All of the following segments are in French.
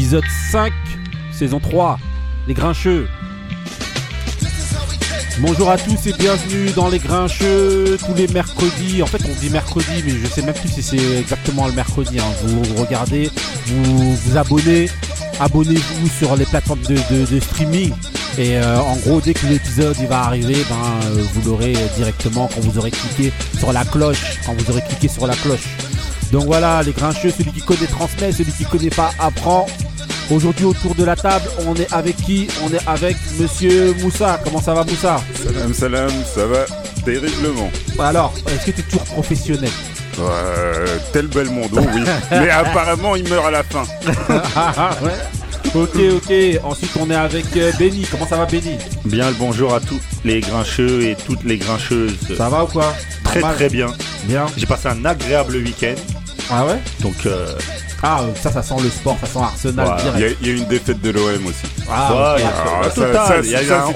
épisode 5, saison 3, Les Grincheux. Bonjour à tous et bienvenue dans Les Grincheux tous les mercredis. En fait, on dit mercredi, mais je sais même plus si c'est exactement le mercredi. hein. Vous regardez, vous vous abonnez, abonnez-vous sur les plateformes de, streaming. Et euh, en gros, dès que l'épisode il va arriver, ben, euh, vous l'aurez directement quand vous aurez cliqué sur la cloche. Quand vous aurez cliqué sur la cloche. Donc voilà, les grincheux, celui qui connaît transmet, celui qui connaît pas apprend. Aujourd'hui autour de la table, on est avec qui? On est avec Monsieur Moussa. Comment ça va Moussa? Salam salam, ça va terriblement. Alors, est-ce que tu es toujours professionnel? Euh, tel Belmondo, oui. Mais apparemment, il meurt à la fin. ouais. Ok, ok. Ensuite, on est avec euh, Benny. Comment ça va Benny? Bien le bonjour à tous les grincheux et toutes les grincheuses. Ça va ou quoi? Très Normal? très bien. Bien. J'ai passé un agréable week-end. Ah ouais? Donc euh, Ah, ça, ça sent le sport, ça sent Arsenal Voilà. Il y, a, direct. il y a une défaite de l'OM aussi. Ah. Ah,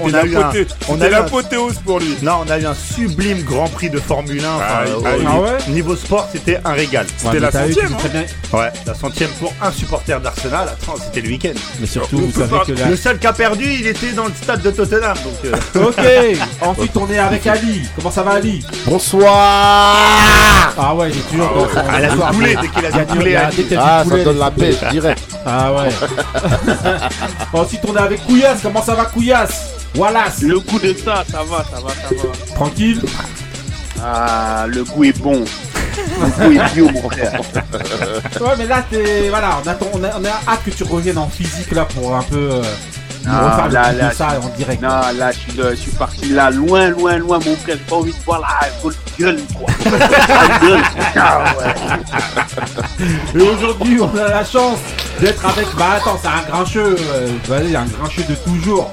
on a eu un- l'apothé- on a c'était eu un- l'apothéose pour lui. non, on a eu un sublime Grand Prix de Formule 1. Enfin, Aïe, au- aïe. au Ah ouais niveau sport, c'était un régal. C'était Ouais, la centième, hein. Ouais, la centième pour un supporter d'Arsenal. Attends, c'était le week-end. Mais surtout, On vous peut savez pas- que la... Le seul qui a perdu, il était dans le stade de Tottenham. Donc, euh, Ok, ensuite on est avec Ali. Comment ça va Ali? Bonsoir Ah ouais, j'ai toujours elle a dès qu'il a Ah, poulet, ça donne la pêche direct. Ah ouais. ensuite on est avec Couillasse. Comment ça va Couillasse? Wallace. Le goût de ça, ça va, ça va, ça va. Tranquille Ah, le goût est bon. Le goût est bio, mon frère. Ouais, mais là, t'es. Voilà, on, attend, on, a, on a hâte que tu reviennes en physique là pour un peu. euh, nous Ah, refaire là, le là, de ça en direct. Non, là, je suis, là, je suis parti là, loin, loin, loin, mon frère. J'ai pas envie de voir la faut le gueule, quoi. Et aujourd'hui, on a la chance d'être avec. Bah attends, c'est un grincheux. Euh, vas-y, un grincheux de toujours.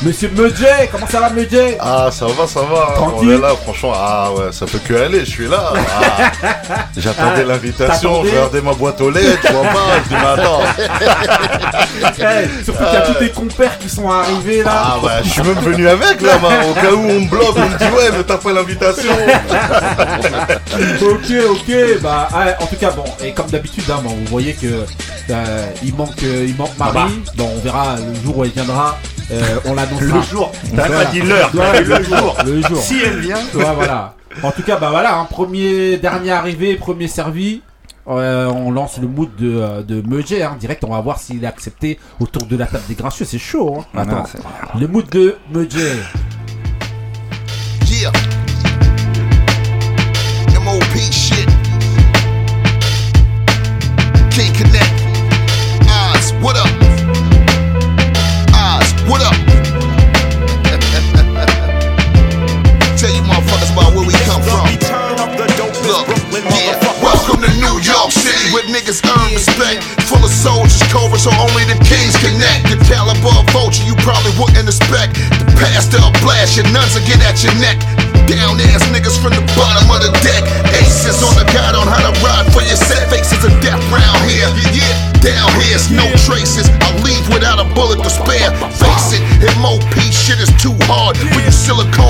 Monsieur Mudjay, comment ça va Mudjay Ah, ça va, ça va. Tranquille? On est là, franchement. Ah ouais, ça peut que aller, je suis là. Ah. J'attendais Ah, l'invitation, je regardais ma boîte aux lettres, je vois pas. Je dis, mais attends. Eh, Surtout qu'il y a tous tes compères qui sont arrivés là. Ah ouais, je suis même venu avec là, au cas où on me bloque, on me dit, ouais, mais t'as pas l'invitation. Ok, ok, bah ouais, en tout cas bon, et comme d'habitude, hein, bon, vous voyez que euh, il manque, euh, il manque Marie. bah. Bon, on verra le jour où elle viendra. Euh, on l'annoncera. le jour. T'as Voilà. pas dit l'heure. Ouais, le jour. Le jour. Si elle vient. Ouais, voilà. En tout cas, bah voilà, hein, premier, dernier arrivé, premier servi. Euh, on lance le mood de, euh, de hein, direct. On va voir s'il est accepté autour de la table des gracieux. C'est chaud. Hein. Attends, le mood de Meuger. Yeah. MOP shit. Connect. Look, yeah, welcome to New York City where niggas earn respect. Full of soldiers, covert, so only the kings connect. The caliber of vulture you probably wouldn't expect. The pastor will blast your nuns will get at your neck. Down ass niggas from the bottom of the deck. Aces on the guide on how to ride for your set. Faces of death round here. Yeah. Down here's no traces. I leave without a bullet to spare. Face it, MOP shit is too hard for you silicone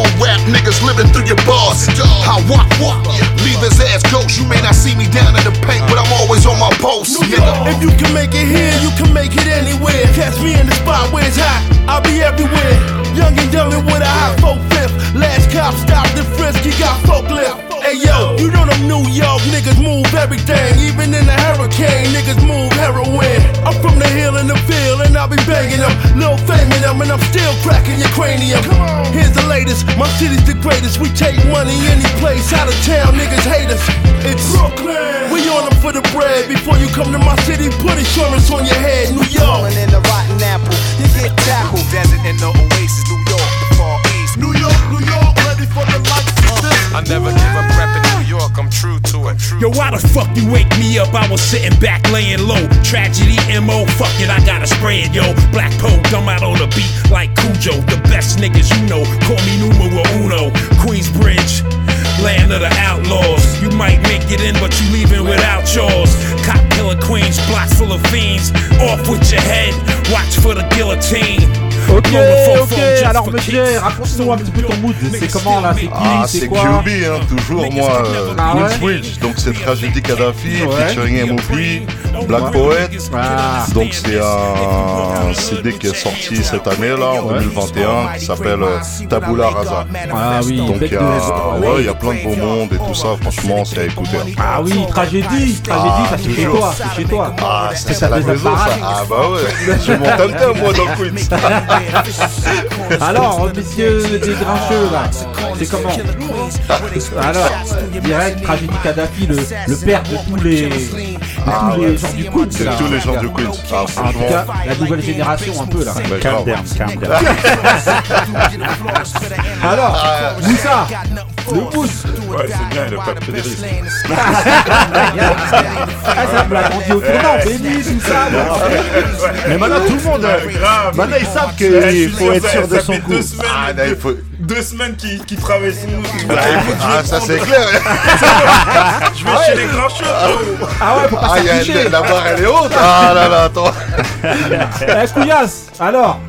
niggas living through your bars. I walk, walk, leave his ass ghost. You may not see me down in the paint, but I'm always on my post. Nigga. If you can make it here, you can make it anywhere. Catch me in the spot where it's hot, I'll be everywhere. Young and dumb and with a hot folk fifth. Last cop stopped the frisk, he got forklift. Hey yo, you know them New York niggas move everything. Even in the hurricane, niggas move heroin. I'm from the hill in the field, and I'll be banging them. Lil fame in them, and I'm still cracking your cranium. Here's the latest, my city's the greatest. We take money any place, out of town, niggas hate us. It's Brooklyn. We on them for the bread. Before you come to my city, put insurance on your head. New York. Falling in the rotten apple, you get tackled. Desert in the oasis, New York, the far east. New York, I never give up rapping New York, I'm true to it. Yo, why the fuck you wake me up? I was sitting back laying low. Tragedy MO, fuck it, I gotta spray it, yo. Black Poe, dumb out on the beat like Cujo. The best niggas you know, call me numero uno. Queensbridge, land of the outlaws. You might make it in, but you leaving without yours. Cop killer queens, block full of fiends. Off with your head, watch for the guillotine. Ok, ok, alors monsieur, raconte-nous un petit peu ton mood. C'est comment là C'est qui Ah, C'est QB, hein, toujours moi. Euh, Ah ouais donc c'est Tragedy Kadhafi, Ouais. featuring MOP, Black Poet. Ah. Donc c'est un CD qui est sorti cette année là, en 2021, qui s'appelle euh, Tabula Rasa. Ah oui, Donc il y, a, ouais, il y a plein de beaux mondes et tout ça, franchement c'est à écouter. Ah oui, tragédie, tragédie, ça c'est chez toujours. toi, c'est chez toi. Ah, c'est ça à la fait maison ça. Ah bah ouais, j'ai mon tam moi dans le Queens. Alors, messieurs des grincheux là, c'est comment Alors, direct, tragédie Kadhafi, le, le père de tous les, de Ah tous ouais. les gens du. De là. tous les gens du Queens. Ah En tout cas, la nouvelle génération un peu là. bah, Calm down, calm down. Alors, Moussa, le pouce. Ouais, c'est bien, il a pas pris de risque. Ah, ça me l'a grandi au tournant, béni, tout ça. Mais maintenant tout le monde, euh, Grave. maintenant ils savent Ouais, qu'il faut sûr, être ça- sûr de ça son fait coup. Deux semaines, Ah, là, il faut- deux semaines qu'il qu'il travaille son Ah ça c'est clair. Je vais chez les grands shows. Ah ouais, faut pas Ah, il y a- s'afficher. la barre elle est haute. Ah là là, attends. Eh, Couillasse, alors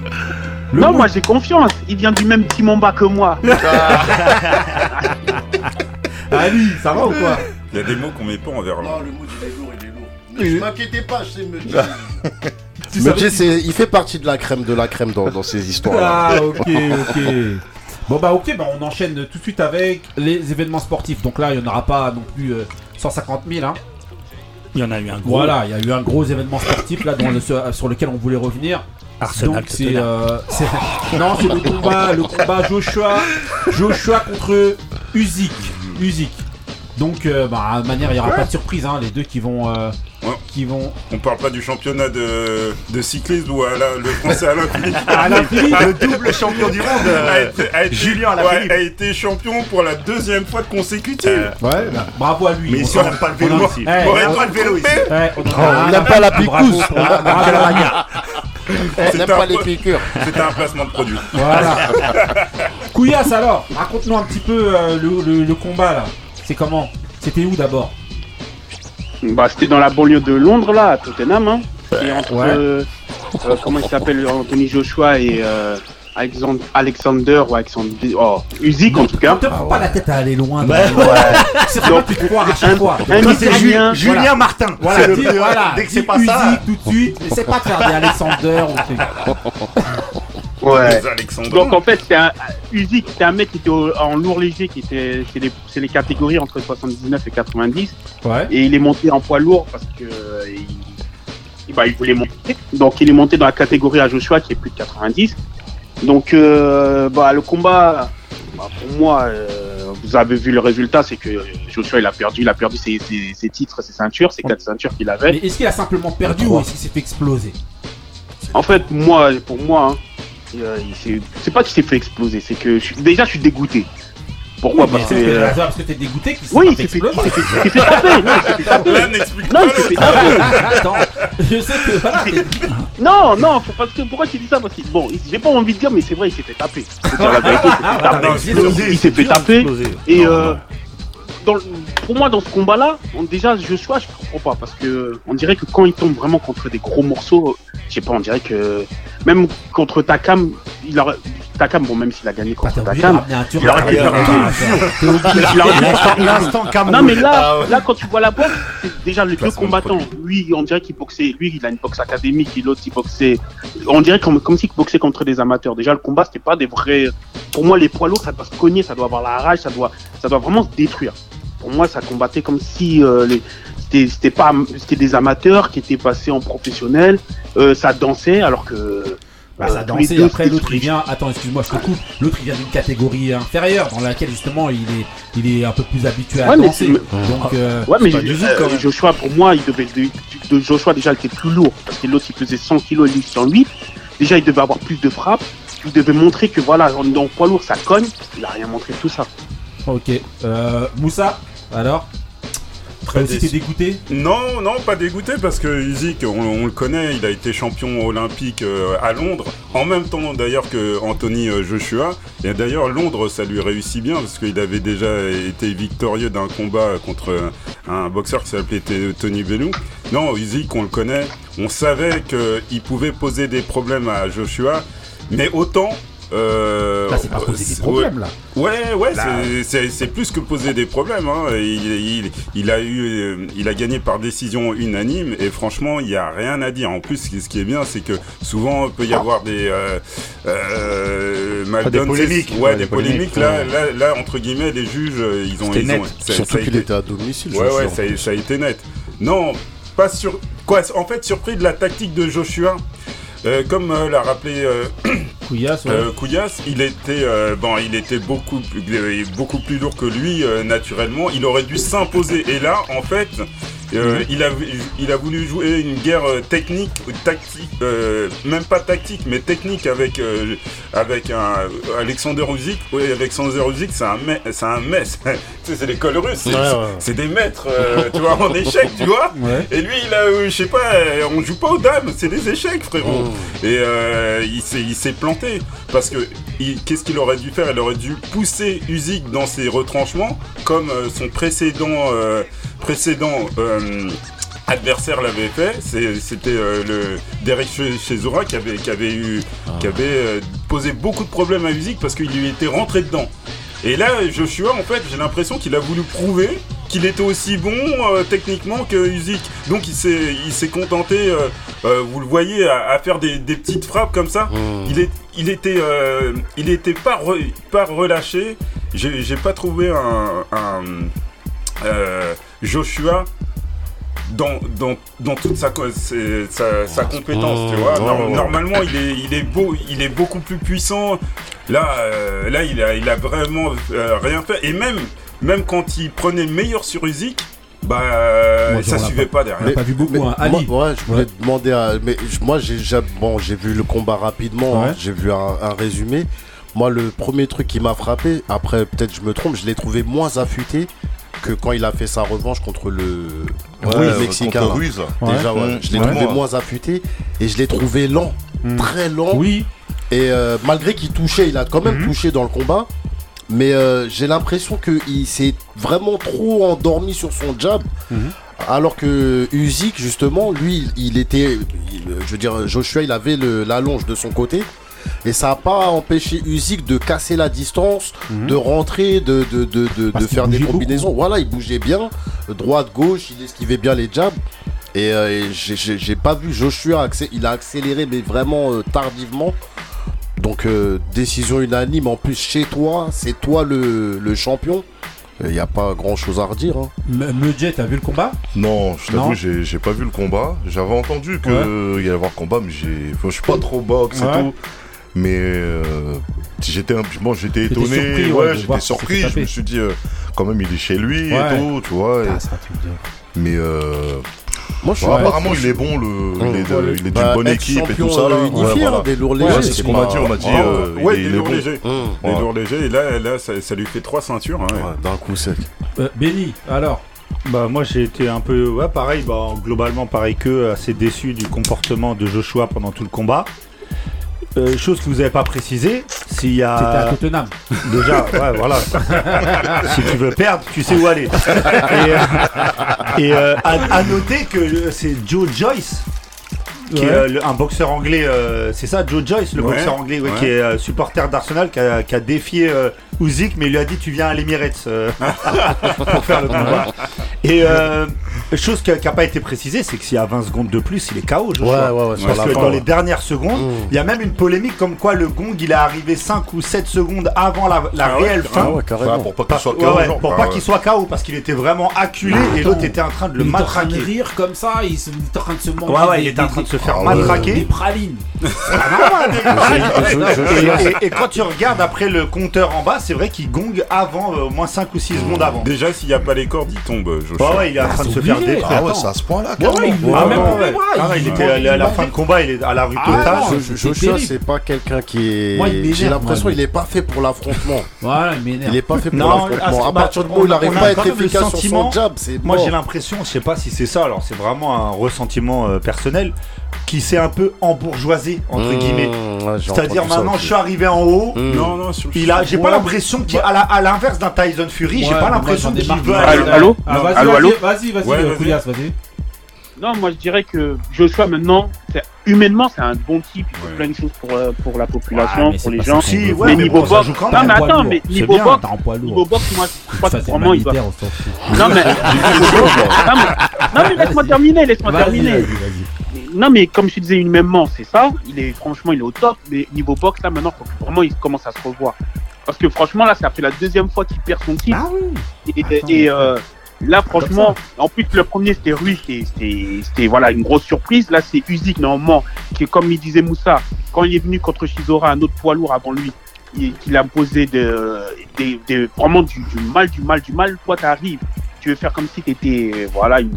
Le Non, moi j'ai confiance. Il vient du même petit Mamba que moi. Ali, ça va ou quoi? Il y a des mots qu'on met pas en verlan. Non, le mood il est lourd, il est lourd. Ne je m'inquiétez pas, je sais me dire. Tu il fait partie de la crème de la crème dans, dans ces histoires-là. Ah, ok, ok. Bon, bah, ok, bah, on enchaîne tout de suite avec les événements sportifs. Donc là, il n'y en aura pas non plus euh, 150 000. Hein. Il y en a eu un gros. Voilà, il y a eu un gros événement sportif là dans le- sur, sur lequel on voulait revenir. Arsenal Donc c'est euh, non c'est le combat le combat Joshua Joshua contre Usyk Usyk. Donc euh, bah de manière il n'y aura pas de surprise hein, les deux qui vont euh, Ouais. qui vont On parle pas du championnat de, de cyclisme ou à la- le français Alain Philippe. Alain Philippe Le double champion du monde. a euh, été, a été- Julien ouais, Alaphilippe. a été champion pour la deuxième fois de consécutive. ouais bravo à lui. Mais On n'aime pas le vélo ici. On On a n'aime on- pas le vélo ici. eh, on- n'aime pas la bravo, picousse. bravo, bravo à lui. On n'aime C'était pas un les piqûres. C'était un placement de produit. Voilà. Couillasse alors, raconte-nous un petit peu euh, le, le- le combat là. C'est comment? C'était où d'abord? Bah, c'était dans la banlieue de Londres, là, à Tottenham. Hein. Et entre. Ouais. euh, euh, comment il s'appelle Anthony Joshua et euh, Alexandre, Alexander ou Alexandre. Oh, Usyk en tout Ne cas. te prends pas la tête à aller loin. Bah, dans- C'est vraiment que tu te crois à chaque fois. Un Toi, c'est Ju- Italien. Julien Martin. Voilà, C'est le voilà, Dès que c'est pas ça. Usyk tout de suite. Essaie pas de faire des Alexander ou Ouais. Donc en fait, c'est un Usyk, c'était un mec qui était au- en lourd léger, qui était, c'est les, c'est les catégories entre 79 et 90, Ouais. et il est monté en poids lourd parce que euh, il, il- bah, il voulait monter. Donc il est monté dans la catégorie à Joshua qui est plus de 90. Donc euh, bah le combat, bah, pour moi, euh, vous avez vu le résultat, c'est que Joshua il a perdu, il a perdu ses, ses- ses titres, ses ceintures, ses quatre ceintures qu'il avait. Mais est-ce qu'il a simplement perdu ou est-ce qu'il s'est fait exploser En fait, moi, pour moi, hein, euh, c'est pas qu'il s'est fait exploser, c'est que je déjà je suis dégoûté. Pourquoi Oui, Parce que c'est parce que- euh, parce que t'es dégoûté qu'il s'est oui, fait, il exploser. il s'est fait taper. Non, il s'est fait taper. Non, il s'est fait taper. Attends, je sais que voilà, t'es- Non, non, parce que pourquoi tu dis ça? Parce que bon, il- j'ai pas envie de dire, mais c'est vrai, il s'est fait taper. Faut dire la vérité, il s'est fait Ah, taper. Il s'est fait. Et euh, dans pour moi, dans ce combat-là, on- déjà, Joshua, je comprends pas parce que on dirait que quand il tombe vraiment contre des gros morceaux, je sais pas, on dirait que même contre Takam, il aurait Takam, bon, même s'il a gagné Bah, contre de Takam. Il aurait Ah, ah, L'instant-. Non mais là, Ah là quand tu vois la boxe, c'est déjà les deux combattants. Lui, on dirait qu'il boxait. Lui, il a une boxe académique. Et l'autre, il boxait. On dirait comme comme s'il boxait contre des amateurs. Déjà, le combat, c'était pas des vrais. Pour moi, les poids lourds, ça doit se cogner, ça doit avoir la rage, ça doit, ça doit vraiment se détruire. Pour moi, ça combattait comme si euh, les c'était c'était pas c'était des amateurs qui étaient passés en professionnel. Euh, ça dansait alors que. Bah, euh, ça dansait, après l'autre il vient, attends excuse-moi je te coupe, l'autre il vient d'une catégorie inférieure dans laquelle justement il est, il est un peu plus habitué à Ouais, mais danser. Donc euh, Ouais, mais euh, tout, quand même. Joshua, pour moi, il devait. De, de Joshua, déjà, il était plus lourd. Parce que l'autre, il faisait 100 kilos et lui 108. Déjà, il devait avoir plus de frappes. Il devait montrer que, voilà, en- dans le poids lourd, ça cogne. Il a rien montré de tout ça. ok. Euh, Moussa, alors? T'es dégoûté Non, non, pas dégoûté parce que Usyk, on, on le connaît, il a été champion olympique euh, à Londres, en même temps d'ailleurs que Anthony euh, Joshua. Et d'ailleurs, Londres, ça lui réussit bien parce qu'il avait déjà été victorieux d'un combat contre un boxeur qui s'appelait Tony Bellew. Non, Usyk, on le connaît, on savait qu'il pouvait poser des problèmes à Joshua. Mais autant. Euh, Là, c'est pas poser des problèmes, là. Ouais, ouais, Là. c'est- c'est c'est plus que poser des problèmes. hein. Il, il- il a eu, euh, il a gagné par décision unanime et franchement, il n'y a rien à dire. En plus, ce qui- est bien, c'est que souvent, il peut y avoir des euh, euh, mal des polémiques. c'est- Ouais, Ouais, des des polémiques. polémiques, Là, ouais. là, là, entre guillemets, les juges, euh, ils ont, C'était ils net. ont- ça- Surtout qu'il été- était à domicile. je Ouais, ouais, ça, a- ça a été net. Non, pas sur. Quoi, en fait, surpris de la tactique de Joshua. Euh, comme euh, l'a rappelé euh, ouais. euh, il était, euh, bon, il était beaucoup, plus- beaucoup plus lourd que lui euh, naturellement. Il aurait dû s'imposer. Et là, en fait, euh, il, a, il a voulu jouer une guerre technique, tactique, euh, même pas tactique, mais technique avec, euh, avec un Alexander Usyk. Oui, Alexander Usyk, c'est un, c'est un mess. c'est l'école russe. C'est Ouais, des maîtres, euh, tu vois, en échec, tu vois. Ouais. Et lui, il a, je sais pas, on joue pas aux dames, c'est des échecs, frérot. Et euh, il s'est, planté parce que qu'est-ce qu'il aurait dû faire? Il aurait dû pousser Usyk dans ses retranchements, comme euh, son précédent, euh, précédent. euh, adversaire l'avait fait, c'était le Derek Chisora qui avait, qui avait eu, qui avait euh, posé beaucoup de problèmes à Usyk parce qu'il lui était rentré dedans. Et là, Joshua, en fait, j'ai l'impression qu'il a voulu prouver qu'il était aussi bon euh, techniquement que Usyk. Donc il s'est, il s'est contenté, euh, euh, vous le voyez, à, à faire des, des petites frappes comme ça. Il, est, il était, il était pas, re- pas relâché. J'ai, j'ai pas trouvé un, un, Joshua dans, dans, dans toute sa, sa, sa compétence, tu vois. Ouais, ouais. Normalement, il est, il, est beau, il est beaucoup plus puissant. Là, euh, là il, a, il a vraiment euh, rien fait. Et même, même quand il prenait le meilleur sur Usyk, bah, Moi, ça suivait pas On derrière. n'a pas vu beaucoup, Mais hein. Ali. Moi, ouais, je voulais Ouais. demander à. Mais moi, j'ai j'ai- bon, j'ai vu le combat rapidement. Ouais. hein, j'ai vu un, un résumé. Moi, le premier truc qui m'a frappé, après, peut-être je me trompe, je l'ai trouvé moins affûté que quand il a fait sa revanche contre le, Ouais, le Mexicain. contre là. Ruiz. Déjà, ouais, je l'ai trouvé moins affûté et je l'ai trouvé lent, Mm. très lent. Oui. Et euh, malgré qu'il touchait, il a quand même Mhm. touché dans le combat. Mais euh, j'ai l'impression qu'il s'est vraiment trop endormi sur son jab. Mhm. Alors que Usyk, justement, lui, il était. il- je veux dire, Joshua, il avait la longe de son côté. Et ça n'a pas empêché Usyk de casser la distance, de rentrer, de, de, de, de- Parce de qu'il faire des combinaisons. Voilà, il bougeait bien, droite, gauche, il esquivait bien les jabs. Et, euh, et j'ai- pas vu Joshua, il a accéléré, mais vraiment euh, tardivement. Donc, euh, décision unanime. En plus, chez toi, c'est toi le, le champion. Il n'y a pas grand chose à redire. hein. T'as vu le combat? Non, je t'avoue, j'ai j'ai pas vu le combat. J'avais entendu qu'il y allait avoir combat, mais je suis pas trop boxe Ouais. et tout. Mais euh, j'étais, bon, j'étais étonné. surpris, ouais, ouais, j'étais surpris. Je me suis dit, euh, quand même, il est chez lui Ouais. et tout, tu vois. et- Ah, mais euh, Moi, je bon, apparemment, il est bon, le, il est, de- il est d'une Bah, bonne équipe et tout ça. Là. unifié, Ouais, voilà. des lourds Ouais, légers, c'est ce qu'on m'a dit. On m'a dit, Ah, euh, ouais, il est- des il est lourds bon. légers. Des Ouais. lourds légers. Et là, là ça, ça lui fait trois ceintures. hein, ouais. ouais, D'un coup sec. Euh, Benny, alors Bah moi j'ai été un peu ouais pareil bah globalement pareil que assez déçu du comportement de Joshua pendant tout le combat. Euh, chose que vous avez pas précisé, s'il y à a Tottenham. déjà ouais voilà si tu veux perdre tu sais où aller. Et, euh, et, euh, à, à noter que c'est Joe Joyce qui est Ouais. euh, le- un boxeur anglais, euh, c'est ça, Joe Joyce, le Ouais, boxeur anglais, ouais, ouais. qui est euh, supporter d'Arsenal, qui a, qui a défié euh, Usyk, mais il lui a dit tu viens à l'Emirates euh, pour faire le combat. Et euh, chose qui n'a pas été précisée, c'est que s'il y a 20 secondes de plus, il est KO. Ouais, Joshua. ouais, ouais, sur Parce que fin, dans ouais. les dernières secondes, Mm. il y a même une polémique comme quoi le gong il est arrivé 5 ou 7 secondes avant la, la Ah ouais, réelle fin. Ah ouais, Enfin, carrément. pour pas qu'il soit KO, ouais, genre, pour pas ouais. qu'il soit KO parce qu'il était vraiment acculé et l'autre était en train de le il était en train de matraquer. rire comme ça, il, était en train de se manger. Ouais, ouais, des- il était en train de se faire Ah ouais. des matraquer. pralines. Et, et- et quand tu regardes après le compteur en bas, c'est vrai qu'il gongue avant, euh, au moins 5 ou 6 secondes avant. Déjà, s'il n'y a pas les cordes, il tombe, Joshua. Ouais, ouais, il est en train de se faire détruire. Ah ouais, c'est à ce point-là, Ouais, il Ah, Ah, il il était à la il fin de combat, il est à la rue Ah, totale. Joshua, c'est pas quelqu'un qui est. Moi, il m'énerve, J'ai l'impression qu'il est pas fait pour l'affrontement. Voilà, il m'énerve. Il est pas fait pour l'affrontement. à À partir du bah, moment où il n'arrive pas à être efficace sur son jab, c'est Moi j'ai l'impression, je sais pas si c'est ça, alors c'est vraiment un ressentiment euh, personnel, qui s'est un peu embourgeoisé, entre Mmh, guillemets. j'ai C'est-à-dire maintenant je suis arrivé en haut, Mmh. Non, non, sur il a, j'ai pas l'impression qu'il, à à l'inverse d'un Tyson Fury, j'ai Ouais, pas moi, l'impression qu'il veut pas. aller. Allô, allô Ah, vas-y, allô, vas-y, allô Vas-y, vas-y, Ouais, euh, vas-y. Non, moi je dirais que Joshua maintenant, c'est humainement, c'est un bon type. Il fait Ouais. plein de choses pour, euh, pour la population, Ouais, pour les pas gens. Si, ouais, mais mais niveau bon, ça box, non mais attends, mais bien, box, box, moi, je crois que vraiment il fout. Non mais, non mais, laisse-moi terminer, laisse-moi Vas-y, terminer. Non mais comme je te disais humainement, c'est ça. Il est franchement, il est au top. Mais niveau box là maintenant, faut que vraiment il commence à se revoir. Parce que franchement là, ça fait la deuxième fois qu'il perd son titre. Ah oui. Et, Attends, et, euh, là, franchement, en plus, le premier, c'était Ruiz, c'était- voilà, une grosse surprise. Là, c'est Usyk, normalement, qui comme il disait Moussa, quand il est venu contre Shizora, un autre poids lourd avant lui, il- qu'il a posé de, vraiment du, du mal, du mal, du mal. Toi, t'arrives, tu veux faire comme si t'étais, voilà, une,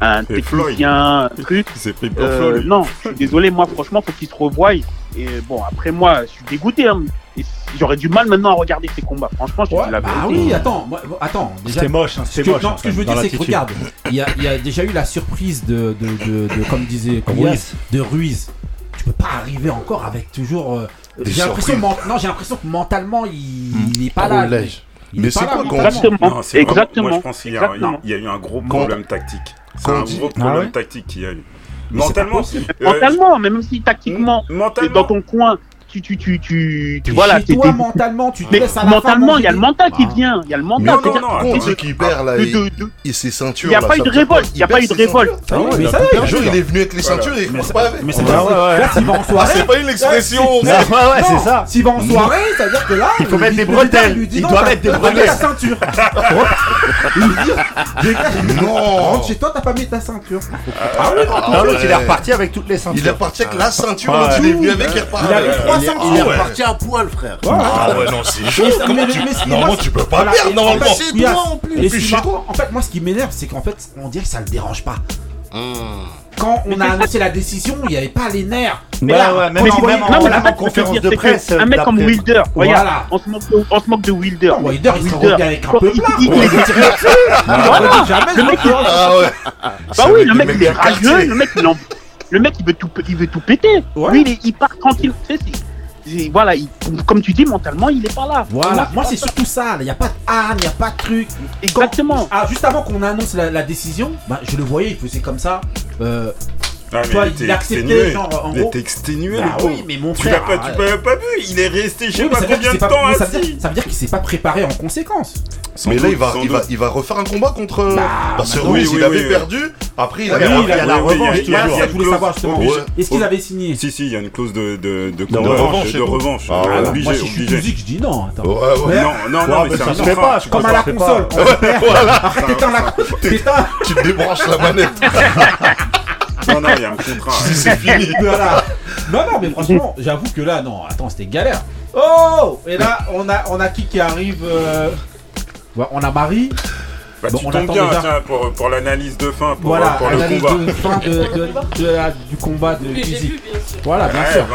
un Et Floyd. technicien, un truc. Il s'est pris pour Euh, non, je suis désolé, moi, franchement, faut qu'il se revoie. Et bon, après, moi, je suis dégoûté. hein. J'aurais du mal maintenant à regarder ces combats. Franchement, je te dis la Bah vérité. oui, attends, moi- attends. Déjà, C'était moche, hein, Ce c'était que, moche. non, ce que je veux dire, c'est que regarde, il y a, il y a déjà eu la surprise de, de, de, de- comme disait comme Ruiz. De Ruiz. Tu peux pas arriver encore avec toujours. euh, j'ai l'impression, j'ai l'impression que mentalement, il, il est pas Trop là. Il Mais c'est quoi quand-. Exactement. Non, c'est vraiment- Exactement. Moi, je pense qu'il y, a- Exactement. il y a eu un gros Quand- problème tactique. C'est quand un gros Ah problème ouais tactique qu'il y a eu. Mentalement, euh, Mentalement, mais même si tactiquement, mentalement, dans ton coin, tu, tu, tu, tu, tu Et voilà, chez toi, mentalement, tu te mais laisses à la mentalement, il y a le mental qui Ah. vient, il y a le Mais mental. non, c'est-à-dire non, que quand on de- dit qu'il perd là, il ses ceintures. Il y a pas eu ça de révolte, quoi il y a pas eu de révolte. Ah oui, mais Il est venu avec les ceintures et il Mais c'est pas avec. mais c'est Ouais, pas en Ah, soirée. c'est pas une expression. Ouais, c'est ça. S'il va en soirée, c'est-à-dire que là. Il faut le- mettre des le bretelles. lui dit Il non, doit mettre des bretelles. ta ceinture. Il lui dit, Non. rentre chez toi, t'as pas mis ta ceinture. Ah oui, Non, l'autre, il est reparti avec toutes les ceintures. Il est parti avec la ceinture, il est venu avec, il repart Il avait avec. trois Il est, ceintures. il est Ah reparti à poil, frère. Ah ouais, non, c'est chaud. Mais- mais- mais Normalement, moi, tu peux pas perdre, normalement. en fait, Chez toi, ah, en plus. et En fait, moi, ce qui m'énerve, c'est qu'en fait, on dirait que ça le dérange pas. Hum. Quand on a annoncé la décision, il n'y avait pas les nerfs. Ouais, là, ouais, même Mais en- même non, en- mais conférence dire, de presse. Un mec comme Wilder, Voilà. regarde, on se moque de, on se moque de Wilder. Wilder, il se Wilder, revient avec un peu il- plat. Le mec, Ah ouais. Bah oui, le mec il est quartier. rageux, le mec il en... le mec il veut tout, il veut tout péter. Ouais. Lui il, part tranquille. C'est- c'est- voilà, il- comme tu dis mentalement il est pas là. Voilà, moi c'est surtout ça, il n'y a pas de âne, il n'y a pas de truc. Exactement. Ah, juste avant qu'on annonce la, la décision, bah, je le voyais, il faisait comme ça. Euh, Ah, mais Toi, il acceptait, exténué. genre, en Il gros- était exténué, bah oui, mais mon Tu frère. l'as pas, tu euh, l'as pas vu, il est resté je sais oui, mais pas ça veut dire combien qu'il de s'est pas- temps mais ça veut dire- assis. ça veut dire qu'il s'est pas préparé en conséquence. Sans Mais là, doute, il va, il, va, il va refaire un combat contre. Bah, Parce que maintenant, Ruiz, oui, il oui, avait oui. perdu. Après, il avait. il a la revanche a- a- Voilà, a ça, une je voulais savoir justement. Est-ce qu'il avait signé Si, si, il y a une clause de, revanche, de revanche. Ah Moi, si je suis musique, je dis non. Mais- Non, non, non, mais mais ça se fait pas, je Comme à la console. t'éteins. Tu débranches la manette. Non, non, il y a un contrat. C'est fini. Voilà. Non, non, mais franchement, j'avoue que là, non, attends, c'était galère. Oh Et là, on a, on a qui qui arrive euh, ouais, On a Marie. Bah, Bon, tu on tombes bien, déjà. tiens, pour, pour l'analyse de fin, pour, Voilà, pour le combat. de fin de, de- de la- du combat de sûr. Voilà, bien Ouais, sûr.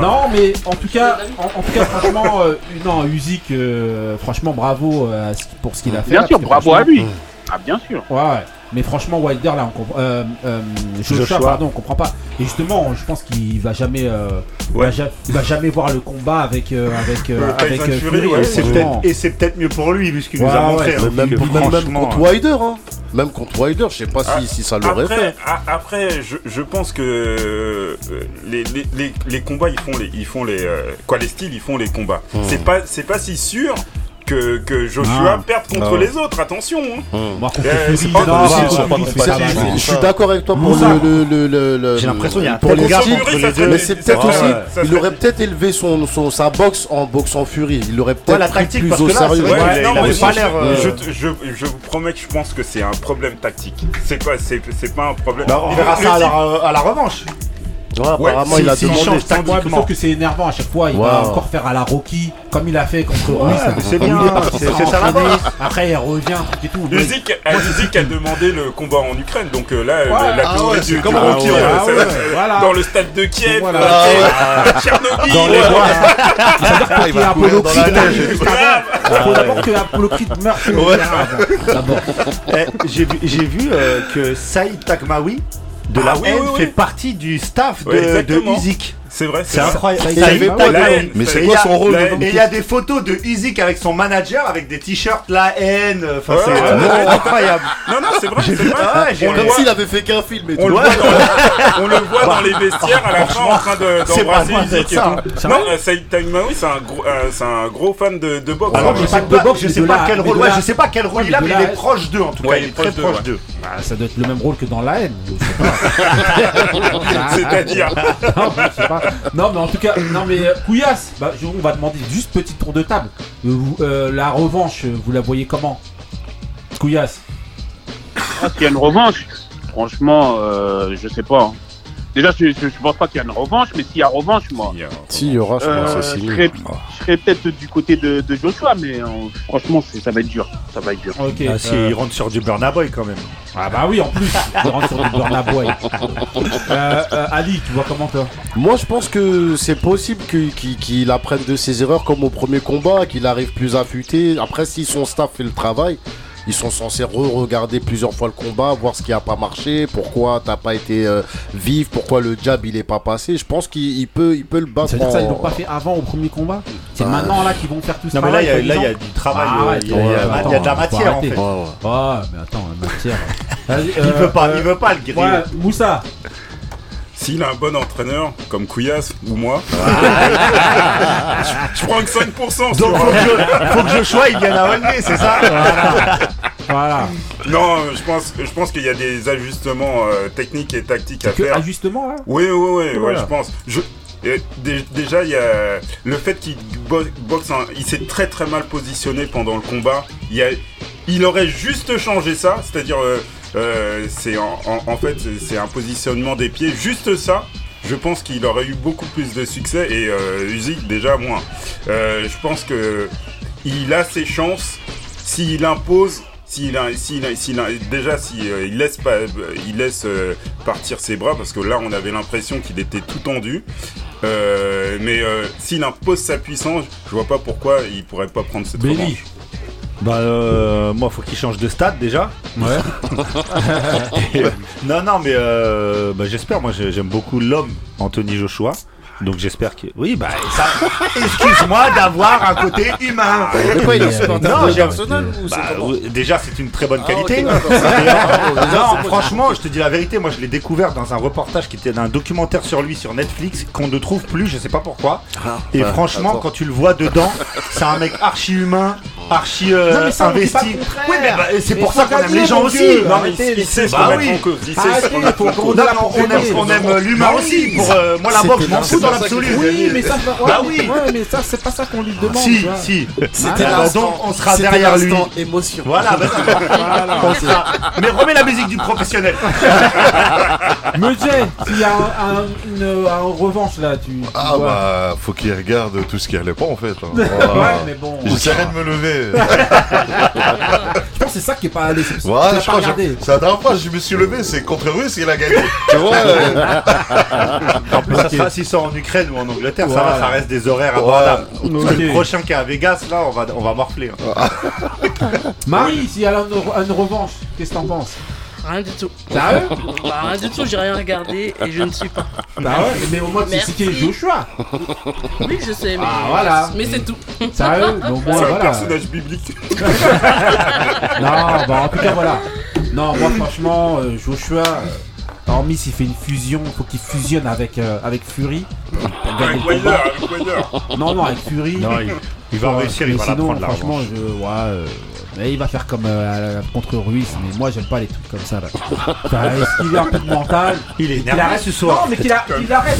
Non, mais en tout cas, en, en tout cas, franchement, euh, non, Usyk, euh, franchement, bravo euh, pour ce qu'il a fait. Bien là, sûr, bravo à lui. Ah bien sûr. Ouais, ouais. Mais franchement, Wilder, là, on comprend. Euh, euh, Joshua, Joshua. pardon, on comprend pas. Et justement, je pense qu'il va jamais, euh, va Ouais. ja- il va jamais voir le combat avec, euh, avec, euh, avec euh, Fury, Fury. ouais, Et c'est peut-être- Et c'est peut-être mieux pour lui, vu ce qu'il nous Ouais, a montré. ouais, hein, Même, contre Wilder, hein. Même contre Wilder, je sais pas Ah, si, si ça l'aurait fait. a- après je, je pense que les, les, les, les combats, ils font les, ils font les, euh, quoi, les styles, ils font les combats. C'est pas, c'est pas si sûr que, que Joshua Ah. perde contre Ah. les autres. Attention. Je, suis d'accord avec toi pour Moussa. le, le, le, le- le- J'ai l'impression qu'il y a un pour les deux. Mais c'est peut-être aussi, il serait- aurait peut-être élevé son, son, sa boxe en boxant Fury. Il aurait peut-être la tactique, plus au sérieux. je, l'air. je, je, je vous promets que je pense que c'est un problème tactique. C'est pas, c'est, c'est pas un problème. Bah, on verra ça à type- la, à la revanche. Ouais, apparemment, il a demandé. tactiquement. sauf que c'est énervant à chaque fois. Il va encore faire à la Rocky, comme il a fait contre Ruiz. c'est bien, il est parti c'est- ça la base. Après, il revient, truc et tout. A, demandé le combat en Ukraine, donc euh, là, la Ah théorie du, Rocky, euh, ah dans le stade de Kiev, Ah Tchernobyl, Dans les bois. Qu'il y a Apollo Creed, faut d'abord que Apollo Creed meure. D'abord. Eh, J'ai vu, euh, que Saïd Takmaoui de la Ah oui, haine oui, oui. fait partie du staff de, exactement. C'est vrai, C'est vrai. incroyable. ça, Ça, ça, il ça, pas de- haine. Mais c'est quoi il y a- son rôle. Et il y a des photos de Isaac avec son manager avec des t-shirts la haine. Enfin, Ouais, c'est ouais, ouais. incroyable. Non, non, c'est vrai, c'est vrai. Ah Comme voit- s'il avait fait qu'un film et On tout. le, voit dans, on le voit dans les vestiaires à la fin en train d'embrasser et tout. Non, Saïd Taïmaoui, c'est un, gros- euh, c'est un gros fan de, boxe. Alors, Ouais. je sais pas de pas, boxe, je mais sais de pas la- quel rôle, je sais pas quel rôle il a, mais il est proche d'eux en tout cas, il est très proche d'eux. Bah, ça doit être le même rôle que dans la haine. C'est-à-dire. non, je sais pas. Non, mais en tout cas, non, mais euh, bah, on va demander juste petit tour de table. Euh, euh, la revanche, vous la voyez comment? Couillasse Ah, y a une revanche, franchement, je sais pas. hein. Déjà, je, je, je pense pas qu'il y a une revanche, mais s'il y a revanche, moi, Si, il y aura, je euh, pense, je serais, je serais peut-être du côté de, de Joshua, mais euh, franchement, c'est- ça va être dur. Ça va être dur. Ok. Ah si, euh, il rentre sur du Burna Boy quand même. ah bah oui, en plus, il rentre sur du Burna Boy. Euh, euh, Ali, tu vois comment toi? Moi, je pense que c'est possible qu'il apprenne de ses erreurs comme au premier combat, qu'il arrive plus affûté. Après, si son staff fait le travail, ils sont censés re-regarder plusieurs fois le combat, voir ce qui a pas marché, pourquoi t'as pas été euh, vif, pourquoi le jab il est pas passé. Je pense qu'il il peut, il peut le battre. Ça veut dire ça, ils l'ont pas fait avant au premier combat C'est Bah, maintenant là qu'ils vont faire tout Non mais là il y a, là, y du travail, Ah, euh, il y a, ouais, y de la matière en fait. Ouais, ouais. Ah, mais attends, la matière. Il veut pas, euh, il veut pas le griller. Ouais, Moussa, S'il a un bon entraîneur, comme Couillasse ou moi, je, je prends que 5% sur. Donc faut que, je, faut que Joshua il vienne à Olney, c'est ça voilà. Non, je pense, je pense qu'il y a des ajustements euh, techniques et tactiques à Que faire. ajustement là Oui, oui, oui, ouais, je pense. Je, euh, déjà, il y a le fait qu'il bo- boxe, il s'est très très mal positionné pendant le combat. Il, y a, il aurait juste changé ça, c'est-à-dire, euh, euh, c'est en, en- en fait, c'est un positionnement des pieds, juste ça. Je pense qu'il aurait eu beaucoup plus de succès et euh, Usyk déjà moins. Euh, je pense que il a ses chances s'il impose. S'il a, s'il a- s'il a- déjà s'il il laisse pas, il laisse euh, partir ses bras parce que là on avait l'impression qu'il était tout tendu. Euh, mais euh, s'il impose sa puissance, je vois pas pourquoi il pourrait pas prendre cette revanche. Bah euh, moi faut qu'il change de stade déjà. Ouais. Non non mais euh, bah, j'espère, moi j'ai- j'aime beaucoup l'homme Anthony Joshua. Donc j'espère que. Oui bah ça. Excuse-moi d'avoir un côté humain. Il est Non, ou Bah, déjà c'est une très bonne Ah, qualité. euh, non, franchement, je te dis la vérité, moi je l'ai découvert dans un reportage qui était d'un documentaire sur lui sur Netflix qu'on ne trouve plus, je sais pas pourquoi. Et bah, franchement, attends. quand tu le vois dedans, c'est un mec archi humain, archi euh, Non, mais ça, investi. Oui, mais bah, c'est pour ça qu'on aime les gens aussi. Non, mais Arrêtez, Il sait ce qu'on aime, on aime l'humain Bah aussi. euh, moi, la boxe, je m'en fous dans l'absolu. Oui, mais ça, ouais, Bah oui. Ouais, mais ça, c'est pas ça qu'on lui demande. Si, si. C'était Ah, l'instant- donc on sera derrière lui. émotion. Voilà, sera- Mais remets la musique du professionnel. Me Jay, s'il y a un, un- une, un revanche là, tu. tu Ah vois. bah, faut qu'il regarde tout ce qui allait pas en fait. hein. Ouais, mais bon. J'essaierai de me lever. C'est ça qui est pas allé. C'est l'as je pas crois que regardé. je- c'est la dernière fois que je me suis levé, c'est contre Russe il a gagné. tu vois euh, En plus, ça sera s'ils sont en Ukraine ou en Angleterre, ça va, ça reste des horaires abordables. Parce que Ok. le prochain qui est à Vegas, là, on va, on va morfler. hein. Marie, s'il y a une, une revanche, qu'est-ce que t'en penses? Rien du tout. Sérieux Bah, rien du tout, j'ai rien regardé et je ne suis pas. Bah ouais, mais au moins tu sais qui est Joshua. Oui, je sais, mais, Ah, voilà. mais c'est tout. Sérieux moins, C'est un voilà. personnage biblique. Non, bah en tout cas, voilà. Non, moi franchement, euh, Joshua, euh, hormis s'il fait une fusion, il faut qu'il fusionne avec, euh, avec Fury. pour gagner Avec combat. Wilder, avec Wilder. Non, non, avec Fury. Non, il, il va réussir, il mais va la sinon, prendre franchement, je, ouais, euh, mais il va faire comme euh, contre Ruiz, mais moi j'aime pas les trucs comme ça là. Enfin, Est-ce qu'il a un peu de mental Il est Qu'il énervé arrête ce soir. Non, mais qu'il a- qu'il arrête.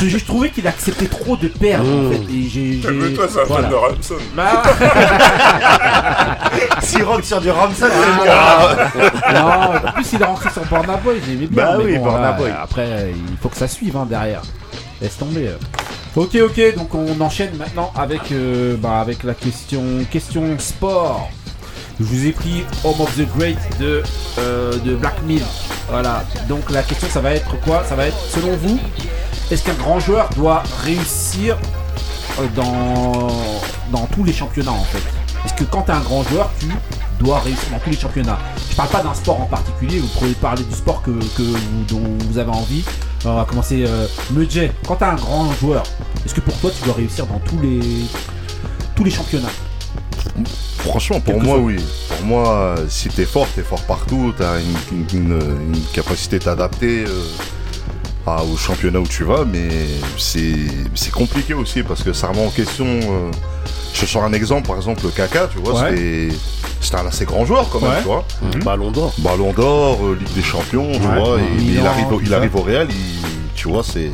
Je, je trouvais qu'il acceptait trop de perdre en fait. Et j'ai, j'ai- Calme-toi, c'est un voilà. fan de Ramson. Bah, S'il rentre sur du Ramsey, Ah, non, en plus il est rentré sur Borna Boy, j'aimais bien. Bah mais oui, bon, Burna là, Boy. Après, euh, il faut que ça suive hein, derrière. Laisse tomber. euh. Ok, ok, donc on enchaîne maintenant avec, euh, bah, avec la question, question sport. Je vous ai pris Home of the Great de, euh, de Black Mill. Voilà, donc la question ça va être quoi? Ça va être, selon vous, est-ce qu'un grand joueur doit réussir euh, dans, dans tous les championnats en fait? Est-ce que quand t'es un grand joueur, tu dois réussir dans tous les championnats? Je parle pas d'un sport en particulier, vous pourriez parler du sport que, que vous- dont vous avez envie. On va commencer. Euh, quand t'es un grand joueur, est-ce que pour toi tu dois réussir dans tous les tous les championnats? Franchement, pour moi, oui. Pour moi, si t'es fort, t'es fort partout. T'as une, une, capacité d'adapter euh, au championnat où tu vas, mais c'est c'est compliqué aussi parce que ça remet en question. euh, je te sors un exemple, par exemple, le Kaka, tu vois, Ouais. c'était un assez grand joueur quand même, Ouais. tu vois. Ballon d'or. Ballon d'or, euh, Ligue des Champions, tu Ouais. vois. Et, mais il arrive, il arrive au Real, il, tu vois, c'est.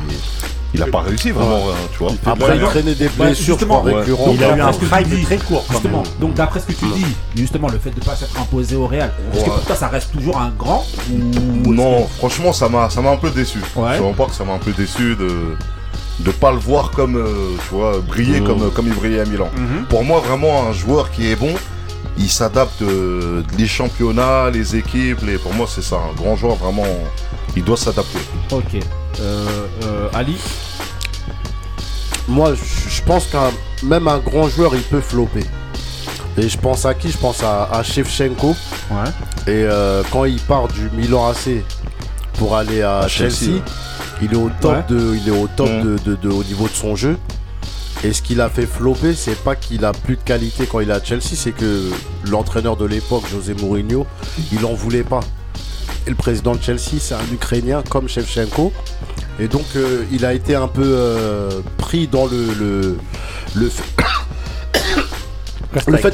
Il a pas réussi vraiment, hein, tu vois. Après, il traînait des Ouais, blessures, récurrentes. Il a eu un prime très court Justement, même. donc d'après ce que tu dis, justement, le fait de ne pas s'être imposé au Real, est-ce que pour toi ça reste toujours un grand ou Non, franchement, ça m'a, ça m'a un peu déçu. Ouais. Je vois pas que ça m'a un peu déçu de de pas le voir comme, euh, tu vois, briller Mhm. comme comme il brillait à Milan. Mhm. Pour moi, vraiment, un joueur qui est bon, il s'adapte euh, les championnats, les équipes. Les... Pour moi, c'est ça. Un grand joueur, vraiment, il doit s'adapter. Ok. Euh, euh, Ali Moi, je pense qu'un même un grand joueur, il peut flopper. Et je pense à qui? Je pense à, à Shevchenko. Ouais. Et euh, quand il part du Milan AC pour aller à, À Chelsea, Chelsea, ouais. il est au top, Ouais. de, il est au, top de, de- de- au niveau de son jeu. Et ce qu'il a fait flopper, c'est pas qu'il a plus de qualité quand il est à Chelsea, c'est que l'entraîneur de l'époque, José Mourinho, il en voulait pas. Et le président de Chelsea, c'est un Ukrainien comme Shevchenko. Et donc, euh, il a été un peu euh, pris dans le, le, le, fait-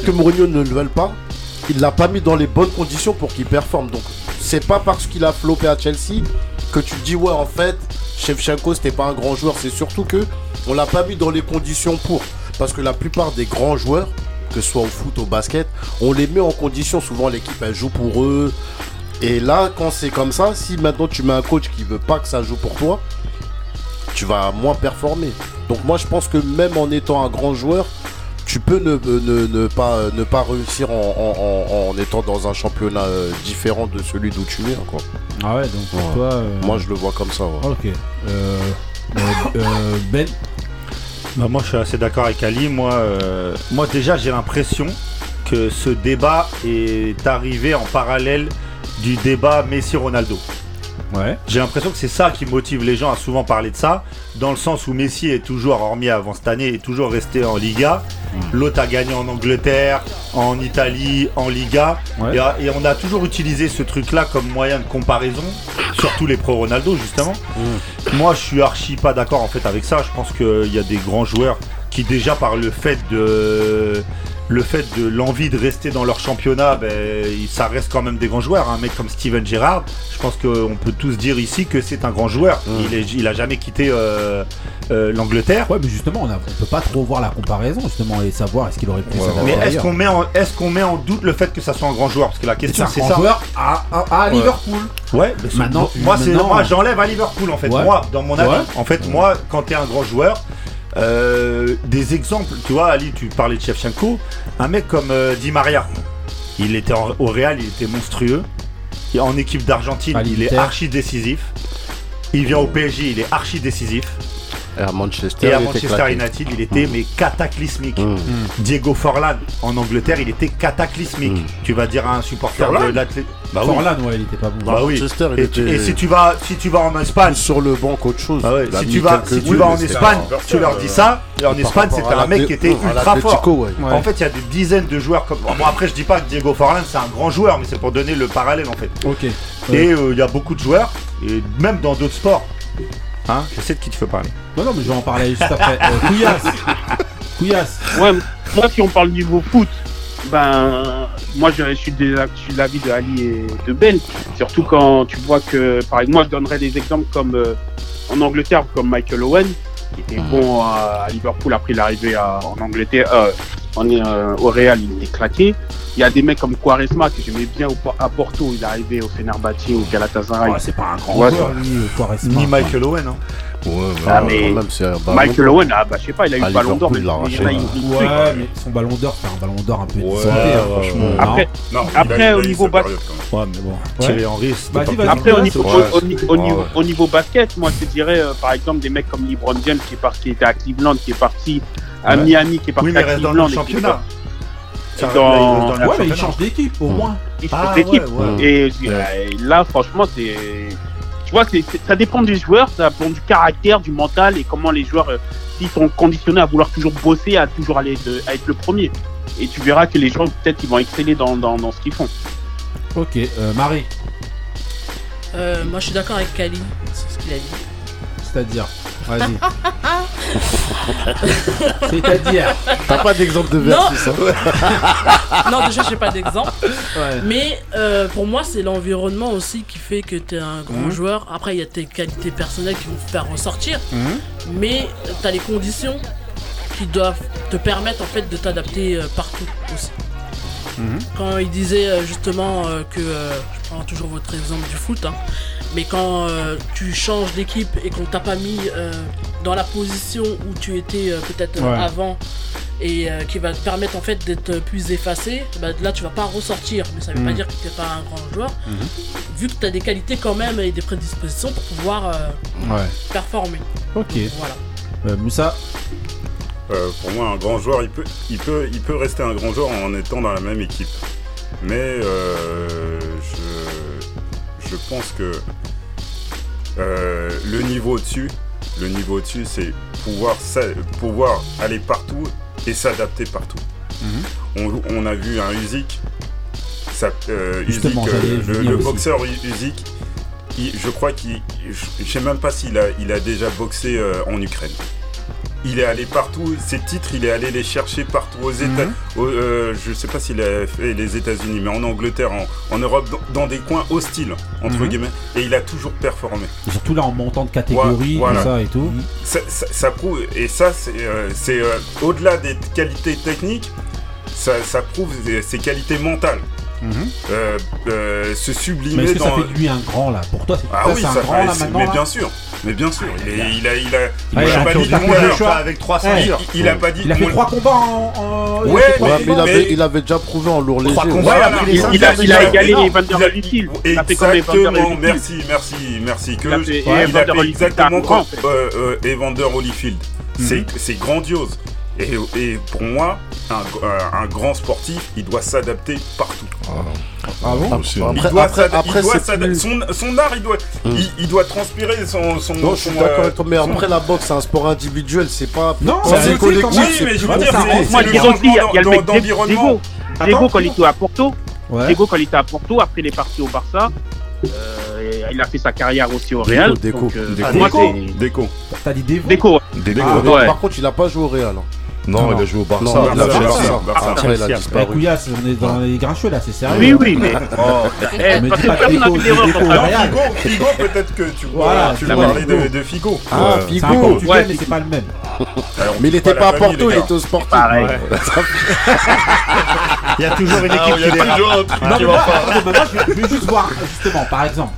que Mourinho ne le veuille pas. Il l'a pas mis dans les bonnes conditions pour qu'il performe. Donc, c'est pas parce qu'il a floppé à Chelsea que tu dis, ouais, en fait, Shevchenko, c'était pas un grand joueur. C'est surtout que on l'a pas mis dans les conditions pour. Parce que la plupart des grands joueurs, que ce soit au foot, au basket, on les met en condition. Souvent, l'équipe, elle joue pour eux. Et là, quand c'est comme ça, si maintenant tu mets un coach qui veut pas que ça joue pour toi, tu vas moins performer. Donc moi, je pense que même en étant un grand joueur, tu peux ne, ne- ne pas, ne pas réussir en, en- en- en étant dans un championnat euh, différent de celui d'où tu viens. Quoi. Ah ouais, donc pour Ouais. toi. euh, Moi, je le vois comme ça. ouais. Ok. Euh, euh, euh, ben Bah, moi, je suis assez d'accord avec Ali. Moi, euh, moi déjà, j'ai l'impression que ce débat est arrivé en parallèle du débat Messi-Ronaldo. Ouais. J'ai l'impression que c'est ça qui motive les gens à souvent parler de ça, dans le sens où Messi est toujours, hormis avant cette année, est toujours resté en Liga. L'autre a gagné en Angleterre, en Italie, en Liga. Ouais. Et, et on a toujours utilisé ce truc-là comme moyen de comparaison, surtout les pro-Ronaldo justement. Moi, je suis archi pas d'accord en fait avec ça. Je pense qu'il y a des grands joueurs qui déjà par le fait de le fait de l'envie de rester dans leur championnat, ben, ça reste quand même des grands joueurs. Un mec comme Steven Gerrard, je pense qu'on peut tous dire ici que c'est un grand joueur. Il, est, il a jamais quitté euh, euh, l'Angleterre. Ouais, mais justement, on, on peut pas trop voir la comparaison justement et savoir est-ce qu'il aurait pu Ouais, Mais est-ce qu'on met, en, est-ce qu'on met en doute le fait que ça soit un grand joueur? Parce que la c'est question un c'est grand ça. joueur à, à- à Liverpool Ouais, mais Maintenant- moi, maintenant- moi j'enlève à Liverpool en fait. Moi, dans mon avis, en fait, moi, quand t'es un grand joueur, euh, des exemples, tu vois, Ali, tu parlais de Shevchenko, un mec comme euh, Di Maria, il était en- au Real, il était monstrueux. Et en équipe d'Argentine, il est l'Inter. archi décisif. Il vient au PSG, il est archi décisif. Et à Manchester, Et à il était Manchester claqué. United, il était mais cataclysmique. Mm. Diego Forlan en Angleterre, il était cataclysmique. Mm. Tu vas dire à un supporter Forlan de l'athlète. Bah oui. Forlan, ouais, il était pas bon. Bah oui. Manchester, il Et, était tu- et si tu vas, si tu vas en Espagne, sur le banc qu'autre chose. ah ouais, a si tu vas, si tu vas en Espagne, un- tu leur dis ça. Et en Espagne, c'était un mec qui était ultra fort. ouais. Ouais. En fait, il y a des dizaines de joueurs comme. Bon, après, je dis pas que Diego Forlan c'est un grand joueur, mais c'est pour donner le parallèle en fait. Ok. Et euh, il y a beaucoup de joueurs, et même dans d'autres sports. Hein, je sais de qui tu veux parler. Non, non, mais je vais en parler juste après. Euh, Couillasse. Couillasse. Ouais, moi, si on parle niveau foot, ben, moi, je, je suis de, l'avis de Ali et de Ben. Surtout quand tu vois que, par exemple, moi, je donnerais des exemples comme euh, en Angleterre, comme Michael Owen, qui était bon à, à Liverpool. Après, il est arrivé à- en Angleterre, euh, on est euh, au Real, il était claqué. Il y a des mecs comme Quaresma que j'aimais bien à Porto. Il est arrivé au Fenerbahçe, au Galatasaray. Ouais, c'est pas un grand Ouais, joueur, Quaresma. Ni Michael Owen. Hein. Ouais, ouais. Ah, mais même, c'est Michael. Owen, ah, bah, je sais pas, il a eu le ballon d'or, mais il a eu Ouais, mais son ballon d'or, c'était un ballon d'or un peu Ouais, hein, franchement. Après, Non, Après, au niveau. Ouais, mais bon. Thierry Henry, pas-. Après, au, au- au au basket, moi je te dirais, euh, par exemple, des mecs comme LeBron James qui est parti, qui était à Cleveland, qui est parti à Ouais. Miami, qui est parti Oui, mais à reste dans le championnat. Ça, dans- Ouais, mais il change d'équipe au moins. il Ah, change d'équipe. ouais, ouais. Et euh, là, franchement, c'est. Tu vois, c'est- ça dépend des joueurs, ça dépend du caractère, du mental et comment les joueurs, euh, s'ils sont conditionnés à vouloir toujours bosser, à toujours aller de- à être le premier. Et tu verras que les joueurs, peut-être, ils vont exceller dans, dans, dans ce qu'ils font. Ok, euh, Marie, Euh, moi, je suis d'accord avec Kali sur ce qu'il a dit. c'est-à-dire. Vas-y. c'est-à-dire. T'as pas d'exemple de Non. versus, hein non, déjà, j'ai pas d'exemple. Ouais. Mais euh, pour moi, c'est l'environnement aussi qui fait que tu es un grand Mhm. joueur. Après, il y a tes qualités personnelles qui vont te faire ressortir. Mhm. Mais tu as les conditions qui doivent te permettre en fait de t'adapter euh, partout aussi. Mhm. Quand il disait euh, justement euh, que, euh, je prends toujours votre exemple du foot, hein, mais quand tu changes d'équipe et qu'on t'a pas mis dans la position où tu étais peut-être Ouais. avant et euh, qui va te permettre en fait d'être plus effacé, bah, là tu vas pas ressortir, mais ça veut pas Mhm. dire que tu n'es pas un grand joueur, Mhm. vu que tu as des qualités quand même et des prédispositions pour pouvoir euh, Ouais. performer. Ok. Voilà. Euh, Moussa, Euh, pour moi, un grand joueur, il peut, il, peut, il peut rester un grand joueur en étant dans la même équipe. Mais euh, je, je pense que euh, le niveau au-dessus, le niveau au-dessus, c'est pouvoir, pouvoir aller partout et s'adapter partout. on, on a vu un Usyk, ça, Usyk, le, boxeur Usyk, il- je crois qu'il, je, je sais même pas s'il a, il a déjà boxé en Ukraine. Il est allé partout, ses titres, il est allé les chercher partout aux États. Mhm. au- euh, je sais pas s'il a fait les États-Unis, mais en Angleterre, en, en Europe, dans, dans des coins hostiles entre Mhm. guillemets, et il a toujours performé. et surtout là en montant de catégorie, Voilà. tout ça et tout. Ça, ça- ça prouve, et ça, c'est euh, euh, au-delà des qualités techniques, ça, ça prouve ses qualités mentales. Mhm. Euh, euh, se Mais sublimer est-ce que ça fait de lui un grand là? Pour toi, c'est Ah oui, c'est un ça grand là maintenant mais bien sûr, mais bien sûr, il, est- il a, il a, il il a a pas dit choix. avec trois Eh, ceintures. il, il a pas dit. Il a fait trois combats en. Ouais, Ouais, mais- mais il avait, il avait déjà prouvé en lourd léger. Trois ouais. combats, il a il, a, ceintures. il a égalé il a- Holyfield. Exactement, merci, merci, merci. Que Il a fait- exactement un grand, comme euh, euh, Evander Holyfield. C'est c'est grandiose. Et, et pour moi, un, un- un grand sportif, il doit s'adapter partout. Ah bon Aussi, Après- il doit après- s'adapter- après, il doit c'est s'adapter- plus- son, son art, il doit, il, il doit transpirer son. son Non, je suis d'accord euh, avec toi, mais son- après la boxe, c'est un sport individuel, c'est pas. Non, c'est collectif. Oui, mais je veux dire, ça c'est le changement d'environnement. Diego, quand il était à Porto, Ouais. Diego, quand il était à Porto, après il est parti au Barça. euh, il a fait sa carrière aussi au Real. Déco, euh, Déco. Déco. T'as dit. Ah, ouais. Par contre, il a pas joué au Real. hein. Non, Non. il a joué au Barça. Non, il a Barça, fait Barça, ça. Barça. Après, il a Eh. Couillasse, on est dans les grincheux là, c'est sérieux. Oui, oui, mais. Oh. Eh, Mais parce dis que pas. Real. Figo, Figo, peut-être que tu, Voilà, tu parlais Figo. de, de Figo. Ah, un Figo. portugais, Ouais, mais c'est pas le même. Mais il était pas à Porto, il était au sportif. Pareil. Il y a toujours une équipe il y a qui dérape. toujours un truc Non, qui mais va moi, pas. attendez, mais moi, je, je veux juste voir, justement, par exemple.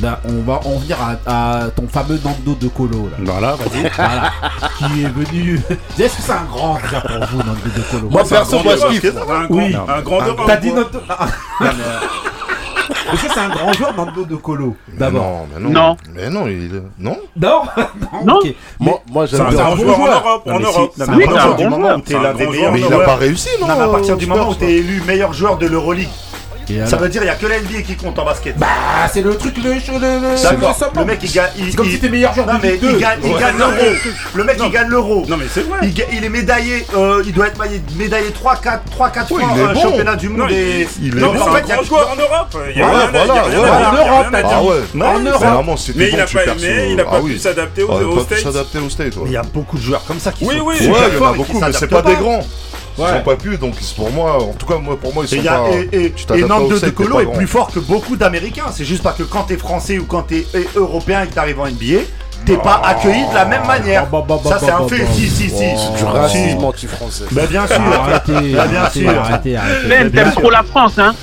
Ben, on va en venir à, à ton fameux Nando de Colo là. Voilà, vas-y. Voilà. qui est venu. Est-ce que c'est un grand déjà pour vous, Nando de Colo? Moi, perso, moi, je kiffe. Oui. grand, un grand Europe, T'as dit mais, euh, Est-ce que c'est un grand joueur Nando de Colo D'abord? Non, mais non. Non. Mais non, il. Non Non? Non. ok. Moi, moi C'est j'aime un bien. grand bon joueur en. Europe. Non, En mais Europe. si- non, Oui, mais c'est à un partir du bon moment joueur. où t'es C'est un l'un grand des joueur. meilleurs Mais il a joueurs. pas réussi, non Non, mais à partir du moment où t'es élu meilleur joueur de l'Euroleague, ça alors veut dire il y a que la NBA qui compte en basket. Bah, c'est le truc, le. le, le D'accord. le summum. Le mec il gagne. il- comme il- si t'es meilleur joueur Non de mais Ligue il 2. gagne, l'euro. Le mec Non. il gagne l'euro. Non, mais c'est vrai. Il, ga- il est médaillé, euh, il doit être médaillé 3, 4, 3, 4 Oui, fois euh, bon. championnat du monde. il- est en fait, il y a grand que- joueur en Europe. En Europe. Ah. En Mais Europe. vraiment, c'était Mais bon, il a tu pas- perds mais sur- il a pas Ah pu oui. s'adapter aux- il a pas pu States. s'adapter aux ouais. il y a beaucoup de joueurs comme ça qui Oui, sont oui. Ouais, il y en a beaucoup, mais c'est pas des grands. Ils Ouais. ont pas pu, donc pour moi, en tout cas, moi, pour moi, ils Et, sont il y a- pas. et, et, tu et Nando de t'es Colo est grand. plus fort que beaucoup d'Américains. C'est juste pas que quand t'es français ou quand t'es européen et que t'arrives en NBA, t'es pas accueilli de la même manière. Bah, bah, bah, Ça c'est bah, un fait. bah. Si, si, si. C'est du racisme anti-français. Bah bien sûr. Arrêtez, Bah, bien arrêtez, sûr. arrêtez, arrêtez. Même, t'aimes trop la France, hein.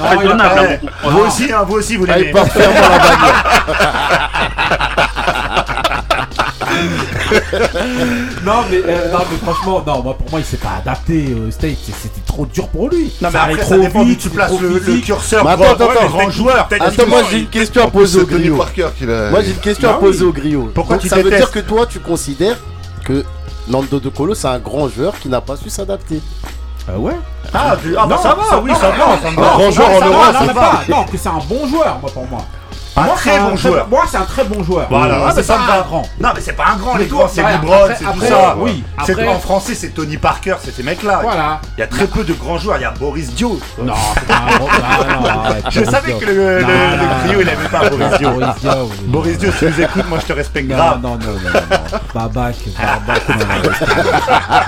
Raisonnable, hein, mon Vous aussi, hein, vous aussi, vous Ah, il l'aimez. la. Non mais, euh, non mais franchement, non, moi pour moi il s'est pas adapté c'est- c'était trop dur pour lui. Non mais après trop ça dépend d'où vite, tu places le, curseur. Mais attends, grand- attends, grand joueur. Attends, moi j'ai une question à poser au griot. Moi j'ai une question à poser au griot. Pourquoi tu ça veut dire que toi tu considères que Nando De Colo c'est un grand joueur qui n'a pas su s'adapter? Euh, ouais. Ah, tu- ah, bah Non, ça va, oui, ça va, ça me va. non, Un grand joueur en Europe, ça va. Non, que c'est un bon joueur, moi, pour moi. Un Moi, très c'est bon joueur. Moi, c'est un très bon joueur. Voilà, ah, c'est pas un grand. Non, mais c'est pas un grand, les grands, c'est Libron, c'est tout ça. oui, après- en français, c'est Tony Parker, c'est ces mecs-là. Voilà. Il y a très peu de grands joueurs. Il y a Boris Dio. Non, c'est pas un. Ah, Je savais que le, trio, il aimait pas Boris Dio. Boris Dio, si tu nous écoutes, moi je te respecte grave. non, non, non, non. Babac, Babac, non, non.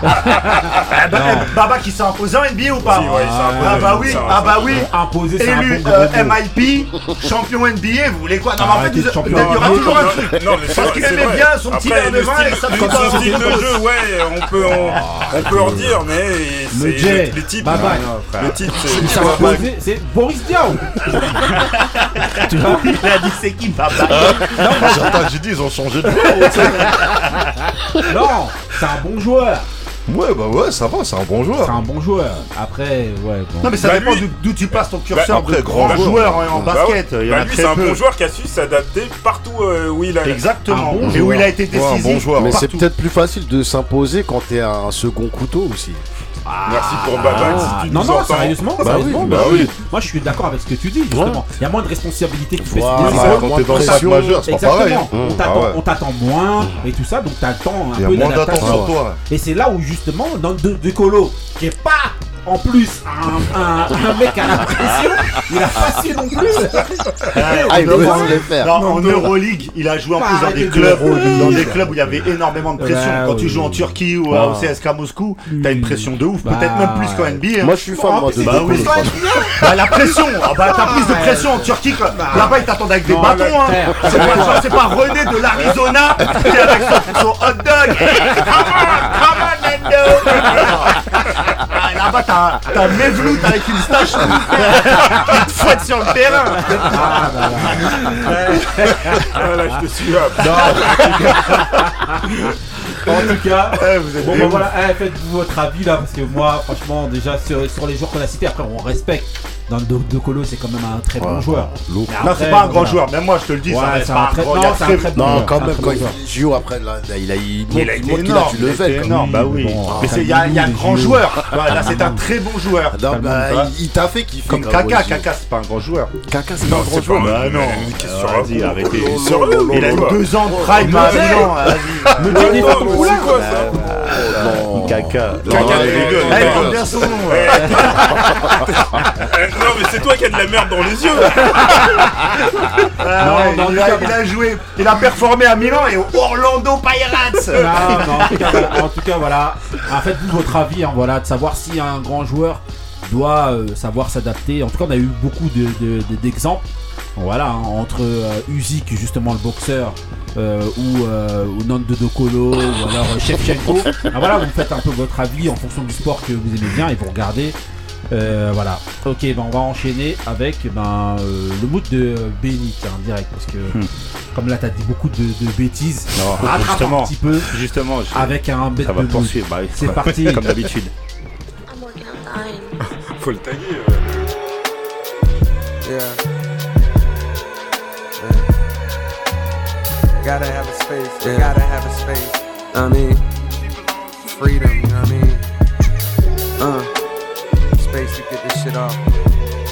Ah bah, eh, Baba qui s'est imposé en NBA ou pas il s'est imposé, Ah bah oui, il ah bah oui. Imposé, c'est Élu euh. MIP, champion NBA, voulez quoi Non, mais en fait, vous- il y aura toujours un Non, truc. non, Parce qu'il aimait bien son petit verre de le vin style- et ça le pas style de jeu, ouais, on peut en, on peut en dire, mais Le c'est types. Babac. Le type, Ça c'est. va poser, c'est Boris Diaw. tu vois Il a dit c'est qui Baba Attends, j'ai dit, ils ont changé de Non, c'est un bon joueur. Ouais, bah ouais, ça va, c'est un bon C'est joueur. un bon joueur. Après, ouais. Bon. Non mais ça Bah, dépend lui- d'où- tu passes ton curseur après, de grand grand joueur. joueur en, Bah basket. ouais. Il y en Bah a lui, c'est un peu. bon joueur qui a su s'adapter partout euh, où il allait. Exactement. Bon Et où il a été Ouais, un décisif. bon joueur. Mais c'est peut-être plus facile de s'imposer quand t'es un second couteau aussi. Merci pour Babac, Ah, si non, non, entends. sérieusement, Bah sérieusement, oui, bah bah oui. oui. Moi, je suis d'accord avec ce que tu dis, justement. Il y a moins de responsabilités qui fait Voilà, rôle. quand t'es dans le majeur, c'est pas pareil. Exactement. On t'attend, Ah ouais. on t'attend moins et tout ça, donc t'attends un Il y a peu moins d'attention d'adaptation. sur toi. Et c'est là où justement, dans de, de Colo, qui est pas en plus un, un, un mec à la pression, il a pas su non plus. Ah, il veut les faire. non, en Euroleague, il a joué en plus dans des de clubs, dans des clubs où il y avait énormément de pression. Ouais, Quand tu joues en Turquie ou Ah. au CSK Moscou, t'as une pression de ouf, Bah, peut-être même plus qu'en NBA. Moi, je suis fan, moi, de Bah oui. Bah, la pression, ah bah t'as plus de pression en Turquie que là-bas ils t'attendent avec des Non, bâtons. Hein. C'est pas, genre, c'est pas René de l'Arizona qui est avec son, son hot dog. Come on, come on Nando. Là-bas t'as t'as un Mevlout avec une stache qui te fouette sur le terrain. Ah, là, je te suis là. En tout cas, Eh, vous êtes bon, bah voilà, eh, faites-vous votre avis là, parce que moi, franchement, déjà sur, sur les joueurs qu'on a cités, après on respecte. Dans le De, de Colo, c'est quand même un très bon joueur. lourd. Mais Non, après, c'est pas un grand voilà. joueur, même moi je te le dis, Ouais, c'est pas un un très- grand non, c'est un très- bon Non, joueur, quand même, quand il joue après, là, il a, il a été énorme, quand énorme, même. bah oui. Mais c'est- il y a, il y a un grand JO. joueur. Voilà, c'est un très bon joueur. Bah, bah, il, il t'a fait kiffer. Comme Kaka. Kaka c'est pas un grand joueur. Kaka, c'est pas un grand joueur. Bah non, qu'est-ce que tu arrêtez. Il a eu deux ans de prime à Milan. Me des c'est là. quoi ça. Kaka. Tu. Eh, il prend bien son nom. Non, mais c'est toi qui as de la merde dans les yeux. Ah Non, ouais, non, il, a, il joué, il a performé à Milan et au Orlando Pirates. Non, non, en, tout cas, voilà, en tout cas, voilà. Ah, Faites-vous votre avis, hein, voilà, de savoir si un grand joueur doit euh, savoir s'adapter. En tout cas, on a eu beaucoup de- de- de- d'exemples. Voilà, hein, entre euh, Usyk, justement le boxeur, euh, ou, euh, ou Nando de Colo, ou alors euh, Shevchenko. Ah, voilà, vous faites un peu votre avis en fonction du sport que vous aimez bien et vous regardez. Euh, voilà. Ok, ben on va enchaîner avec ben, euh, le mood de Benny, tiens, direct, parce que comme là t'as dit beaucoup de, de bêtises, Non, justement. un petit peu Justement, je- avec un bête ça va de poursuivre. bah oui. C'est parti. Comme d'habitude. Faut le taguer. euh. Yeah. yeah. Gotta have a space. Yeah. Gotta have a space. I mean, freedom. You know what I mean? Uh, space to get this shit off.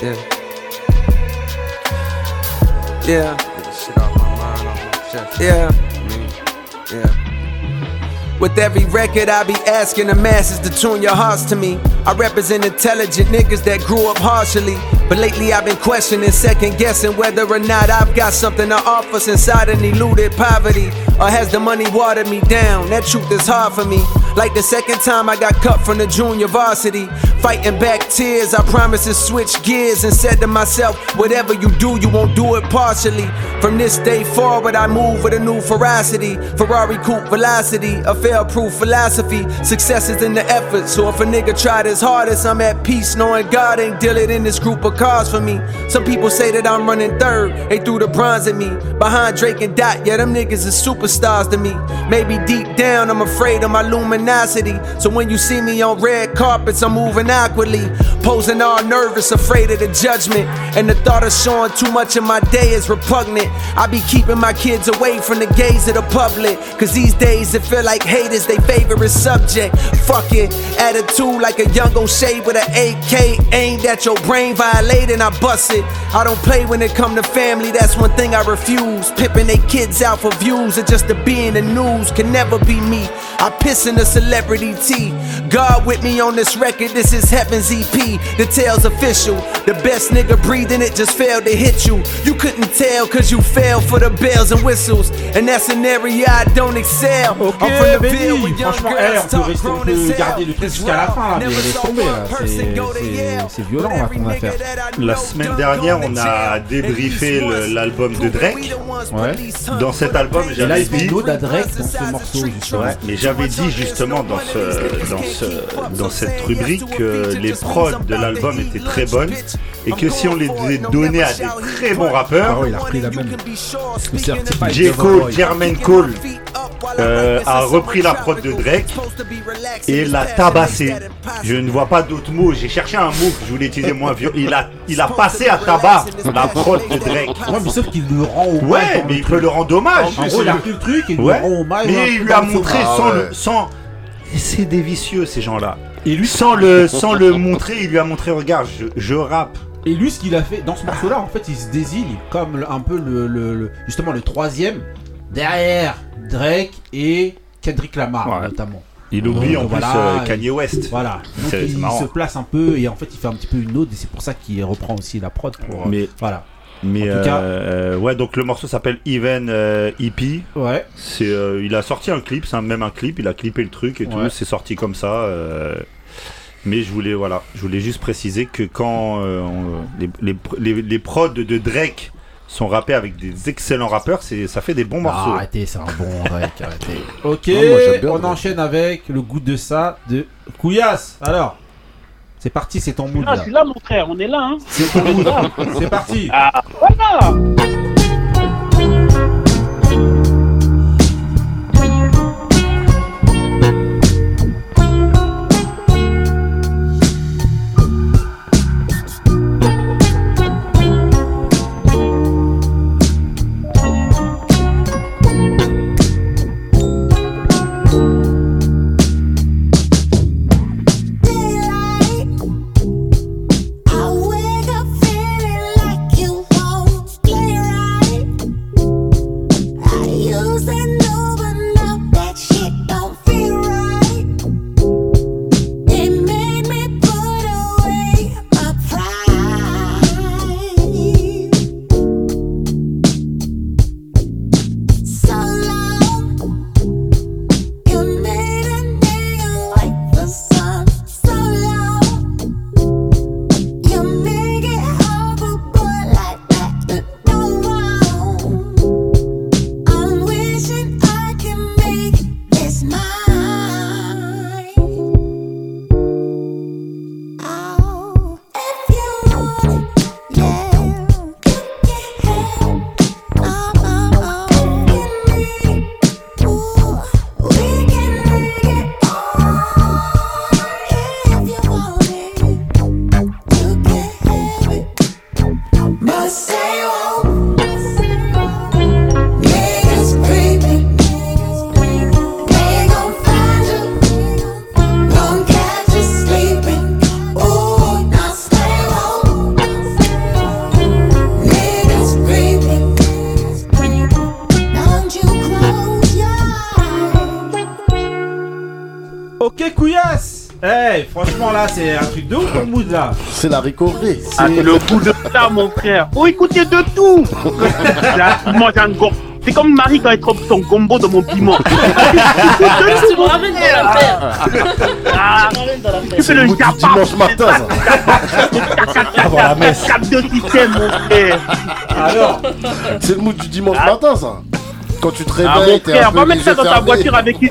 Yeah. Yeah. Get this shit off my mind, off my chest. Yeah. Yeah. With every record, I be asking the masses to tune your hearts to me. I represent intelligent niggas that grew up harshly. But lately, I've been questioning, second guessing whether or not I've got something to offer since I done eluded poverty. Or has the money watered me down? That truth is hard for me. Like the second time I got cut from the junior varsity. Fighting back tears, I promised to switch gears and said to myself, whatever you do, you won't do it partially. From this day forward, I move with a new ferocity. Ferrari coupe velocity, a fail proof philosophy. Success is in the effort, so if a nigga tried hardest, I'm at peace knowing God ain't dealing in this group of cars for me. Some people say that I'm running third, they threw the bronze at me. Behind Drake and Dot, yeah, them niggas is superstars to me. Maybe deep down, I'm afraid of my luminosity. So when you see me on red carpets, I'm moving awkwardly. Posing all nervous, afraid of the judgment. And the thought of showing too much of my day is repugnant. I be keeping my kids away from the gaze of the public. Cause these days it feel like hate is their favorite subject. Fuck it, attitude like a young O'Shea with an AK aimed at your brain, violating, I bust it. I don't play when it come to family, that's one thing I refuse. Pipping they kids out for views or just to be in the news can never be me. I piss in the celebrity tea. God with me on this record, this is Heaven's EP. The tale's official. The best nigga breathing it just failed to hit you. You couldn't tell cause you fell for the bells and whistles. And that's an area I don't excel. Ok, I'm from the Benny, Ville with young franchement, girls on peut, talk rester, on grown peut as hell. garder le truc jusqu'à la fin, là, mais laisse tomber, là. C'est- violent, là, ton affaire. La semaine dernière, on a débriefé l'album de Drake. Ouais. Dans cet album, là, j'avais il dit. une ode à Drake dans ce morceau, justement. Ouais, mais j'avais dit justement dans, ce, dans, ce, dans cette rubrique que les prods de l'album étaient très bonnes et que si on les donnait à des très bons rappeurs, Ah ouais, il a repris la même. J. Cole. Jermaine Cole euh, a repris la prod de Drake et l'a tabassé. Je ne vois pas d'autres mots. J'ai cherché un mot que je voulais utiliser moins vieux. Il a, il a passé à tabac la prod de Drake. Ouais, mais sauf qu'il le rend hommage. Ouais, mais il peut le rendre hommage. En gros, il a repris le truc et il Ouais. lui rend hommage. un Mais il peu lui a montré son. sans, sans. C'est des vicieux ces gens-là. Et lui, sans le, sans le montrer, il lui a montré regarde, je, je rappe. Et lui, ce qu'il a fait dans ce morceau-là, en fait, il se désigne comme un peu le, le- le- justement le troisième derrière Drake et Kendrick Lamar Ouais. notamment. Il oublie Donc, en plus voilà, euh, Kanye West. Voilà. Donc il marrant. se place un peu et en fait il fait un petit peu une ode et c'est pour ça qu'il reprend aussi la prod pour. euh, Mais- voilà. Mais En tout cas- euh, ouais, donc le morceau s'appelle Even euh, EP. Ouais. C'est, euh, il a sorti un clip, c'est un- même un clip, il a clippé le truc et tout, c'est sorti comme ça. euh, mais je voulais, voilà, je voulais juste préciser que quand euh, on- les, les, les, les prods de Drake sont rappés avec des excellents rappeurs, c'est, ça fait des bons morceaux. Ah, arrêtez, c'est un bon Drake, arrêtez. Ok, Non, moi, on enchaîne avec le goût de ça de Couillasse. Alors, c'est parti, c'est ton mood Ah, là. je suis là, mon frère, on est là. Hein. C'est ton mood. C'est parti. Ah, voilà it, Eh, franchement là, c'est un truc de ouf ton mood là. C'est la ricorée. Ah, c'est le coup de ça, mon frère. Oh, écoutez de tout. Là, moi, j'ai un gombo. C'est comme Marie quand elle trompe son gombo dans mon piment. Tu me ramènes dans l'affaire. Ah, Tu me ramènes dans tu l'affaire. fais le Mood du japa. dimanche matin, ça. Avant la messe. Cap de système, mon frère. Alors, C'est le mood du dimanche matin, ça. Quand tu te Ah, mon réveilles, t'es un frère, peu va mettre ça dans ta voiture avec une.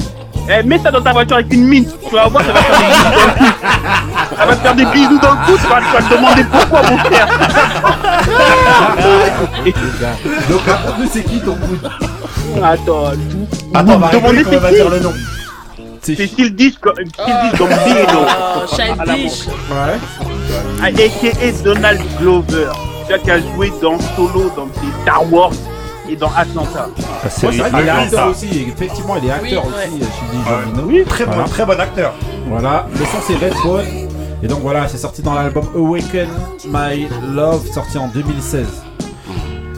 Eh, mets ça dans ta voiture avec une mine. Tu vas voir, ça va faire des bisous dans le cou. Ça va te faire des bisous dans le cou. Tu vas, tu vas te demander pourquoi, mon frère. donc raconte-nous c'est qui ton mood Attends, tout. Attends, on va Demandez rigoler quand c'est on va qui dire le nom. C'est disque, style disque comme Dino. Ah, à la Childish. banque. A.K.A. Donald Glover. Celui qui a joué dans Solo, dans les Star Wars et dans Atlanta. La série Ouais, c'est vrai qu'il est acteur aussi. Effectivement, il est acteur Oui, aussi, ouais. Shinji Ouais. Oui, très bon, Voilà. très bon acteur. Voilà, le son c'est Redbone. Et donc voilà, c'est sorti dans l'album Awaken My Love, sorti en 2016.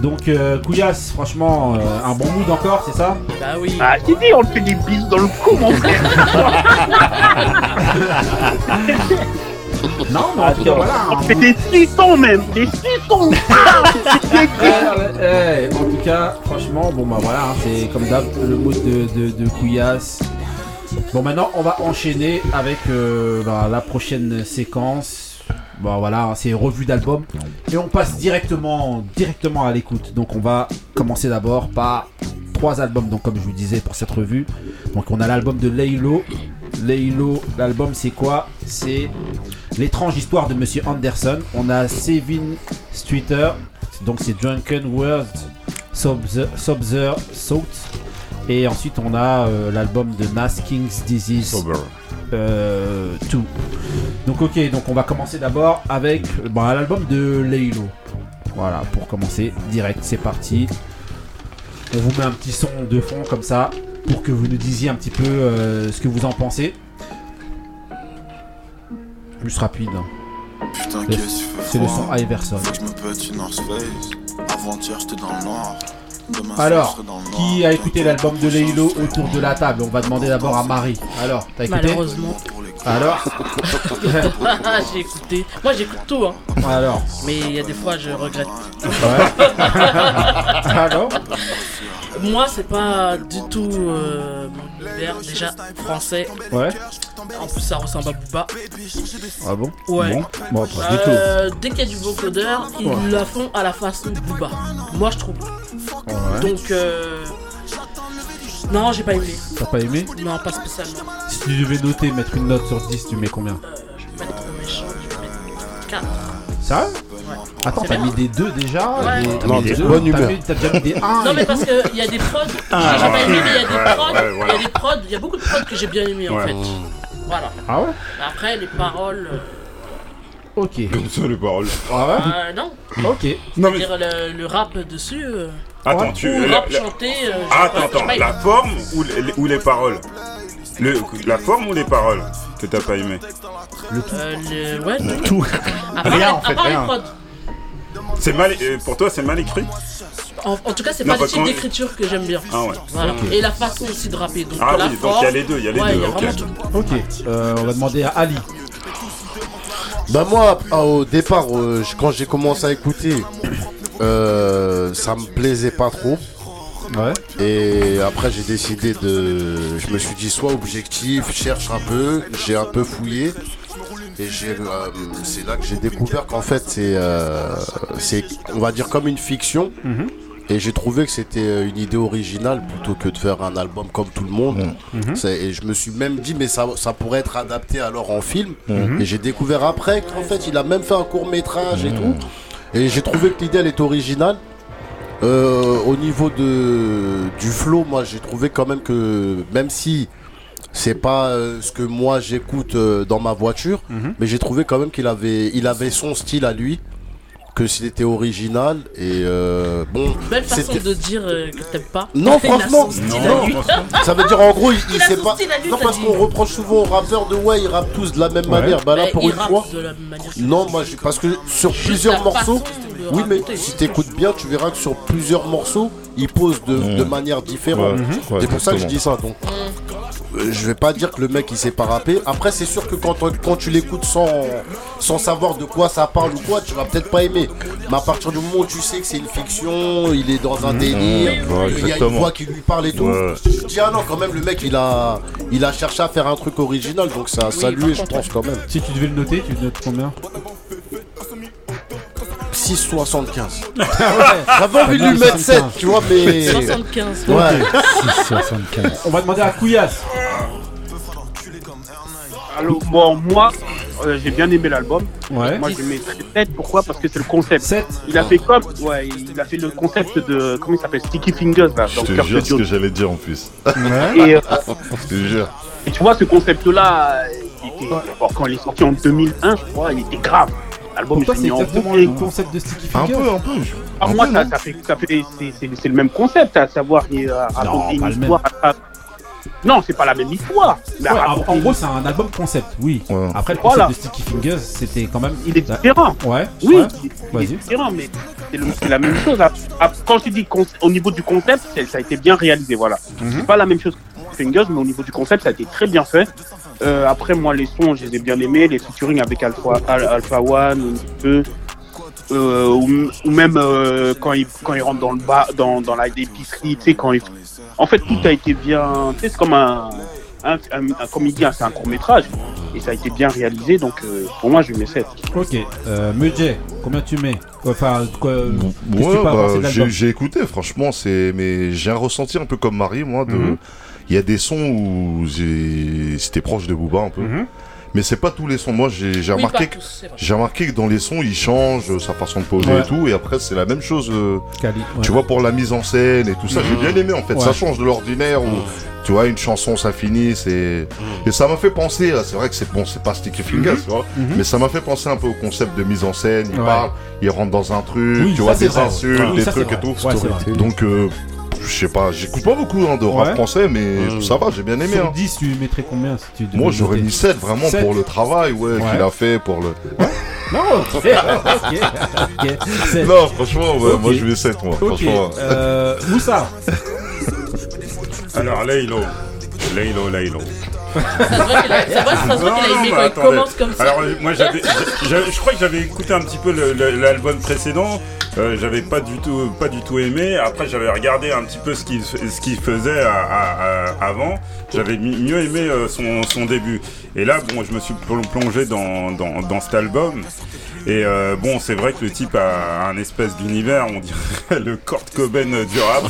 Donc euh, Couillasse, franchement, euh, un bon mood encore, c'est ça? Bah oui. Ah, il dit, on fait des bisous dans le cou, mon frère. Non, mais en tout cas, voilà. Fait mood- des suçons même, des. Eh, en tout cas, franchement, bon bah voilà, hein, c'est comme d'hab le de, de, de Couillasse. Bon, maintenant, on va enchaîner avec euh, bah, la prochaine séquence. Bon voilà, hein, c'est revue d'album. Et on passe directement, directement à l'écoute. Donc on va commencer d'abord par trois albums, donc comme je vous disais pour cette revue. Donc on a l'album de Laylo. Laylo, l'album c'est quoi? C'est l'étrange histoire de Monsieur Anderson. On a Sevin Streeter, donc c'est Drunken World, Sobzer, Salt. Et ensuite on a euh, l'album de Nas King's Disease euh, 2. Donc ok, donc on va commencer d'abord avec bon, l'album de Laylo. Voilà, pour commencer, direct, c'est parti. On vous met un petit son de fond comme ça, pour que vous nous disiez un petit peu euh, ce que vous en pensez. Juste rapide. Putain, qu'est-ce C'est le son Iverson. Faut que je me pète une North Face. Avant-hier, j'étais dans le noir. Alors, qui a écouté l'album de Laylo autour de la table? On va demander d'abord à Marie. Alors, t'as écouté? Malheureusement. Alors? J'ai écouté. Moi j'écoute tout, hein. Alors? Mais il y a des fois je regrette. Ouais. Alors? Moi c'est pas du tout euh, mon univers. Déjà français. Ouais. En plus ça ressemble à Booba. Ah bon Ouais. Bon, bon pas du tout. Euh, dès qu'il y a du vocodeur, ils Ouais. la font à la façon de Booba. Moi je trouve. Ouais. Donc euh... Non j'ai pas aimé. T'as pas aimé Non pas spécialement. Si tu devais noter, mettre une note sur 10, tu mets combien Je vais trop méchant, je vais mettre 4. Ça. Attends, t'as mis des 2 déjà Ouais. Non, mis des deux, bonnes t'as humeurs. mis- T'as déjà mis des 1 Non mais parce qu'il y a des prods, Ah, j'ai pas ouais. aimé mais il y a des Ouais, prods, ouais, voilà. il y a des prods, il y a beaucoup de prods que j'ai bien aimé en Ouais. fait. Voilà. Ah ouais Après les paroles, euh, Ok. Comme ça, les paroles. Ah ouais euh, non. Ok. Non, mais- C'est-à-dire le, le rap dessus. euh, Attends, tu. ou la- rap la- chanté. euh, Ah, attends, attends. pas. La forme ou les, ou les paroles le, La forme ou les paroles que t'as pas aimé Euh, le- ouais. Le tout. À part, Rien, en à fait, part les rien. prods. C'est mal. euh, Pour toi, c'est mal écrit En, en tout cas, c'est pas le type d'écriture que j'aime bien. Ah ouais. Voilà. Et la façon aussi de rapper. Donc, Ah la oui, donc il y a les deux, il y a les ouais, deux, il y a ok. tout. Euh, on va demander à Ali. Bah moi, ah, au départ, euh, quand j'ai commencé à écouter, euh, ça me plaisait pas trop. Ouais. Et après, j'ai décidé de. Je me suis dit, soit objectif, cherche un peu. J'ai un peu fouillé. Et euh, c'est là que j'ai découvert qu'en fait, c'est, euh, c'est, on va dire, comme une fiction. Et j'ai trouvé que c'était euh, une idée originale plutôt que de faire un album comme tout le monde. Mhm. C'est- Et je me suis même dit, mais ça, ça pourrait être adapté alors en film. Mhm. Et j'ai découvert après qu'en fait, il a même fait un court métrage et tout. Et j'ai trouvé que l'idée, elle est originale. Euh, au niveau de, du flow, moi, j'ai trouvé quand même que, même si c'est pas euh, ce que moi j'écoute euh, dans ma voiture, Mhm. mais j'ai trouvé quand même qu'il avait, il avait son style à lui, que c'était original et euh, bon. Belle façon c'était- de dire euh, que t'aimes pas. non, franchement, non. ça veut dire en gros, il, il Il a sait pas. lui, non, parce dit. qu'on reproche souvent aux rappeurs de ouais, ils rappent tous de la même Ouais. manière. Bah là, Mais pour une fois. de la même manière. Non, moi, j'ai- parce que sur plusieurs morceaux, oui, mais si t'écoutes bien, tu verras que sur plusieurs morceaux, il pose de, de manière différente. Ouais, c'est pour ça que je dis ça. Donc, euh, je vais pas dire que le mec il sait pas rapper. Après, c'est sûr que quand, quand tu l'écoutes sans, sans savoir de quoi ça parle ou quoi, tu vas peut-être pas aimer. Mais à partir du moment où tu sais que c'est une fiction, il est dans un délire, ouais, il y a une voix qui lui parle et tout. Ouais. Tu te dis, ah non, quand même, le mec il a, il a cherché à faire un truc original, donc ça a Oui, salué, je pense quand même. Si tu devais le noter, tu notes combien? 6,75. J'avais envie de lui mettre 7, tu vois, mais. 75. Ouais. 6,75. On va demander à Couillasse. Alors, bon, moi, euh, j'ai bien aimé l'album. Ouais. Moi, je mets 7. Pourquoi? Parce que c'est le concept. 7 Il a fait comme, ouais, il a fait le concept de, comment il s'appelle, Sticky Fingers là. Je dans te jure ce que j'allais dire en plus. Et, euh, Je te jure. et tu vois, ce concept-là, il était- bon, quand il est sorti en 2001, je crois, il était grave. L'album, je c'est l'ai mis en exactement boucle. le concept de Sticky Un Fingers peu, un peu. Ah, Un moi, peu, ça, non ça fait, ça fait, c'est- c'est c'est le même concept, à savoir euh, raconter une pas le même. histoire. à- Non, c'est pas la même histoire. Mais Ouais, en, raconter en une- gros, c'est un album concept, oui. Ouais. Après, le concept Voilà. de Sticky Fingers, c'était quand même. il est différent. Ouais. Oui, ouais. il- est Vas-y. différent, mais c'est la même chose. Quand je dis au niveau du concept, ça a été bien réalisé, voilà. Mhm. C'est pas la même chose que Fingers, mais au niveau du concept, ça a été très bien fait. Euh, après, moi, les sons, je les ai bien aimés. Les featuring avec Alpha, Al- Alpha One, un petit peu. Euh, ou, ou même euh, quand il quand il rentre dans le bar, dans dans la tu sais quand il. En fait, tout a été bien. Tu sais, c'est comme un un, un, un comédien, c'est un court métrage et ça a été bien réalisé. Donc, euh, pour moi, je mets 7. Ok. Euh, Mudjay, combien tu mets? Enfin, quoi, Ouais, bah, j'ai écouté, franchement, c'est mais j'ai un ressenti un peu comme Marie, moi. De, il Mhm. y a des sons où c'était proche de Booba un peu, Mhm. mais c'est pas tous les sons. Moi, j'ai Oui, remarqué, que- j'ai remarqué que dans les sons, il change sa façon de poser Ouais. et tout, et après c'est la même chose. euh, Cali, ouais. Tu vois, pour la mise en scène et tout ça, j'ai bien aimé en fait. Ouais. Ça change de l'ordinaire où tu vois une chanson, ça finit, c'est et ça m'a fait penser. C'est vrai que c'est bon, c'est pas Sticky Fingers, tu vois, Mhm. mais ça m'a fait penser un peu au concept de mise en scène. Il Ouais. parle, il rentre dans un truc, Oui, tu vois, des vrai. insultes, des trucs et tout. Donc, euh, je sais pas, j'écoute pas beaucoup hein, de Ouais. rap français, mais ça va, j'ai bien aimé. Sur hein. 10, tu mettrais combien si tu Moi, j'aurais mis 7 vraiment Sept pour le travail ouais, Ouais. qu'il a fait, pour le. Non, ok, ok, ok. Sept. Non, franchement, ouais, moi je mets 7, moi. Franchement. Euh, Moussa. Alors, Laylo. Laylo, Laylo. Qu'il a- ça se voit qu'il a Non, aimé mais quand il commence comme ça. Alors, moi, j'avais, j'avais- je crois que j'avais écouté un petit peu le- le- l'album précédent. Euh, j'avais pas du tout, pas du tout aimé. Après, j'avais regardé un petit peu ce qu'il, ce qu'il faisait à- à- à- avant. J'avais mi- mieux aimé euh, son, son début. Et là, bon, je me suis plon- plongé dans, dans, dans cet album. Et euh, bon, c'est vrai que le type a un espèce d'univers, on dirait le Kurt Cobain du rap.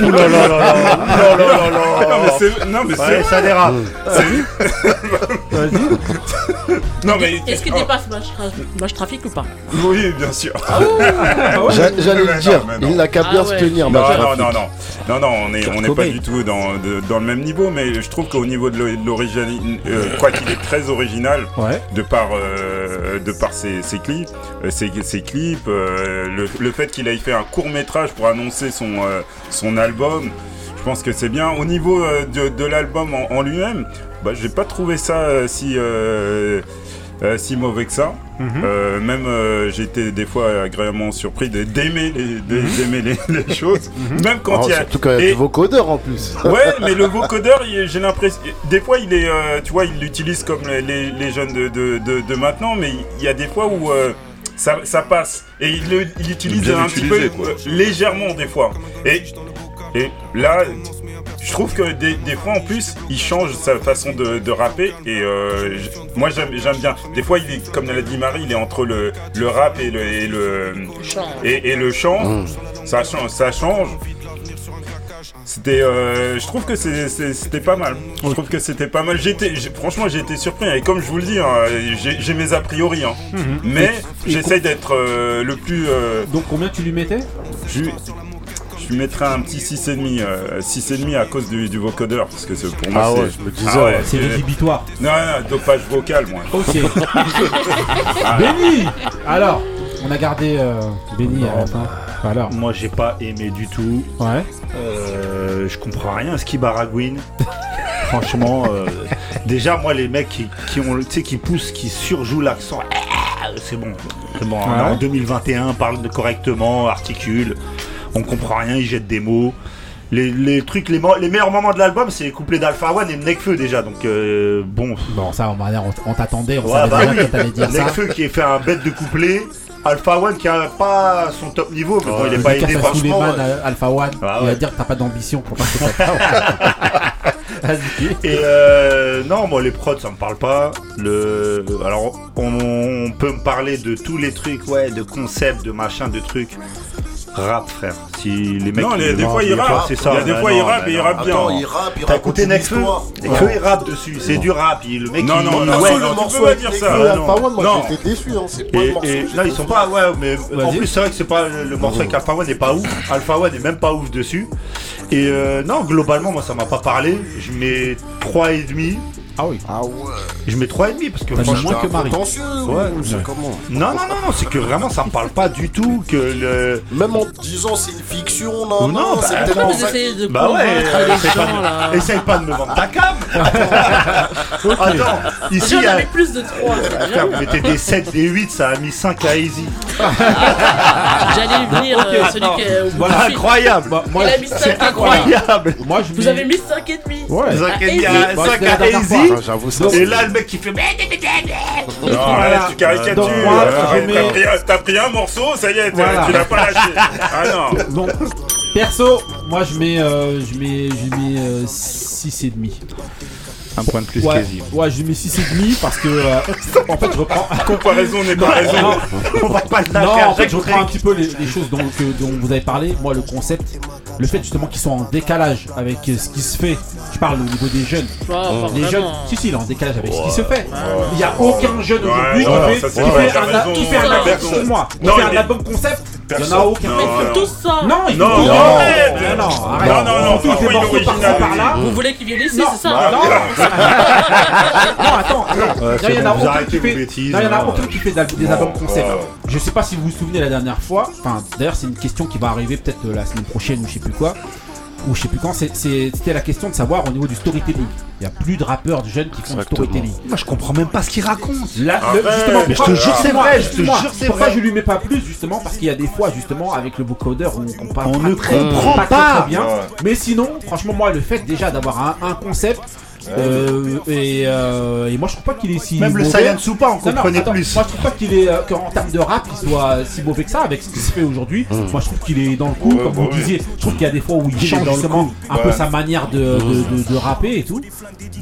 Là là là là. Non mais c'est, non mais Ouais, c'est, ça dérape. non mais Est-ce qu'il dépasse Match Tra- Match Trafic ou pas oui, bien sûr. J'a- J'allais le dire, non. il n'a qu'à Ah bien se tenir, Non, non, non, non, non, non, on est, Kurt on n'est pas du tout dans, de- dans le même niveau, mais je trouve qu'au niveau de l'original, quoi qu'il est très original, Ouais. de par, euh, de par ses, ses clips, euh, clips, euh, le, fait qu'il ait fait un court métrage pour annoncer son, euh, son album, je pense que c'est bien. Au niveau de, l'album en, en lui-même, bah, j'ai pas trouvé ça si, euh, si mauvais que ça. Mhm. Euh, même euh, j'ai été des fois agréablement surpris de- d'aimer les, de- d'aimer les, les choses, même quand Oh, il y a. Surtout quand il y a et- du vocodeur en plus. Ouais, mais le vocodeur, j'ai l'impression. Des fois, il est, euh, tu vois, il l'utilise comme les, les- les jeunes de, de, de, de maintenant, mais il y a des fois où euh, ça, ça passe. Et il le- il l'utilise Bien un petit peu quoi. légèrement, des fois. Et, et là, je trouve que des, des fois, en plus, il change sa façon de, de rapper. Et euh, moi, j'aime j'aime bien. Des fois, il est, comme l'a dit Marie, il est entre le, le rap et le, et le, Chant. et, et le chant. Ça, change, ça change. C'était, euh, je trouve que c'était pas mal. Je trouve que c'était pas mal. J'étais, franchement, j'ai été surpris. Et comme je vous le dis, hein, j'ai mes a priori. hein. Mhm. Mais j'essaye d'être euh, le plus. euh, Donc, combien tu lui mettais? Je, je lui mettrais un petit 6,5 euh, 6,5 à cause du, du vocodeur. Parce que c'est- pour moi, Ah c'est. ouais, je me disais, Ah ouais. C'est rédhibitoire. Non, non, dopage vocal, moi. Ok. Benny Alors, on a gardé euh, Benny à la fin. Alors, Moi, j'ai pas aimé du tout. ouais. Euh, je comprends rien à ce qui baragouine. Franchement, euh, déjà, moi, les mecs qui, qui ont, tu sais, qui poussent, qui surjouent l'accent, ah, c'est bon. C'est bon. on est Ouais. En 2021, parle de correctement, articule. On comprend rien, ils jettent des mots. Les, les trucs, les, meilleurs moments de l'album, c'est les couplets d'Alpha One et de Nekfeu déjà. Donc, euh, bon. Bon, ça, on, va dire, on, on t'attendait, on Ouais, savait bah déjà oui. que t'allais dire ça. Nekfeu qui est fait un bête de couplet. Alpha One qui a pas son top niveau, mais bon, il est pas aidé franchement. Alpha One, Ah il va dire que t'as pas d'ambition pour passer. Et euh, non, moi les prods ça me parle pas. Le, alors on, on peut me parler de tous les trucs, ouais, de concepts, de machin, de trucs rap, frère. Si les mecs. Non, les, ils. C'est ça. Il y a des fois ils rap et ils rappent bien. il rappe, il T'as écouté dessus. C'est du rap. Le mec. Non, non, non. Le morceau va dire ça. non j'étais déçu. Hein. C'est pas le morceau. Là ils sont pas. Ouais, mais en plus c'est vrai que c'est pas le morceau avec Alpha One n'est pas ouf. Alpha One n'est même pas ouf dessus. Et euh, non, globalement moi ça m'a pas parlé. Je mets 3,5 ah oui. Ah ouais. Je mets 3,5 parce que T'as franchement. moins que Marie. Ouais, Non, non, non, non, c'est que vraiment ça me parle pas du tout. Même en disant c'est une fiction, non, non, bah, c'est peut-être vous essayez de Bah ouais, euh, les essaye pas, de... essaye pas de me vendre ta cam Attends, Attends, ici, J'en avais plus de 3. vous mettez des 7, des 8, ça a mis 5 à Easy. J'allais venir euh, celui qui est au bout Voilà, incroyable Bah, a mis 5 incroyable. Vous avez mis 5 et demi. Ouais. Vous 5 à Easy compris. Et là, le mec qui fait. Non, ah, voilà. tu caricatures. T'as pris, un morceau, ça y est, tu l'as pas lâché. ah non. Bon, perso, moi je mets, euh, 6,5. Euh, un point de plus ouais, quasi. Ouais, j'ai mis 6,5 parce que. Euh, en fait, je reprends. comparaison n'est pas raison. Non, on va pas non en fait, je reprends un petit peu les, choses dont, vous avez parlé. Moi, le concept, le fait justement qu'ils sont en décalage avec ce qui se fait. Je parle au niveau des jeunes. Oh, les jeunes. Si, si, il est en décalage avec ce qui se fait. Il n'y a aucun jeune aujourd'hui qui fait, qui fait un, qui album. moi, Qui fait un album concept il n'y en a aucun. Non, ils tous ça. Non, ils non, non, non, non, arrête. Non, non, non, tous les morceaux par là. Vous voulez qu'ils viennent ici, c'est ça Non, non, attends, attends. Il y en a aucun qui fait. qui fait des albums concept. Je sais pas si vous vous souvenez la dernière fois. Enfin, d'ailleurs, c'est une question qui va arriver peut-être euh, la semaine prochaine ou je sais plus quoi ou je sais plus quand, c'était la question de savoir au niveau du storytelling. Il n'y a plus de rappeurs de jeunes qui font du storytelling. Moi, je comprends même pas ce qu'il raconte. Ah je te jure, c'est vrai. Je te. Je lui mets pas plus, justement, parce qu'il y a des fois, justement, avec le vocodeur, on, on, on, ne comprend pas. Très bien. Mais sinon, franchement, moi, le fait déjà d'avoir un concept, euh, euh, euh, et, moi je trouve pas qu'il est si. Même mauvais. le Saiyan Soupa, on comprenait plus. Moi je trouve pas qu'il est. qu'en termes de rap, il soit si mauvais que ça avec ce qui se fait aujourd'hui. Hmm. Moi je trouve qu'il est dans le coup, comme vous bah ouais. disiez. Je trouve qu'il y a des fois où il change justement un peu sa manière de, de, rapper et tout.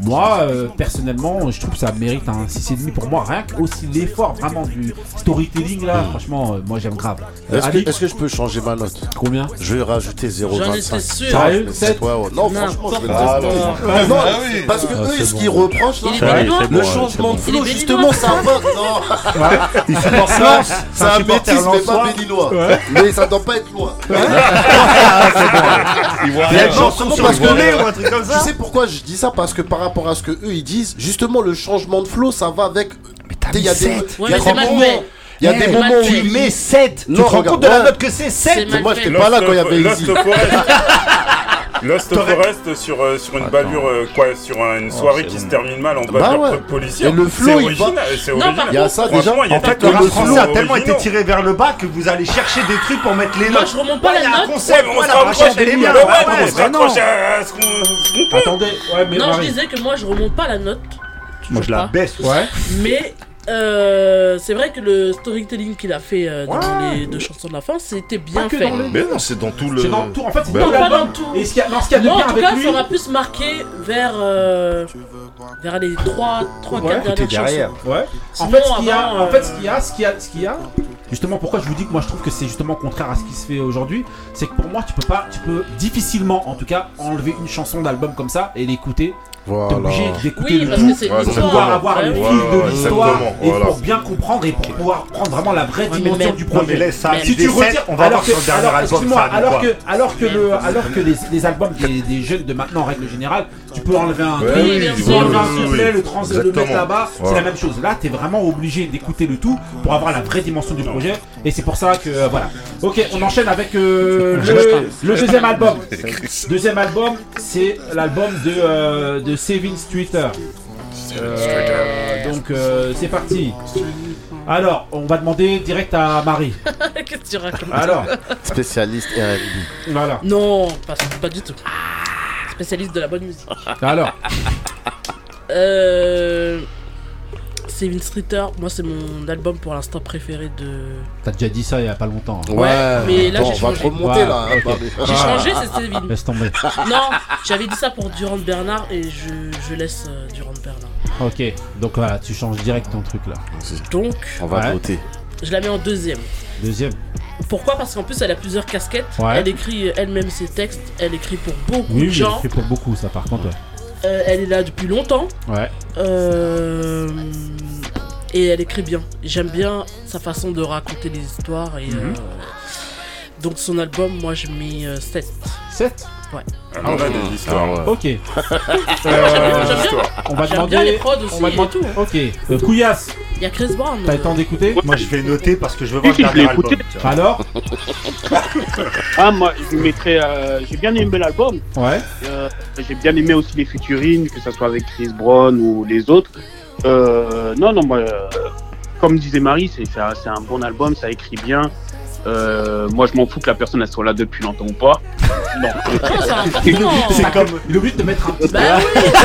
Moi personnellement, je trouve que ça mérite un 6,5 pour moi. Rien qu'aussi l'effort vraiment du storytelling là, hmm. franchement, moi j'aime grave. Est-ce que, est que, je peux changer ma note? Combien? Je vais rajouter 0,25. Sérieux Non, franchement, je vais le parce que ah, eux, ce qu'ils reprochent, hein, le changement de flot, justement, ça invoque. Non, c'est un bêtise, mais pas béninois. Mais ça doit pas être loin. Il y a parce que ou un truc comme ça. Tu sais pourquoi je dis ça? Parce que par rapport à ce que eux ils disent, justement, le changement de flot, ça va avec. Mais t'as il y a des. Ouais. Il y a eh, des moments où tu mets 7. Tu te rends compte de la note que c'est 7 Moi, j'étais pas là quand il y avait ici. Lost Forest sur, euh, sur une Attends. bavure, euh, quoi, sur une ah, soirée qui se termine mal en ah bavure bah ouais. policière. Et le flow, il. Il y a ça déjà. En fait, le français a tellement été tiré vers le bas que vous allez chercher des trucs pour mettre les notes. Moi, je remonte pas la note. On, des on se rapproche à ce qu'on peut. Attendez. Non, je disais que moi, je remonte pas la note. Moi, je la baisse, ouais. Mais euh, c'est vrai que le storytelling qu'il a fait euh, dans les deux chansons de la fin, c'était bien fait. Mais non, c'est dans tout le. C'est dans tout. En fait, c'est ben... pas dans tout. Et ce a, y a de en tout cas, ça m'a plus marqué vers euh, vers les 3 3 ouais. 4 dernières Ouais. En fait, ce qu'il y a, en fait, ce qu'il y a, ce qu'il y a, ce qu'il y a, justement, pourquoi je vous dis que moi je trouve que c'est justement contraire à ce qui se fait aujourd'hui, c'est que pour moi, tu peux pas, tu peux difficilement, en tout cas, enlever une chanson d'album comme ça et l'écouter T'es obligé d'écouter oui, parce pour pouvoir avoir le fil de l'histoire et pour bien comprendre et pour pouvoir prendre vraiment la vraie dimension du projet. mais ça, si tu retires, on va voir sur dernier album. Alors que, alors que, le, alors que les, albums des, jeunes de maintenant, en règle générale, tu peux enlever un truc, tu peux enlever un soufflet, le transit, le mettre là-bas, c'est la même chose. Là, t'es vraiment obligé d'écouter le tout pour avoir la vraie dimension du projet. Et c'est pour ça que euh, voilà. Ok, on enchaîne avec euh, le, deuxième album. Deuxième album, c'est l'album de, euh, de Savings Twitter. Euh, donc c'est parti. Alors, on va demander direct à Marie. Qu'est-ce que tu racontes Alors, spécialiste R&B. Voilà. Non, pas, pas du tout. Spécialiste de la bonne musique. Alors. Euh, Seven Streeter, moi c'est mon album pour l'instant préféré de. T'as déjà dit ça il y a pas longtemps. Hein. Ouais, mais là j'ai changé. Là. J'ai changé, c'est Seven. Laisse tomber. Non, j'avais dit ça pour Durand Bernard et je, laisse euh, Durand Bernard. Ok, donc voilà, tu changes direct ton truc là. Donc. On va ouais. Je la mets en deuxième. Deuxième. Pourquoi? Parce qu'en plus, elle a plusieurs casquettes. Elle écrit euh, elle-même ses textes. Elle écrit pour beaucoup oui, de gens. Elle écrit pour beaucoup, ça, par contre. Ouais. Euh, elle est là depuis longtemps. Ouais. Euh, et elle écrit bien. J'aime bien sa façon de raconter les histoires. Et, Mhm. euh, donc son album, moi je mets euh, 7. 7 Ouais. Ah, on a des histoires. Ok. J'aime bien, Euh, j'aime bien. on va J'aime demander. bien les prods aussi on va et demander- tout. Ok. Euh, Couillasse, Il y a Chris Brown. t'as le temps d'écouter Moi, je vais noter parce que je veux voir si, le je l'ai dernier album. écouté. tiens. Alors Ah, moi, je lui mettrais. euh, j'ai bien aimé l'album. Ouais. Euh, j'ai bien aimé aussi les featuring, que ce soit avec Chris Brown ou les autres. Euh, non, non, moi, euh, comme disait Marie, c'est c'est un, c'est un bon album, ça écrit bien. Euh, moi, je m'en fous que la personne elle soit là depuis longtemps ou pas. Non. c'est comme. Il est obligé de te mettre un petit Bah oui. Et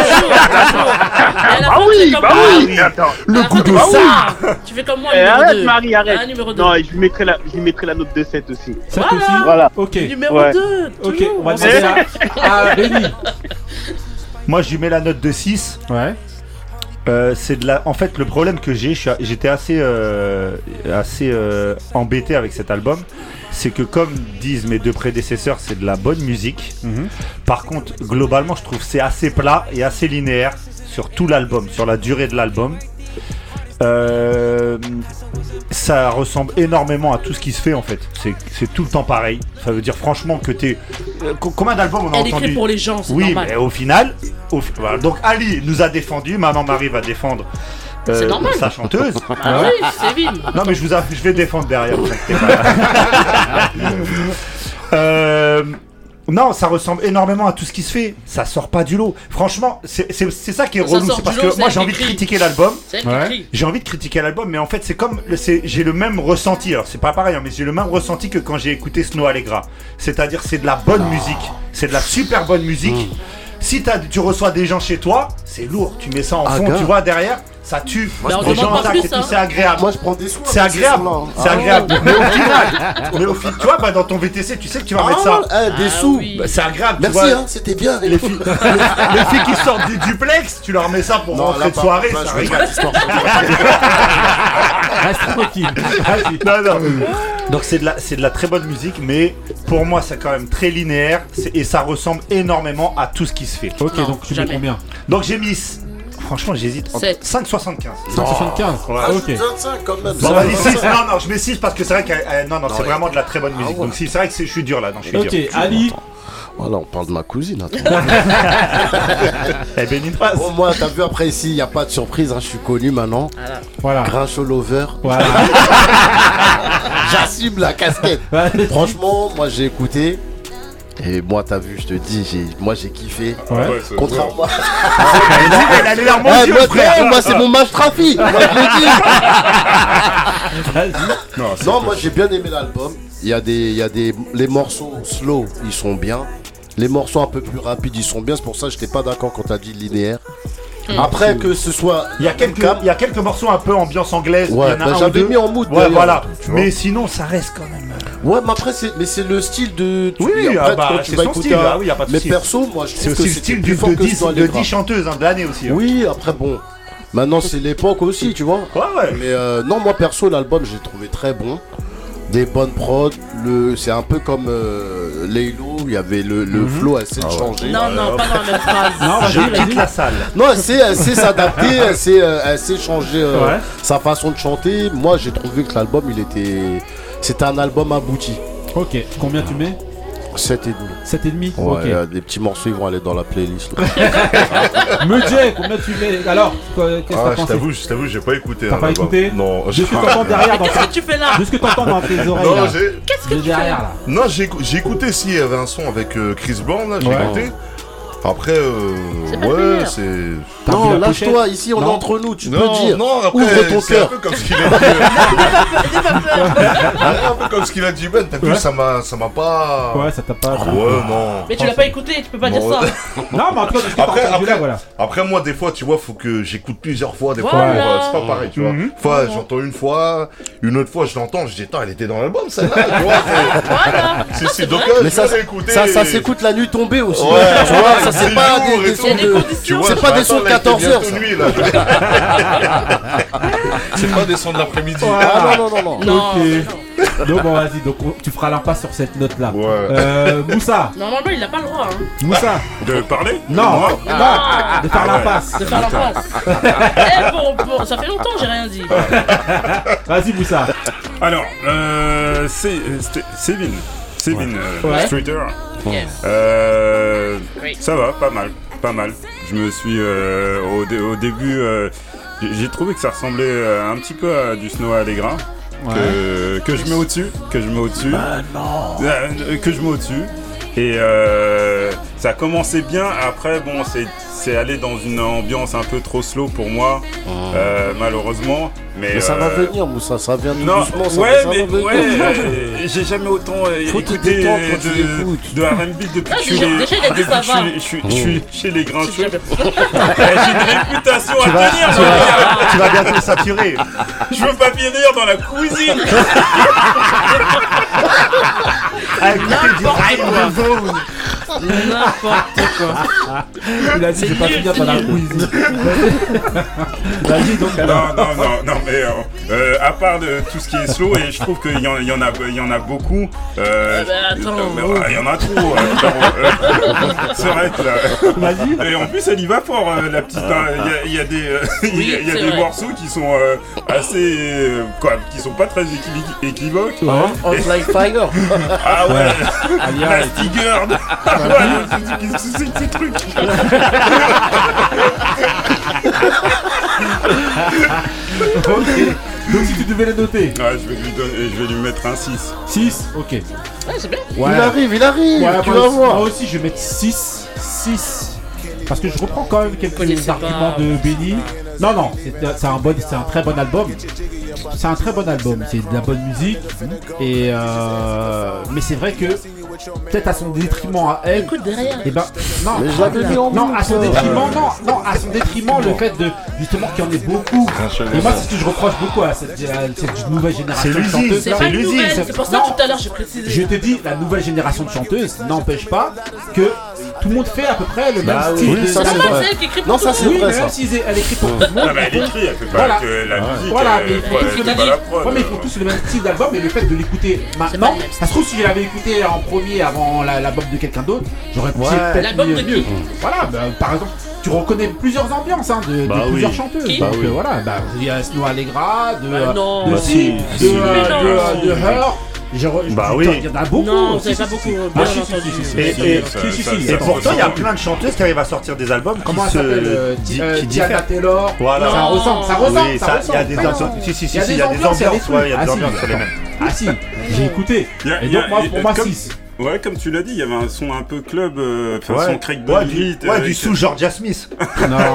Ah tu oui, bah oui, attends. À la fin, tu fais Bah comme moi. Tu fais comme moi, Eh, arrête, 2. Marie, arrête. Ah, numéro 2. Non, et je lui mettrai la, je lui mettrai la note de 7 aussi. Ça Voilà. aussi Voilà. Ok. Numéro Ouais. 2. Ok, on va demander à, à Benny. Moi, je lui mets la note de 6. Ouais. Euh, c'est de la. En fait, le problème que j'ai, j'étais assez, euh, assez euh, embêté avec cet album, c'est que comme disent mes deux prédécesseurs, c'est de la bonne musique. Mhm. Par contre, globalement, je trouve c'est assez plat et assez linéaire sur tout l'album, sur la durée de l'album. Euh, ça ressemble énormément à tout ce qui se fait en fait. C'est- tout le temps pareil. Ça veut dire franchement que t'es. Euh, co- combien d'albums on a Elle écrit entendu pour les gens, c'est Oui, normal. mais au final, au fi- voilà. donc Ali nous a défendu, Maman Marie va défendre euh, C'est normal. sa chanteuse. Ah oui, c'est vide. Non mais je vous a- je vais défendre derrière. vous inquiétez pas. Euh, non, ça ressemble énormément à tout ce qui se fait. Ça sort pas du lot. Franchement, c'est ça qui est Ça relou. C'est parce que moi j'ai envie de critiquer l'album. J'ai envie de critiquer l'album, mais en fait c'est comme j'ai le même ressenti. Alors c'est pas pareil, hein, mais j'ai le même ressenti que quand j'ai écouté Snow Allegra. C'est-à-dire c'est de la bonne musique, c'est de la super bonne musique. Si t'as- tu reçois des gens chez toi, c'est lourd. Tu mets ça en Ah, fond, gars. tu vois derrière, ça tue. Les gens plus, et tout, hein. c'est agréable. Moi, je prends des soins. C'est agréable, c'est Ah, agréable. Mais au final, mais au final, tu vois, bah, dans ton VTC, tu sais que tu vas Ah, mettre ça. eh, des Ah sous. oui. Bah, c'est agréable. tu Merci, vois. hein, c'était bien. Les filles, les, les filles qui sortent du duplex, tu leur mets ça pour Non, rentrer là, de soirée, ça je rigole. Reste tranquille. Non, non. Donc c'est de la, c'est de la très bonne musique, mais pour moi c'est quand même très linéaire c'est- et ça ressemble énormément à tout ce qui se fait. Ok, Non, donc tu mets jamais. combien Donc j'ai mis, franchement j'hésite, entre Sept. 5,75. 575. Ah, Ok. 25 quand même. Bon, vas-y, 6. Non, non, je mets 6 parce que c'est vrai que euh, non, non, c'est ouais. vraiment de la très bonne musique. ouais. Donc si, c'est vrai que c'est- je suis dur là, non, je suis Ok, dur. Ali. Voilà, on parle de ma cousine. attends. Eh ben, une phrase. Bon, moi, t'as vu après ici, il n'y a pas de surprise, hein, je suis connu maintenant. Voilà. Grinchot Lover. Voilà. J'assume la casquette. Ouais. Franchement, moi j'ai écouté. Et moi, t'as vu, je te dis, j'ai, moi j'ai kiffé. Ouais. Contrairement à. Elle a l'air Eh, moi, frère. moi, c'est mon match trafic. Moi, je le dis. Vas-y. Non, Non, pas- moi j'ai bien aimé l'album. Il y a des, il y a des, les morceaux slow, ils sont bien. Les morceaux un peu plus rapides, ils sont bien. C'est pour ça que j'étais pas d'accord quand t'as dit linéaire. Après que ce soit, Il y a quelques, il y a quelques morceaux un peu ambiance anglaise. Ouais, il y en a bah, un j'avais mis en mood Ouais, voilà. Mais sinon, ça reste quand même. euh, ouais, mais après c'est, mais c'est le style de. tu- Oui, après, ah bah, quand c'est tu vas son écouter style, un- ah oui, y a pas de Mais perso, moi je C'est trouve aussi que le c'était style plus de que 10 Snow de Allegra. 10 chanteuses hein, de l'année aussi. hein. Oui, après bon. Maintenant c'est l'époque aussi, tu vois. Ouais, ouais. Mais euh, non, moi perso, l'album j'ai trouvé très bon. Des bonnes prods. Le, c'est un peu comme euh, Laylo, il y avait le, le flow assez changé. Non, non, pas dans la même phrase. Non, Je quitte la salle. Non, elle sait, elle sait s'adapter, elle sait, euh, sait changer euh, Ouais. sa façon de chanter. Moi, j'ai trouvé que l'album, il était, c'était un album abouti. Ok, combien tu mets? 7 et demi. 7,5 Ouais, Ok. euh, des petits morceaux, ils vont aller dans la playlist. là. Medjay, combien tu mets Alors, qu'est-ce que Ah, t'as je pensé t'avoue, je t'avoue, j'ai pas écouté. T'as hein, pas là-bas. écouté Non. De ce que t'entends derrière dans Qu'est-ce que tu fais là De ce que t'entends dans tes oreilles Non, là. j'ai. Qu'est-ce que tu fais derrière là. Non, j'ai écou- j'ai écouté s'il y avait un son avec euh, Chris Brown, là, j'ai Ouais. écouté. Après, euh, ouais, c'est. Non, lâche-toi, ici, on est entre nous, tu non, peux dire. non, après, Ouvre ton c'est un cœur. peu comme ce qu'il a dit. un peu comme ce qu'il a dit, Ben. T'as vu, Ouais. ça m'a, ça m'a pas. Ouais, ça t'a pas... Ouais, non. Mais tu l'as pas écouté, tu peux pas dire ça. Non, mais en tout cas, Après, là, après, voilà. après, moi, des fois, tu vois, faut que j'écoute plusieurs fois. Des fois, Voilà. euh, c'est pas pareil, tu vois. Mhm. Une fois, j'entends une fois, une autre fois, je l'entends, je dis, attends, elle était dans l'album, celle-là, tu vois. c'est- Voilà. C'est, c'est, donc, Mais ça, ça, s'écoute la nuit tombée aussi. Ouais. tu vois, ça ça, c'est pas des, des sons de. C'est pas des sons de 14 heures. là. C'est pas des sons de l'après-midi. Ah non, non, non, non. Ok. Donc bon, vas-y, donc on- tu feras l'impasse sur cette note-là. Euh, Moussa, Normalement, il n'a pas le droit. Hein. Moussa. De parler Non, non, de faire Ah ouais. l'impasse. De faire l'impasse. Eh, bon, bon, ça fait longtemps que j'ai rien dit. Vas-y, Moussa. Alors, euh, c'est c'est- Sévin. Euh, Ouais. Streeter. Yes. Euh. Ça va, pas mal, pas mal. Je me suis euh, au, dé- au début, euh, j'ai- trouvé que ça ressemblait euh, un petit peu à du Snow Allegra. Que, que je mets au-dessus, que je mets au-dessus, Euh, que je mets au-dessus. Et euh, ça a commencé bien. Après, bon, c'est c'est allé dans une ambiance un peu trop slow pour moi, euh, malheureusement. Mais, Mais ça va euh, venir, Moussa, ça vient tout non, doucement. Ça, ouais, ça mais va ouais, euh, j'ai jamais autant euh, Faut écouté de, de R&B depuis Ah, que je suis je suis chez les grincheux. Eh, J'ai une réputation à vas, tenir. tu vas- tu vas bientôt saturer. Je veux pas finir dans la cuisine. Ah, du. N'importe quoi. Il a dit, je vais pas finir dans la quiz. Vas-y, donc alors. Non, non, non, non, mais euh, euh, à part de tout ce qui est slow, et je trouve qu'il y, en- il y, en a, il y en a beaucoup. Euh, Eh ben, attends, euh, mais, oh. il y en a trop. euh, euh, là. Et en plus, elle y va fort, euh, la petite. hein. Il y a- il y, a des, euh, il y a- il y a c'est des vrai. morceaux qui sont euh, assez. euh, quoi, qui sont pas très équivi- équivoques. On like fire. Ah ouais, Alia, la c'est que ces trucs Ok. Donc si tu devais les noter. Ouais, je vais lui donner, je vais lui mettre un 6. 6 Ok. Ouais, c'est bien. Il arrive, il arrive, Ouais, tu moi vas aussi- voir. Moi aussi, je vais mettre 6. 6. Parce que je reprends quand même quelques arguments de Benny. Non, non, c'est un, bon, c'est un très bon album. C'est un très bon album. C'est de la bonne musique. Et euh, mais c'est vrai que peut-être à son détriment à elle. Écoute derrière. Et ben non, Mais je l'avais mis en non, à son détriment, non, non, à son détriment le fait de justement qu'il y en ait beaucoup. Et moi, c'est ce que je reproche beaucoup à cette, à cette nouvelle génération de chanteuses. C'est l'usine, c'est- pour ça tout à l'heure j'ai précisé. Je te dis, la nouvelle génération de chanteuses n'empêche pas que tout le monde fait à peu près le même Bah style. oui, de- ça, C'est c'est normal, vrai. c'est elle qui écrit pour Non, tout ça, le c'est. Oui, vrai, mais ça. même si elle écrit pour tout le monde. Bah elle écrit, elle fait pas Voilà. que la musique. Voilà, elle, mais ils font tous le même- pas la prod. Ouais, mais ils font tous le même style d'album, mais le fait de l'écouter maintenant, ça se trouve si je l'avais écouté en premier avant la- l'album de quelqu'un d'autre, j'aurais peut-être L'album mieux. de mieux. Voilà, bah, par exemple, tu reconnais plusieurs ambiances hein, de, de Bah oui. plusieurs chanteuses. Qui? Donc Bah oui. euh, voilà, bah, il y a Snow Allegra, de, Bah euh, non. de Bah Si, si, de, si. euh, Mais de, non. euh, de Her. Je Bah oui. Il y en a beaucoup. Non, si, pas si, beaucoup si. bien Ah, entendu. si, si, Et- si, et- si, si, si, ça- si. Et ça- pourtant, il y a ça- plein de chanteuses qui arrivent à sortir des albums qui Comment se s'appelle euh, euh, diffèrent. Taylor. Voilà. Ça ressemble, ça ressemble, Oui, ça ça- il y a ressemble. des Ah, ambiances. Si, si, si, Il y a des ambiances, il y a des ambiances, ouais, il y a trucs. des Ah, sur les mêmes. Ah si, j'ai écouté. Il y a- Et donc moi, pour moi, comme- 6. Ouais, comme tu l'as dit, il y avait un son un peu club, euh, Ouais. son Craig Ouais, du, David. ouais, du sous Georgia Smith. Non, non, non,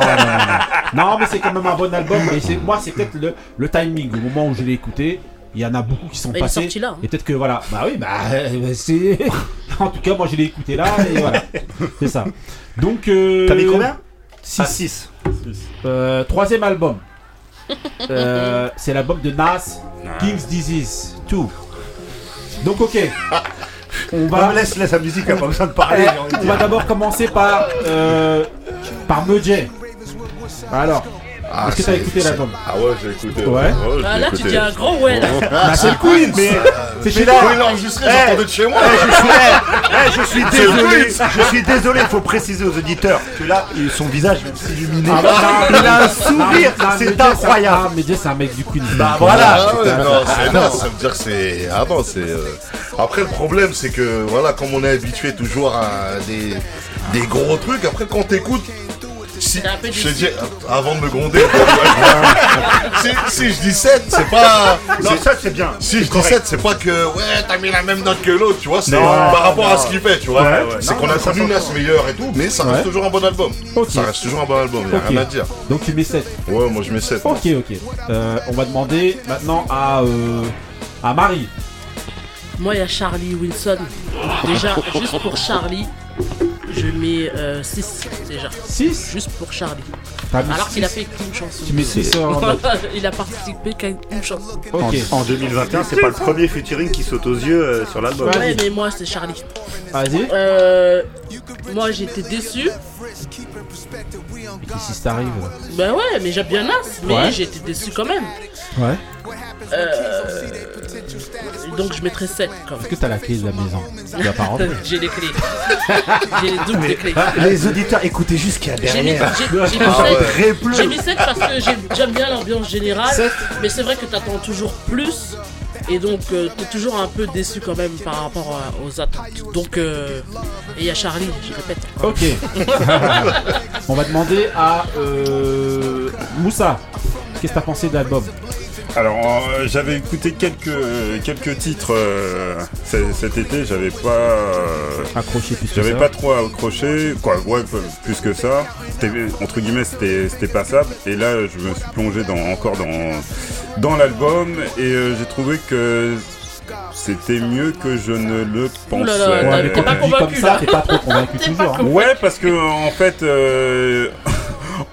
non. Non, mais c'est quand même un bon album. Mais c'est- moi, c'est peut-être le, le timing. Au moment où je l'ai écouté, il y en a beaucoup qui sont est passés. sorti là, hein. Et peut-être que voilà. Bah oui, bah euh, c'est. en tout cas, moi, je l'ai écouté là et voilà. C'est ça. Donc. Euh, T'as mis combien? 6. Ah, 6. Euh, troisième album. Euh, c'est l'album de Nas, King's Disease 2. Donc, ok. On va. Laisse, laisse la musique, a pas besoin de parler. Eh, on va d'abord commencer par euh, par. Alors, Ah, est-ce que t'as écouté c'est- l'album Ah ouais, j'ai écouté. Ouais. j'ai Ah, là, tu dis un grand ouais. là. Bah, c'est le Queen, mais c'est chez là. Oui, l'enregistré, Eh, j'entendais de chez moi. Eh, je suis, eh, je suis désolé, je suis désolé, il faut préciser aux auditeurs que là, il- son visage de s'illuminer. Ah, bah, il a un sourire, c'est incroyable. Ah, Mudjay, c'est un mec du Queen. Bah voilà. Ah non, c'est- non, ça veut dire que c'est. Ah non, c'est. euh, Après, le problème, c'est que, voilà, comme on est habitué toujours à des, des gros trucs, après, quand t'écoutes. Si, un peu je dis, avant de me gronder, si, si je dis 7, c'est pas. Non, c'est- ça c'est bien. Si je dis correct. 7, c'est pas que ouais, t'as mis la même note que l'autre, tu vois, c'est Non, par rapport à ce qu'il fait, tu vois. Ouais, ouais. C'est qu'on a connu Nas meilleur et tout, mais ça reste Ouais. toujours un bon album. Ça reste toujours un bon album, y a Ok. rien à dire. Donc tu mets 7. Ouais, moi je mets 7. Ok, ok. Euh, on va demander maintenant à, euh, à Marie. Moi, il y a Charlie Wilson. Déjà, juste pour Charlie, je mets 6 déjà. 6 Juste pour Charlie. Mis Alors qu'il a fait qu'une chanson. Tu mets six en note. Il a participé qu'à une chanson. En, en 2021, c'est pas le premier featuring qui saute aux yeux euh, sur l'album. Ouais, mais moi, c'est Charlie. Vas-y. Euh, moi, j'étais déçu. Si ça t'arrive Ben ouais, mais j'aime bien Nas, mais Ouais. j'ai été déçu quand même. Ouais. Euh, donc je mettrais 7 quand même. Est-ce que t'as la clé de la maison? Tu vas pas rentrer. J'ai les clés. J'ai les doubles clés. Les auditeurs, écoutez juste ce qu'il y a J'ai mis, derrière. j'ai- mis Ah sept. ouais. Vrai bleu. J'ai mis 7 parce que j'ai- j'aime bien l'ambiance générale. Mais c'est vrai que t'attends toujours plus. Et donc euh, t'es toujours un peu déçu quand même par rapport à- aux attentes. Donc, euh, et il y a Charlie, je répète. Ok. On va demander à euh, Moussa. Qu'est-ce que t'as pensé de l'album? Alors, euh, j'avais écouté quelques, euh, quelques titres euh, cet été, j'avais pas. euh, Accroché plus que J'avais pas trop accroché, quoi, ouais, plus que ça. C'était, entre guillemets, c'était, c'était passable. Et là, je me suis plongé dans, encore dans, dans l'album et euh, j'ai trouvé que c'était mieux que je ne le pensais. Là là, t'as- mais t'es quand pas convaincu comme ça, là. t'es pas trop convaincu toujours. hein. convaincu. Ouais, parce que en fait, euh,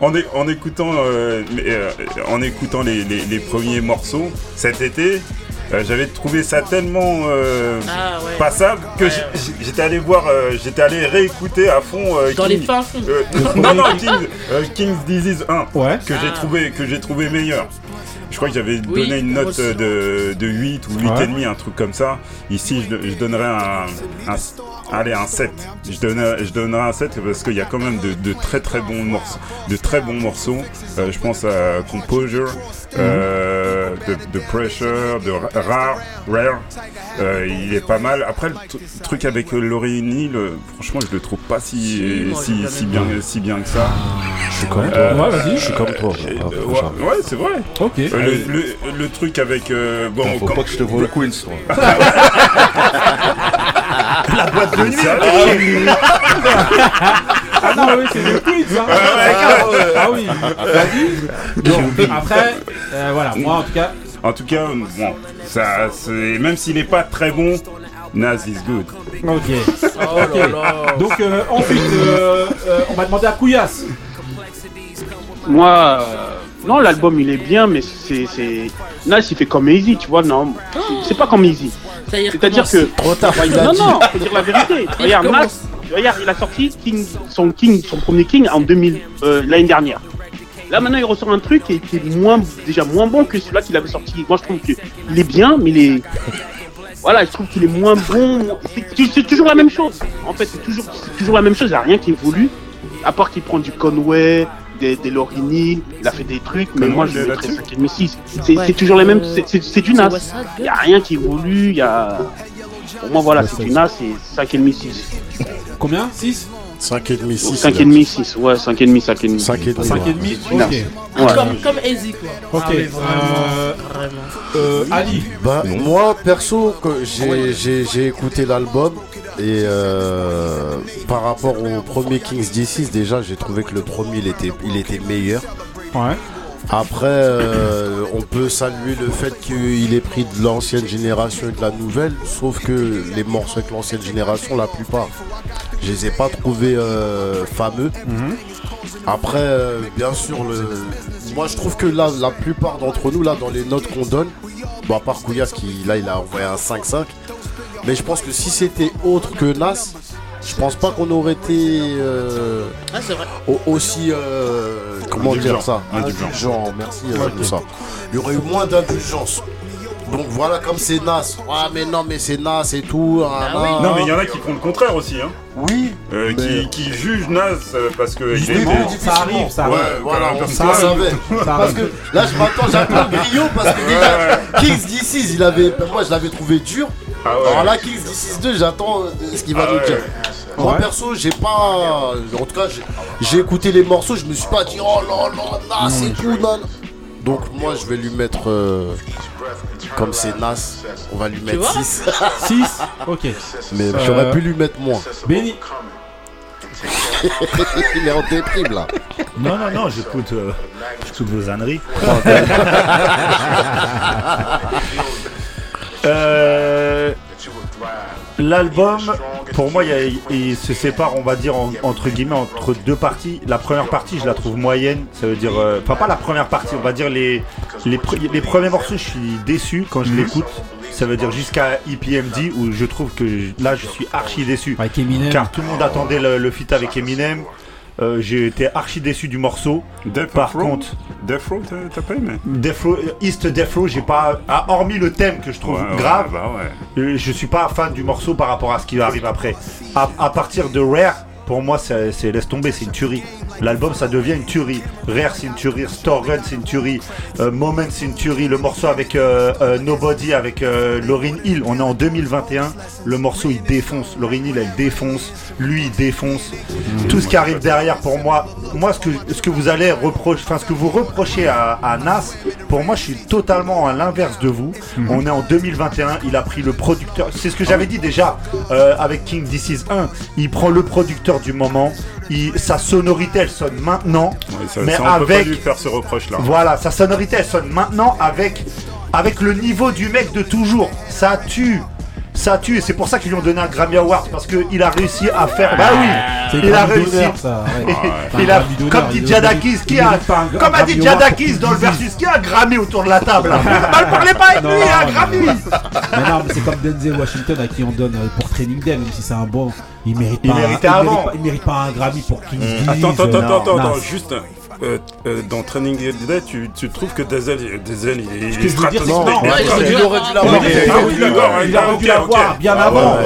en, é- en écoutant, euh, euh, en écoutant les, les- les premiers morceaux cet été, euh, j'avais trouvé ça tellement euh, Ah ouais. passable que Ouais, j'étais allé voir, euh, j'étais allé réécouter à fond. euh, Dans King- les fins fonds. euh, non, non, King, euh, King's Disease 1, Ouais. que j'ai Ah. trouvé, que j'ai trouvé meilleur. Je crois que j'avais Oui, donné une note de, de 8 ou 8 Ouais. et demi, un truc comme ça. Ici, je, je donnerais un, un- allez, un 7. Je donnerais, je donnerais un 7 parce qu'il y a quand même de, de très très bons morceaux. De très bons morceaux. Euh, je pense à Composure, euh, de, de Pressure, de Ra- Rare, Rare. Euh, il est pas mal. Après, le tr- truc avec euh, Laurie Neal, euh, franchement, je le trouve pas si, Si, si, si bien si bien que ça. Je suis comme Euh, toi. ouais, vas-y. Je suis comme toi. Euh, Ah, ouais, ouais, c'est vrai. Ok. Euh, le, le- le truc avec. euh, bon, Faut quand- pas que je te vois au Queens. La boîte de nuit. Ah non, oui, c'est le quiz, hein. Ah oui. Vas-y. Donc, après, euh, voilà, moi en tout cas, En tout cas, bon, ça, c'est- même s'il n'est pas très bon, Nas is good. ok. Oh Ok. Donc euh, ensuite, euh, euh, on va demander à Couillasse. Moi, euh, non, l'album il est bien, mais c'est. c'est... Nas il fait comme Easy, tu vois, non? c'est- C'est pas comme Easy. C'est-à-dire que. Trop tard, il Non, dit. non, faut dire la vérité. Regarde, Nas, commence. Regarde, il a sorti King, son King, son premier King en 2000, euh, l'année dernière. Là maintenant il ressort un truc qui est moins, déjà moins bon que celui-là qu'il avait sorti. Moi je trouve qu'il est bien, mais il est, voilà, je trouve qu'il est moins bon. C'est- toujours la même chose. En fait, c'est toujours, la même chose. Il n'y a rien qui évolue, à part qu'il prend du Conway, des, des Lorini, il a fait des trucs, mais moi je mettrais là-dessus 5,5 6. C'est toujours les mêmes, euh, c'est- du Nas. Il n'y a rien qui évolue, il y a. Pour moi, voilà, c'est Nas, c'est 5,5 6. Combien? 6 5,5, 6. 5,5 6, ouais, 5,5 5,5 5,5. 5,5 C'est Nas. Ok. Ouais. Comme, comme Easy quoi. Ok. Ah, Euh, vraiment. Euh, Ali. Bah, moi, perso, que j'ai- j'ai j'ai écouté l'album et euh, par rapport au premier King's D6, déjà, j'ai trouvé que le premier, il était, il était meilleur. Ouais. Après, euh, on peut saluer le fait qu'il ait pris de l'ancienne génération et de la nouvelle, sauf que les morceaux avec l'ancienne génération, la plupart, je les ai pas trouvés euh, fameux. Après, euh, bien sûr, le... moi je trouve que là, la plupart d'entre nous, là, dans les notes qu'on donne, bon, à part Kouyas qui, là, il a envoyé un 5-5, mais je pense que si c'était autre que Nas, je pense pas qu'on aurait été euh, Ah, vrai. aussi, euh, comment Indulgent. dire ça? Indulgent. Merci euh, pour ça. Il y aurait eu moins d'indulgence. Donc voilà, comme c'est Nas, ah mais non, mais c'est Nas et tout. ah, oui. ah, Non, mais il y en a qui font le contraire aussi, hein. Oui, Euh, Mais- qui, qui jugent Nas parce que il est. ça arrive, ça Ouais, arrive. voilà, comme on ça, savait. Ça Parce que là, je m'attends, j'attends Griot parce que déjà, Kings D6, il avait, moi, je l'avais trouvé dur. Ah ouais. Alors là, Kings D6 2, j'attends euh, ce qu'il va Ah nous ouais. dire. Moi, Ouais. perso, j'ai pas. En tout cas, j'ai- j'ai écouté les morceaux, je me suis pas dit, oh là là, Nas, c'est tout, nan. Donc, moi, je vais lui mettre. euh, comme c'est Nas, on va lui mettre vois 6. 6 Ok. Mais Euh, j'aurais pu lui mettre moins. Benny. il est en déprime là. Non, non, non, j'écoute euh, j'écoute vos âneries. Euh, L'album, pour moi, il, se sépare, on va dire, en- entre guillemets, entre deux parties. La première partie, je la trouve moyenne. Ça veut dire, euh, enfin, pas la première partie, on va dire les, les, pre- les premiers morceaux, je suis déçu quand je Mhm. l'écoute. Ça veut dire jusqu'à EPMD où je trouve que je- là, je suis archi déçu. Avec Eminem. Car tout le monde attendait le, le feat avec Eminem. Euh, J'ai été archi déçu du morceau. Par Row? contre, Death Row, t'as pas aimé? Death Row- East Death Row, j'ai pas. ah, hormis le thème que je trouve Ouais, ouais, grave, bah ouais. euh, je suis pas fan du morceau par rapport à ce qui arrive après. À, à partir de Rare, pour moi, c'est laisse tomber, c'est une tuerie. L'album, ça devient une tuerie. Rare, c'est une tuerie. Store Run, c'est une tuerie. Euh, Moment, c'est une tuerie. Le morceau avec euh, euh, Nobody, avec euh, Lauryn Hill, on est en 2021. Le morceau, il défonce. Lauryn Hill, elle défonce. Lui, il défonce. Tout ce qui arrive derrière, pour moi, moi, ce que, ce que vous allez reprocher, enfin, ce que vous reprochez à, à Nas, pour moi, je suis totalement à l'inverse de vous. On est en 2021. Il a pris le producteur. C'est ce que j'avais dit déjà avec King This Is 1. Il prend le producteur du moment. Il, sa sonorité, elle sonne maintenant. Ça- mais ça, on peut pas avec. lui faire ce reproche-là. Voilà, sa sonorité, elle sonne maintenant avec, avec le niveau du mec de toujours. Ça tue. Ça tue et c'est pour ça qu'ils lui ont donné un Grammy Award parce qu'il a réussi à faire. Bah C'est oui, il a Grammy réussi. d'honneur, ça, ouais. il a, comme dit Jadakis, qui a, comme a dit Jadakis dans le versus, qui a un Grammy autour de la table? Ne parlez pas avec lui, un Grammy. non. Mais non, mais c'est comme Denzel Washington à qui on donne euh, pour Training Day, même si c'est un bon. Il mérite Il pas, méritait il avant. mérite pas- il mérite pas un Grammy pour King Attends, attends, attends, attends, attends, juste. Euh, euh, dans Training Day, tu, tu trouves que Denzel, il- Denzel, il, est je veux dire, c'est que stratosphérique. non, Ouais, il aurait dû l'avoir. Ah Il aurait dû l'avoir bien Ah avant.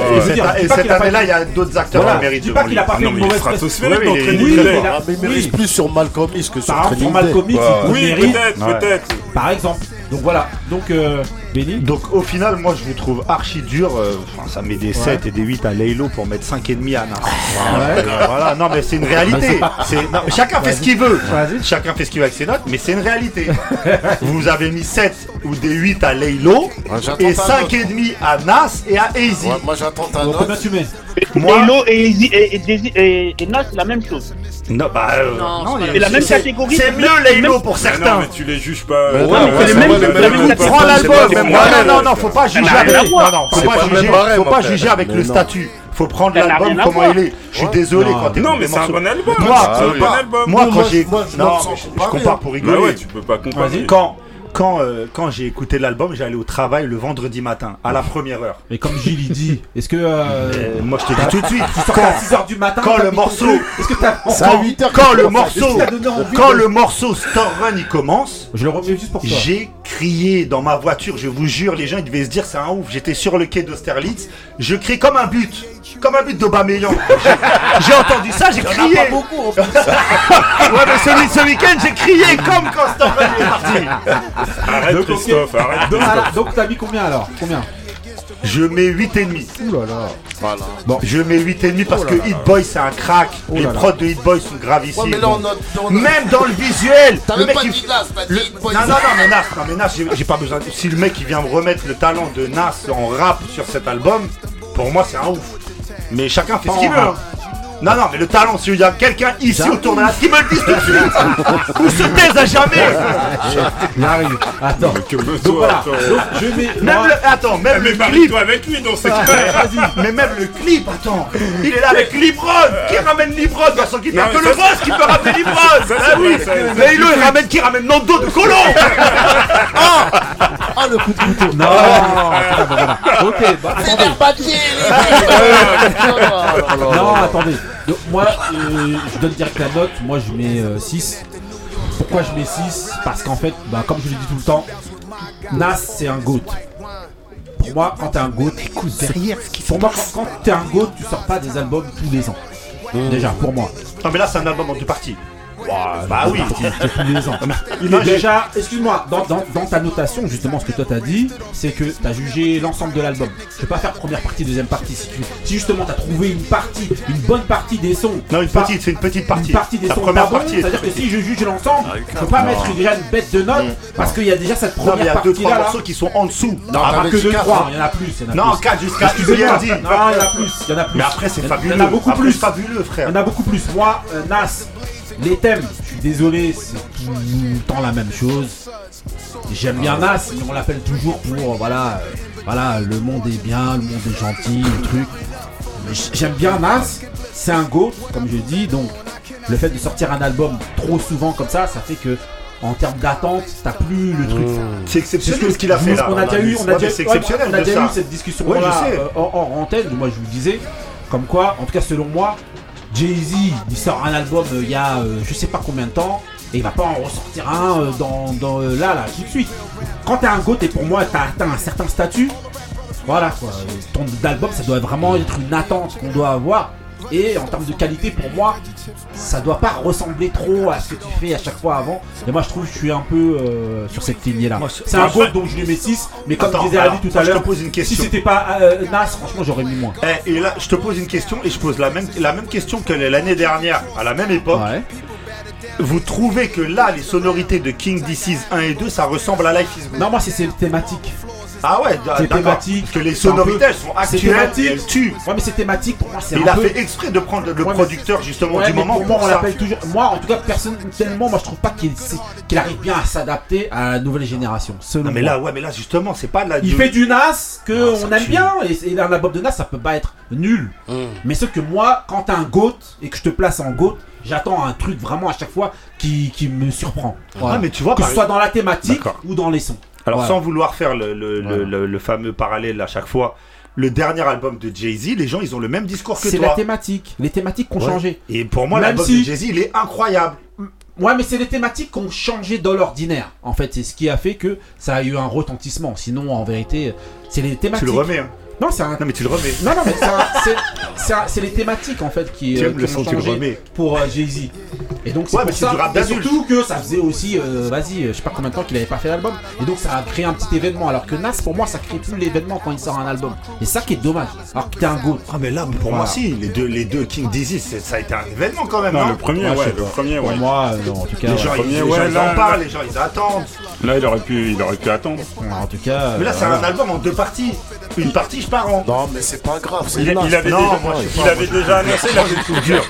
Et cette, année-là, il y a d'autres acteurs qui méritent. dis pas qu'il a pas fait une mais il est mauvaise prestation. dans mais Training oui, Day. mais il a- mais il mérite oui. plus sur Malcolm X que sur Training Day. Malcolm X, il Oui, mérite, peut-être, peut-être. par exemple. Donc voilà. Donc, euh, Benny. Donc au final, moi je vous trouve archi dur. euh, Enfin, ça met des 7 et des 8 à Laylo pour mettre 5,5 à Nas. Ouais. Euh, voilà, non mais c'est une réalité. C'est- non, mais chacun fait ce qu'il veut. Vas-y. Chacun fait ce qu'il veut avec ses notes, mais c'est une réalité. vous avez mis 7 ou des 8 à Laylo Ouais, et ta 5,5 à Nas et à Easy. Ouais, moi j'attends ta Donc, combien note. tu mets Moi- et, et, et, et, et Nas, c'est la même chose. Non, bah, euh, Non, non, c'est la même catégorie. C'est mieux Laylo même- pour Mais non, certains. mais tu les juges pas. Ouais, non, ouais, mais ouais, c'est ouais, pas ouais, le ouais, même- ouais, même- ouais, Prends l'album. Non, non, non, faut pas juger avec. Non, non, faut pas juger. Faut pas juger avec le statut. Faut prendre l'album comment voir. il est. Je suis Ouais. désolé Non. quand t'es Non, mais c'est un bon album. Moi, c'est un oui. bon album. Moi, quand j'ai. Non, je- compare pour Bah rigoler. ouais, tu peux pas comparer. Quand, quand, euh, quand j'ai écouté l'album, j'allais au travail le vendredi matin, à la première heure. Et comme Gilles il dit, est-ce que. euh, Euh, moi, je te dis tout de suite, Tu sors quand, à 6h du matin quand t'as le mis ton morceau- truc, Est-ce que t'as. C'est à 8 heures. quand le Est-ce morceau, donné envie quand de- le morceau Store Run il commence, Je le remets juste pour toi. j'ai crié dans ma voiture, je vous jure, les gens ils devaient se dire c'est un ouf. J'étais sur le quai d'Austerlitz, je crie comme un but, comme un but d'Aubameyang. J'ai- J'ai entendu ça, j'ai crié. Pas beaucoup en plus. Ouais, mais celui ce week-end, j'ai crié comme quand Run est parti. Arrête, Donc. Christophe, arrête. Donc, alors, donc t'as mis combien alors? Combien? Je mets 8,5. Ouh là là. Voilà. Je mets 8,5 parce que Hit Boy c'est un crack. Oh Les là là. prods de Hit Boy sont gravissimes. Ouais, mais là on note. on note- Même dans le visuel, T'as le même mec pas il- dit Nas, t'as le- dit Boy. Non, non, non, mais Nas, non, mais Nas, j'ai- j'ai pas besoin. de- Si le mec il vient me remettre le talent de Nas en rap sur cet album, pour moi c'est un ouf. Mais chacun fait ce qu'il veut. Non, non, mais le talent, s'il y a quelqu'un ici autour de la qui me le dise tout de suite, ou se taise à jamais. Attends. Donc voilà. attends. Donc je mets. Même le, attends, même Mais le clip, marie-toi avec lui dans ce cas. mais même le clip, attends, il est là avec Libron, qui ramène Libron dans son clip, il a que le boss qui peut ramener Libron. C'est Ah oui, mais il le ramène qui ramène Nando de Colomb. Ah, le coup de couteau. Non. Ok, bah, attendez. Non, attendez. Donc, moi, euh, je donne direct la note. Moi, je mets 6. Pourquoi je mets 6 Parce qu'en fait, bah, comme je le dis tout le temps, Nas, c'est un GOAT. Pour moi, quand t'es un GOAT, écoute derrière ce qui Pour moi, quand, quand t'es un GOAT, tu sors pas des albums tous les ans. Déjà, pour moi. Non, mais là, c'est un album en deux parties. Bah oui. C'est tous les ans. Il est déjà, excuse-moi, dans, dans- dans ta notation, justement, ce que toi t'as dit, c'est que t'as jugé l'ensemble de l'album. Je vais pas faire première partie, deuxième partie. Si, tu, si justement t'as trouvé une partie, une bonne partie des sons. Non, une petite, c'est une petite partie. Une partie des La sons première pas partie C'est-à-dire que si je juge l'ensemble, je peux pas Non. mettre déjà une bête de notes parce qu'il y a déjà cette Non, mais il première y a deux, partie trois là. morceaux qui sont en dessous. Non, Ah, pas que deux, quatre, trois, il y en a plus. il y en a Non, plus. 4 jusqu'à Excusez-moi. Non, il y en a plus, il y en a plus. Mais après, c'est fabuleux. Il y en a beaucoup plus. c'est fabuleux, frère. Il y en a beaucoup plus. Moi, euh, Nas, les thèmes, je suis désolé, c'est tout le temps la même chose. J'aime bien Nas, mais on l'appelle toujours pour, euh, voilà, euh, voilà, le monde est bien, le monde est gentil, le truc. J'aime bien Nas, c'est un go, comme je dis, donc le fait de sortir un album trop souvent comme ça, ça fait que en termes d'attente, t'as plus le truc. C'est exceptionnel ce qu'il a fait, là. On a déjà eu, on a déjà, mais c'est ouais, exceptionnel on a de déjà ça. eu cette discussion Ouais, là je sais. hors, hors antenne. Moi, je vous disais, comme quoi, en tout cas selon moi, Jay-Z, il sort un album euh, il y a euh, je sais pas combien de temps. Et il va pas en ressortir un euh, dans, dans, là, là, tout de suite. Quand t'es un GOAT et pour moi t'as atteint un certain statut, voilà quoi. Ton album, ça doit vraiment être une attente qu'on doit avoir. Et en termes de qualité, pour moi, ça doit pas ressembler trop à ce que tu fais à chaque fois avant. Et moi, je trouve que je suis un peu euh, sur cette lignée-là. C'est un je- donc je lui mets 6. Mais comme Attends, disait Ali tout à l'heure, pose une si c'était pas euh, Nas, franchement, j'aurais mis moins. Eh, et là, je te pose une question et je pose la même, la même question que l'année dernière, à la même époque. Vous trouvez que là, les sonorités de King DC's 1 et 2, ça ressemble à Life is Good? Non, moi, c'est c'est thématique. Ah ouais, C'est thématique. Parce que les sonorités, elles sont actuelles, elles tuent. Ouais, mais c'est thématique pour moi. C'est Il un a peu- fait exprès de prendre le Ouais, producteur justement Ouais, du moment pour moi, on l'appelle toujours. Moi, en tout cas, personnellement, moi, je trouve pas qu'il arrive bien à s'adapter à la nouvelle génération. Selon Non mais moi. là, ouais, mais là justement, c'est pas de la. Il fait du Nas que on aime tue. bien et, et un album de Nas ça peut pas être nul. Mais ce que moi, quand t'as un GOAT et que je te place en GOAT, j'attends un truc vraiment à chaque fois qui, qui me surprend. Ah, mais tu vois, que ce soit dans la thématique ou dans les sons. Alors Voilà. sans vouloir faire le, le, le- le- le fameux parallèle à chaque fois, le dernier album de Jay-Z, les gens ils ont le même discours que C'est toi. la thématique. Les thématiques qui ont Ouais. changé. Et pour moi, l'album si- de Jay-Z, il est incroyable. Ouais, mais c'est les thématiques qui ont changé dans l'ordinaire. En fait, c'est ce qui a fait que ça a eu un retentissement. Sinon, en vérité, c'est les thématiques. Tu le remets, hein. Non, c'est un. Non mais tu le remets. Non, non, mais c'est un- c'est- c'est un- c'est les thématiques en fait qui, Tu euh, aimes le qui son, ont tu le remets. pour euh, Jay-Z. Et donc c'est Ouais, pour mais c'est ça, du rap et d'adulte. surtout que ça faisait aussi, euh, vas-y, je sais pas combien de temps qu'il avait pas fait d'album. Et donc ça a créé un petit événement. Alors que Nas, pour moi, ça crée plus l'événement quand il sort un album. Et ça qui est dommage. Alors que t'es un go. Ah mais là, pour moi, si, les deux, les deux King Dizzy, ça a été un événement quand même. Non, Non, le premier, Ouais, le premier, Pour ouais. moi, euh, non, en tout cas. Les gens, ils, premier, les ouais, gens, ils là, en parlent, les gens ils attendent. Là, il aurait pu, il aurait pu attendre. En tout cas. Mais là, c'est un album en deux parties. Une partie, je pars en. Non, mais c'est pas grave. c'est Il, il avait Non, déjà, moi, il pas, avait moi, déjà annoncé. il avait- tout dur.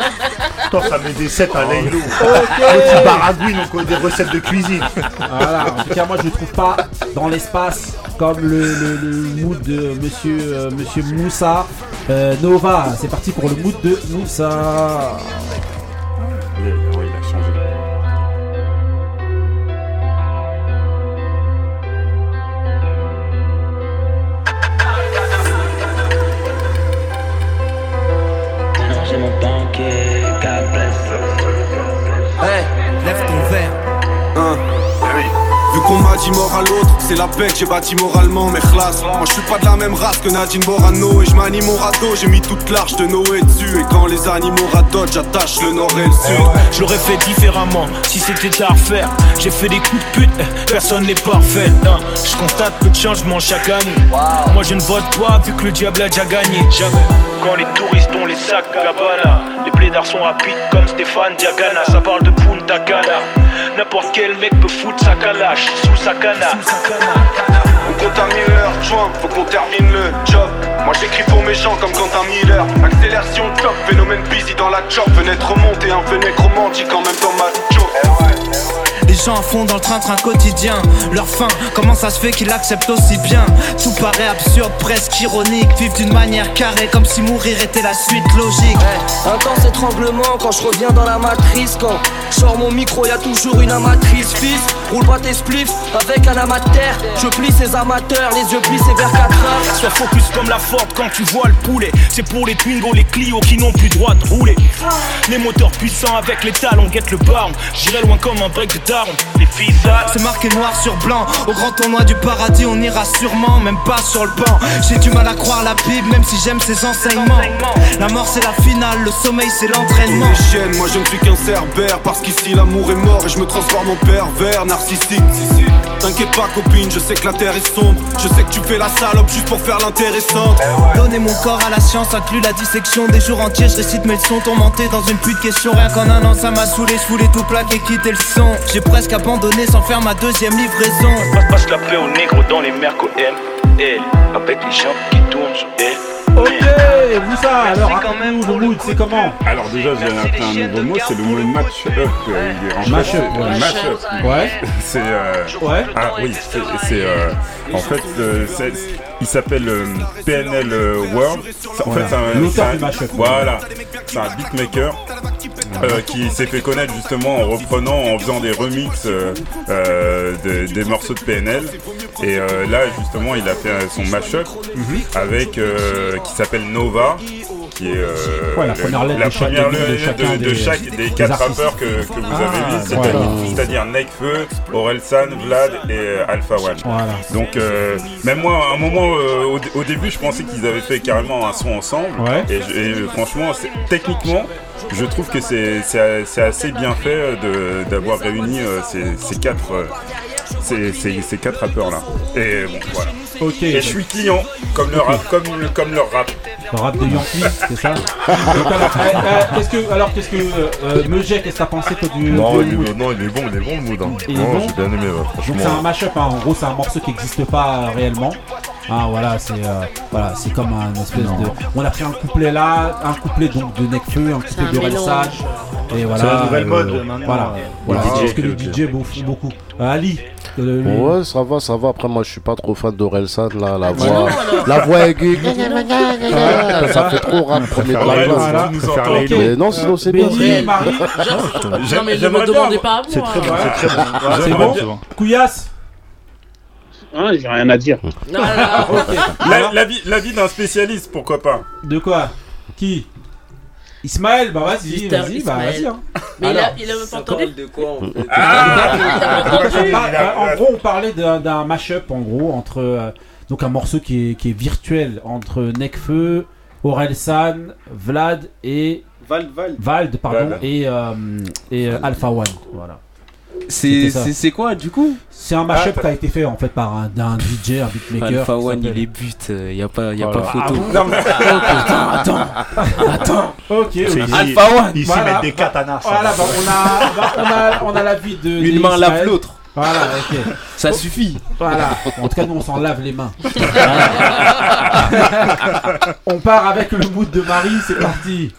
Attends, ça met des sets à Oh. Laylo. Petit baragouine, donc des recettes de cuisine. Voilà, en tout cas, moi je le trouve pas dans l'espace comme le, le- le mood de monsieur, euh, monsieur Moussa. Euh, Nova, c'est parti pour le mood de Moussa. Qu'on m'a dit mort à l'autre, c'est la paix que j'ai bâti moralement, mais khlas. Moi je suis pas de la même race que Nadine Borano et je manie mon radeau, j'ai mis toute l'arche de Noé dessus. Et quand les animaux radotent, j'attache le nord et le sud. Je l'aurais fait différemment si c'était à refaire. J'ai fait des coups de pute, eh, personne n'est parfait. hein. Je constate peu de changements chaque année. Moi je ne vote pas vu que le diable a déjà gagné. Jamais. Quand les touristes ont les sacs Gabbana, les blédards sont rapides comme Stéphane Diagana. Ça parle de Punta Cana. N'importe quel mec peut foutre sa calache sous sa cana. On mille heures, joint, faut qu'on termine le job. Moi j'écris pour mes gens comme Quentin Miller. Accélération top, phénomène busy dans la chop. Fenêtre remontée, un fenêtre romantique en même temps macho. Les gens à fond dans le train-train quotidien. Leur fin, comment ça se fait qu'ils l'acceptent aussi bien? Tout paraît absurde, presque ironique. Vivre d'une manière carrée, comme si mourir était la suite logique. Intense étranglement quand je reviens dans la matrice Quand je sors mon micro y a toujours une amatrice Fils, roule pas tes spliffs avec un amateur Je plie ces amateurs, les yeux plissés vers 4 heures Sois focus comme la Ford quand tu vois le poulet. C'est pour les Twingo, les Clio qui n'ont plus droit de rouler. Les moteurs puissants avec les talons, guette le baron. J'irai loin comme un break Les visages. C'est marqué noir sur blanc. Au grand tournoi du paradis, on ira sûrement, même pas sur le banc. J'ai du mal à croire la Bible, même si j'aime ses enseignements. La mort c'est la finale, le sommeil c'est l'entraînement. Les chiennes, moi je ne suis qu'un cerbère Parce qu'ici l'amour est mort et je me transforme en pervers narcissique T'inquiète pas copine, je sais que la terre est sombre Je sais que tu fais la salope juste pour faire l'intéressante Donner mon corps à la science inclut la dissection des jours entiers. Je récite mes leçons tourmenté dans une pluie de questions. Rien qu'en un an, ça m'a saoulé. Je voulais tout plaquer et quitter le son. J'ai presque abandonné sans faire ma deuxième livraison. Passe, passe la paix aux négros dans les mercos M. L. Avec les gens qui tournent sur elle. Ok, Moussa, alors raconte-nous le mood, c'est comment Alors déjà, j'ai appris un nouveau mot, c'est le mot match-up. euh, fait, ouais. Mash-up. Ouais. C'est. euh, Ouais. Ah oui, c'est. c'est, euh, en fait, euh, c'est- Il s'appelle euh, PNL euh, World. Ça- En Voilà. fait, c'est un. Voilà. Beatmaker euh, qui s'est fait connaître justement en reprenant, en faisant des remixes euh, euh, de- des morceaux de PNL. Et euh, là, justement, il a fait son mashup avec euh, qui s'appelle Nova. Qui est euh, Ouais, la première lettre la de chaque- première de- de lettre chacun de, de des- chaque des des quatre rappeurs que, que vous Ah, avez mis, c'est-à-dire voilà. c'est-à-dire Nekfeu, Orelsan, Vlad et euh, Alpha One. Voilà. Donc euh, même moi, à un moment, euh, au, dé- au début, je pensais qu'ils avaient fait carrément un son ensemble. Ouais. Et, je- et, franchement, techniquement, je trouve que c'est assez bien fait d'avoir réuni euh, ces, ces quatre. Ces, ces- ces quatre rappeurs là. Et bon, voilà. Ok. Et je suis client, comme le rap, comme, le- comme leur rap. Le rap de Yankee, c'est ça Donc alors, euh, euh, qu'est-ce que, alors qu'est-ce que euh, euh, Meuget, qu'est-ce que t'as pensé toi du Non, du il est, non, il est bon, il est bon le mood. Hein. Il est Non, bon J'ai bien aimé, ouais, franchement. Donc c'est un mashup, hein. en gros c'est un morceau qui n'existe pas euh, réellement. Ah voilà, c'est euh, voilà, c'est comme un espèce de. On a pris un couplet là, un couplet donc de Necfeu, un couplet un de mélange. Et voilà. C'est la nouvelle euh, mode, maintenant, Voilà. euh, voilà. ah, c'est juste que ok, les ok. DJ bouffent beaucoup. Euh, Ali. Lui- Ouais, ça va, ça va. Après, moi, je suis pas trop fan d'Orelsan, là, la non, voix, la voix aiguë. Ça fait trop rap, premier entend. Ok. Mais non, sinon, c'est bien. Non, mais ne me demandez pas à moi. C'est très bon, c'est très bon. C'est bon Couillasse Hein, J'ai rien à dire. La- l'avis d'un spécialiste, pourquoi pas? De quoi? Qui? Ismaël, bah vas-y, vas-y, bah Ismaël. vas-y. hein. Mais il Alors. a, il a même pas entendu. de quoi en fait Ah Ah, en gros, on parlait d'un d'un mashup en gros entre euh, donc un morceau qui est, qui est virtuel entre Necfeu, Orelsan, Vlad et Val, Val. Vald pardon Vald. et euh, et euh, Alpha One. Voilà. C'est quoi du coup? C'est un mashup Ah, qui a été fait en fait par un, d'un DJ, un beatmaker. Alpha One, il est but, il y a pas, y a Voilà. pas Ah photo. bon? Non, mais- attends, attends, attends. Ok, C'est ok. ici- Alpha One. Ici, Voilà. mettre des katanas. Voilà, bah, on a, bah, on a, on a l'avis de. Une main lave l'autre. Voilà, ok. Ça suffit. Voilà. En tout cas, nous, on s'en lave les mains. on part avec le mood de Marie, c'est parti.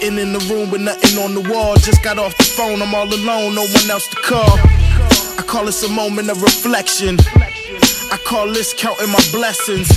Sitting in the room with nothing on the wall. Just got off the phone, I'm all alone, no one else to call. I call this a moment of reflection. I call this counting my blessings.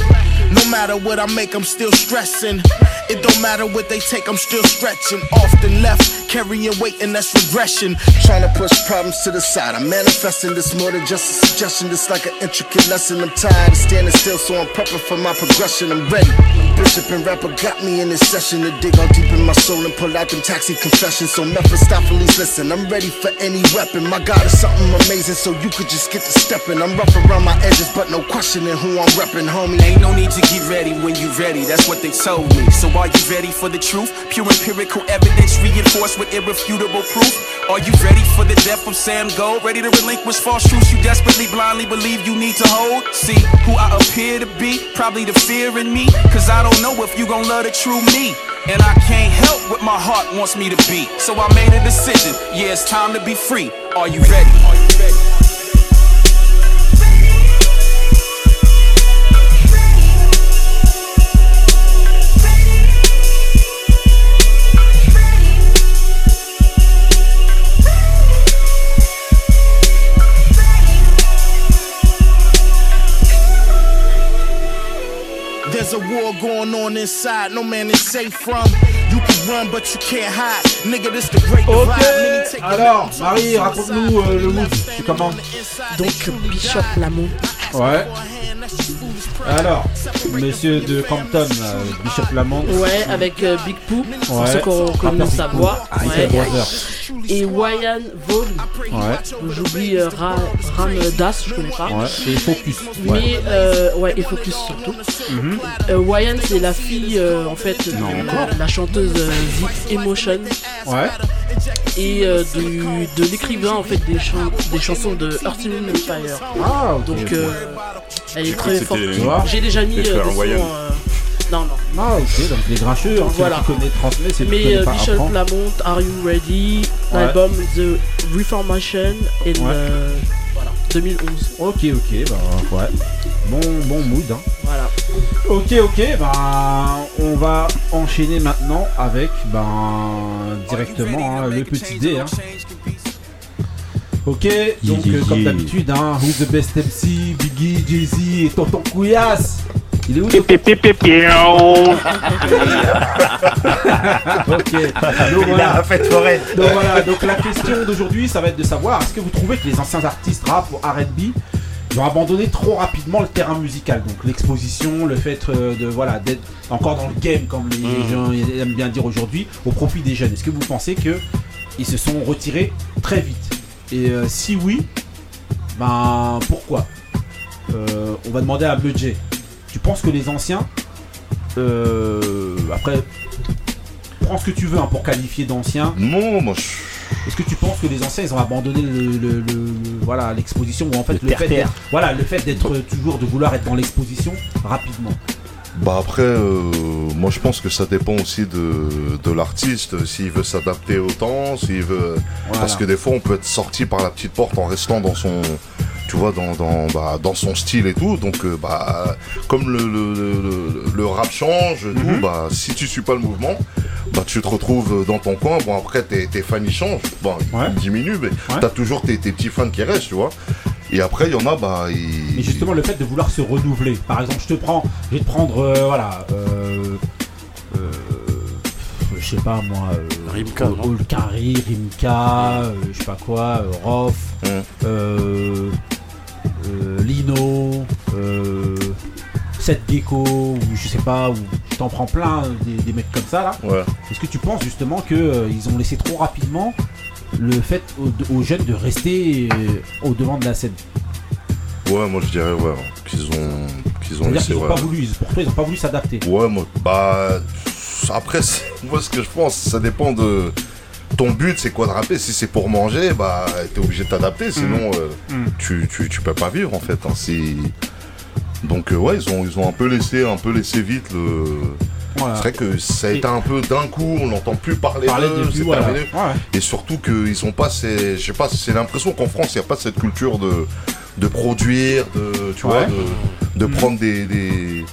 No matter what I make, I'm still stressing. It don't matter what they take, I'm still stretching. Often left, carrying weight, and that's regression. Trying to push problems to the side. I'm manifesting this more than just a suggestion. It's like an intricate lesson. I'm tired of standing still, so I'm prepping for my progression. I'm ready. Bishop and rapper got me in this session to dig all deep in my soul and pull out them taxi confessions. So Mephistopheles, listen, I'm ready for any weapon. My God is something amazing, so you could just get to stepping. I'm rough around my edges, but no questioning who I'm repping, homie. Ain't no need to get ready when you ready, that's what they told me. So are you ready for the truth? Pure empirical evidence reinforced with irrefutable proof. Are you ready for the death of Sam Gold? Ready to relinquish false truths you desperately blindly believe you need to hold? See who I appear to be, probably the fear in me. Cause I don't know if you gon' love the true me. And I can't help what my heart wants me to be. So I made a decision. Yeah, it's time to be free. Are you ready? Are you There's a war going on inside, no man is safe from. You can run, but you can't hide. Nigga, this the great alors, Marie, raconte-nous euh, le mood. C'est comment Donc, Bishop Lamont. Ouais. Alors, monsieur de Compton, euh, Bishop Lamont. Ouais, avec euh, Big Pooh, pour ceux qui ont sa voix. Ah, Ouais. Et Ryan Vaughn. Ouais. J'oublie euh, Ra- Ram Das, je connais pas. Ouais. Et Focus. Mais Ouais. euh, ouais, et Focus surtout. Mhm. Euh, Ryan, c'est la fille euh, en fait de Non, la- encore. la chanteuse euh, Emotion. Ouais. Et euh, du- de l'écrivain en fait des, chan- des chansons de Earth Wind and Fire. Ah, ok, Donc euh, elle est J'ai très forte. déjà mis euh, des sons, euh, Non, non. Ah, ok, donc les grincheux, hein, Voilà. celui qui connaît transmet, c'est Mais euh, pas Bishop apprend. Lamont, Are You Ready? Ouais. L'album The Reformation et Ouais. euh, voilà, 2011. Ok, ok, bah ouais. Bon, bon mood. Hein. Voilà. Ok, ok, ben on va enchaîner maintenant avec ben directement hein, le petit dé. Hein. Ok, donc Yeah, euh, comme d'habitude, hein, Who's the best MC, Biggie, Jay-Z et Tonton Couillasse. Il est où Ok. Donc, Il voilà. a fait foraine. Donc voilà, donc la question d'aujourd'hui, ça va être de savoir est-ce que vous trouvez que les anciens artistes rap ou R&B ils ont abandonné trop rapidement le terrain musical, donc l'exposition, le fait euh, de voilà d'être encore dans le game comme les Mhm. gens aiment bien dire aujourd'hui, au profit des jeunes. Est-ce que vous pensez que ils se sont retirés très vite? Et euh, si oui, ben pourquoi? Euh, On va demander à Budget. Tu penses que les anciens, euh, après, prends ce que tu veux hein, pour qualifier d'anciens. Non, moi je. Est-ce que tu penses que les anciens ils ont abandonné le, le- le- le- voilà l'exposition ou en fait Le le, fait d'être voilà le fait d'être toujours de vouloir être dans l'exposition rapidement? Bah après, euh, moi je pense que ça dépend aussi de, de l'artiste, s'il veut s'adapter au temps, s'il veut... Parce que des fois on peut être sorti par la petite porte en restant dans son... Tu vois, dans, dans, bah, dans son style et tout. Donc, euh, bah, comme le, le, le- le rap change, et tout, bah, si tu suis pas le mouvement, bah, tu te retrouves dans ton coin. Bon, après, tes, tes fans ils changent. Bon, ils diminuent, mais t'as toujours tes, tes petits fans qui restent, tu vois. Et après, il y en a, bah, ils. Mais justement le fait de vouloir se renouveler. Par exemple, je te prends, je vais te prendre euh, voilà euh, euh, je sais pas moi euh, Rimka, Olkari, Rimka, euh, je sais pas quoi, euh, Rof, euh, euh, Lino, euh, Seth Gecko ou je sais pas ou je t'en prends plein des, des mecs comme ça là. Ouais. Est-ce que tu penses justement que euh, ils ont laissé trop rapidement le fait aux, aux jeunes de rester euh, au devant de la scène Ouais, moi je dirais, ouais, qu'ils ont. Qu'ils ont laissé, ont ouais. pas voulu, ils- pour toi ils ont pas voulu s'adapter. Ouais, moi, bah. Après, moi, ce que je pense, ça dépend de. Ton but, c'est quoi de rapper Si c'est pour manger, bah, t'es obligé de t'adapter, sinon, euh, Mm. tu, tu, tu peux pas vivre, en fait. hein, Donc, euh, ouais, ils ont, ils ont un peu laissé, un peu laissé vite le. Voilà. C'est vrai que ça a été un peu d'un coup, on n'entend plus parler, Parler d'eux, c'est voilà. terminé. Ouais. Et surtout qu'ils sont pas ces. Je sais pas, c'est l'impression qu'en France, il n'y a pas cette culture de, de produire, de. Tu vois, de, de Mhm. prendre des. des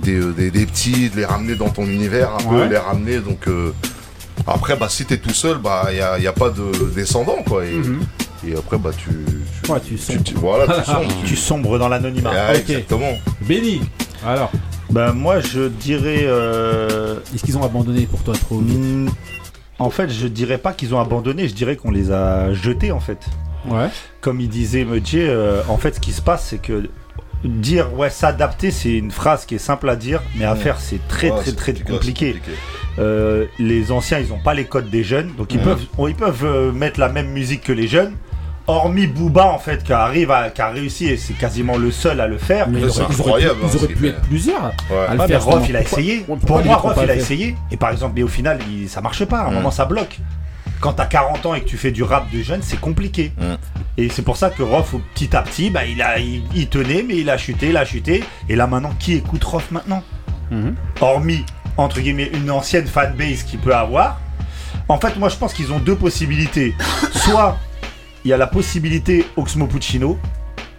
des, euh, des- des petits, de les ramener dans ton univers un Ouais. peu, les ramener. Donc euh, après, bah, si t'es tout seul, bah il n'y a, y a pas de descendants quoi. Et, Mhm. et après, bah tu. tu, Ouais, tu sombres. tu- voilà, tu sombres. Tu sombres dans l'anonymat. Ah. Exactement. Béni Alors Ben moi je dirais. euh, Est-ce qu'ils ont abandonné pour toi trop vite Hmm, En fait, je dirais pas qu'ils ont abandonné, je dirais qu'on les a jetés en fait. Ouais. Comme il disait Mudjé, euh, en fait, ce qui se passe, c'est que dire ouais s'adapter, c'est une phrase qui est simple à dire, mais à Ouais. faire, c'est très Ouais, très très compliqué. Euh, les anciens, ils ont pas les codes des jeunes, donc ils peuvent, ils peuvent euh, mettre la même musique que les jeunes. Hormis Booba en fait qui arrive à, qui a réussi et c'est quasiment le seul à le faire. Mais ils auraient, ils auraient pu, ils auraient pu être plusieurs à le Ouais, faire. Rof, il a essayé. pourquoi Pour moi, Rof, il a essayé. Et par exemple, mais au final, il, ça marche pas. À un Mm. moment, ça bloque. Quand t'as 40 ans et que tu fais du rap de jeune, c'est compliqué. Mm. Et c'est pour ça que Rof, petit à petit, bah, il, a, il, il tenait, mais il a chuté, il a chuté. Et là, maintenant, qui écoute Rof maintenant Mhm. Hormis, entre guillemets, une ancienne fanbase qu'il peut avoir. En fait, moi, je pense qu'ils ont deux possibilités. Soit, il y a la possibilité Oxmo Puccino.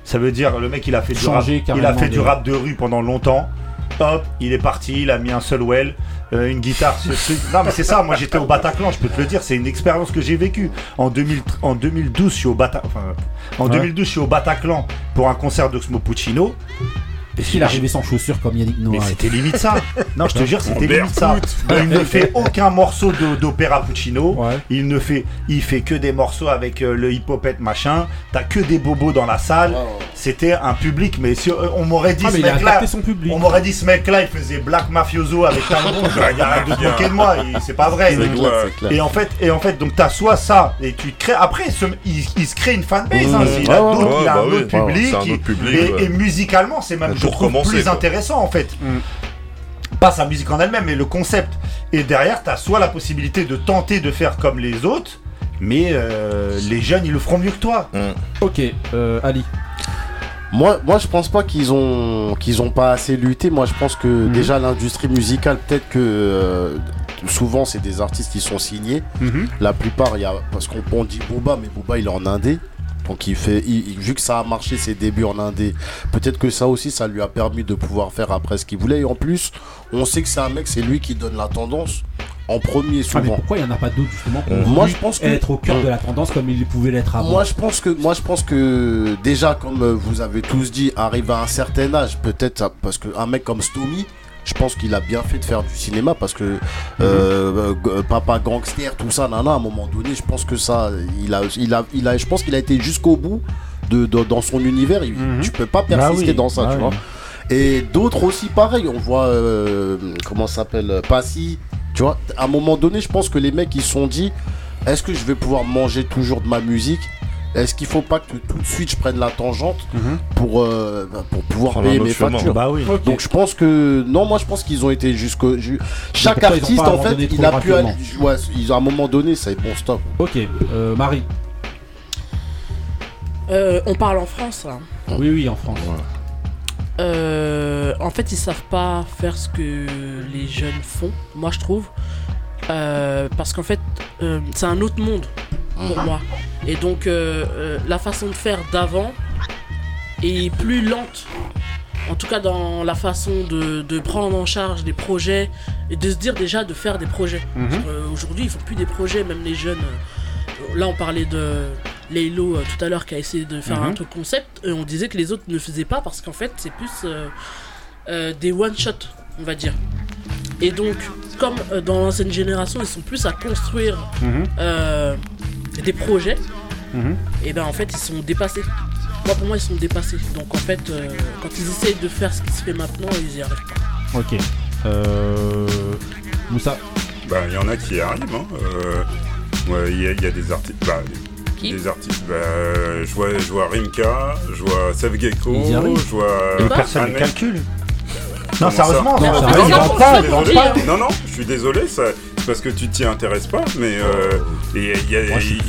Ça veut dire, le mec, il a fait du rap, il a fait du de- rap de rue pendant longtemps. Hop, il est parti, il a mis un seul well, euh, une guitare, ce truc. Non, mais c'est ça, moi j'étais au Bataclan, je peux te le dire, c'est une expérience que j'ai vécue. En, 2000 en 2012, je suis au Bata- enfin, en Ouais. 2012, je suis au Bataclan pour un concert d'Oxmo Puccino. Est-ce qu'il arrivait sans chaussures comme Yannick Noah Mais c'était limite ça. Non, je te jure, c'était limite ça. Il ne fait aucun morceau d'opéra Puccino. Il ne fait, il fait que des morceaux avec euh, le hippopète machin. T'as que des bobos dans la salle. C'était un public, mais si, euh, on m'aurait dit Ah, ce mec-là, on m'aurait dit ce mec-là, il faisait Black Mafioso avec Talbot. Il y a rien de se moquer de moi. C'est pas vrai. Clair. Et en fait, et en fait, donc t'as soit ça et tu crées. Après, ce- il, il se crée une fanbase. Mmh. hein, il a, Ouais, ouais, d'autres- ouais, il a bah un oui. autre public. c'est un il- autre public, et, ouais. et musicalement, c'est même Recommencer, plus quoi. intéressant en fait. Pas sa musique en elle-même, mais le concept. Et derrière, t'as soit la possibilité de tenter de faire comme les autres, mais euh, les jeunes, ils le feront mieux que toi. Ok, euh, Ali. Moi, moi, je pense pas qu'ils ont qu'ils ont pas assez lutté. Moi, je pense que Mhm. déjà l'industrie musicale, peut-être que euh, souvent c'est des artistes qui sont signés. Mhm. La plupart, il y a parce qu'on on dit Booba, mais Booba il est en indé. Donc il fait, il- il- vu que ça a marché ses débuts en indé, peut-être que ça aussi, ça lui a permis de pouvoir faire après ce qu'il voulait. Et en plus, on sait que c'est un mec, c'est lui qui donne la tendance en premier Ah, mais souvent. pourquoi il n'y en a pas d'autres justement Moi, je pense que- être au cœur de la tendance comme ils pouvaient l'être avant Moi je pense que moi je pense que déjà comme vous avez tous dit arrive à un certain âge peut-être parce que un mec comme Stomy je pense qu'il a bien fait de faire du cinéma parce que euh, euh, papa gangster tout ça nana à un moment donné je pense que ça il a il a il a je pense qu'il a été jusqu'au bout de, de- dans son univers. Il- tu peux pas Bah persister oui, dans ça bah tu oui. vois. Et d'autres aussi pareil on voit euh, comment s'appelle Passy tu vois. À un moment donné je pense que les mecs ils se sont dit est-ce que je vais pouvoir manger toujours de ma musique est-ce qu'il faut pas que tout de suite je prenne la tangente pour, euh, bah, pour pouvoir Prendre payer mes chemin. factures? Bah oui. Donc je pense que non, moi je pense qu'ils ont été jusqu'au ju- chaque artiste en fait il a pu aller ouais, ils, à un moment donné ça est bon stop. Ok, euh, Marie. Euh, on parle en France là. Oui, oui, en France. Euh, en fait, ils savent pas faire ce que les jeunes font, moi je trouve. Euh, parce qu'en fait, euh, c'est un autre monde pour Mhm. moi. Et donc, euh, euh, la façon de faire d'avant est plus lente. En tout cas, dans la façon de, de prendre en charge des projets et de se dire déjà de faire des projets. Mhm. Parce qu'aujourd'hui, ils font plus des projets, même les jeunes. euh, Là, on parlait de euh, tout à l'heure qui a essayé de faire Mhm. un truc concept. Et on disait que les autres ne faisaient pas parce qu'en fait, c'est plus euh, euh, des one-shot, on va dire. Et donc, comme euh, dans l'ancienne génération, ils sont plus à construire Mhm. euh, des projets, Mhm. et ben en fait, ils sont dépassés. Moi, pour moi, ils sont dépassés. Donc, en fait, euh, quand ils essayent de faire ce qui se fait maintenant, ils y arrivent pas. Ok. Euh... Moussa. Bah, il y en a qui y arrivent. hein. Euh, ouais, Il y, a- il y a des artistes. Bah, Qui des artistes. Bah, euh, je, vois, je vois Rimka, je vois Seth Gecko, y je vois. Personne ne calcule. Non, sérieusement, ça non, Non, sérieusement, non. Non, non, je suis désolé, ça- c'est parce que tu t'y intéresses pas, mais euh, et il y a.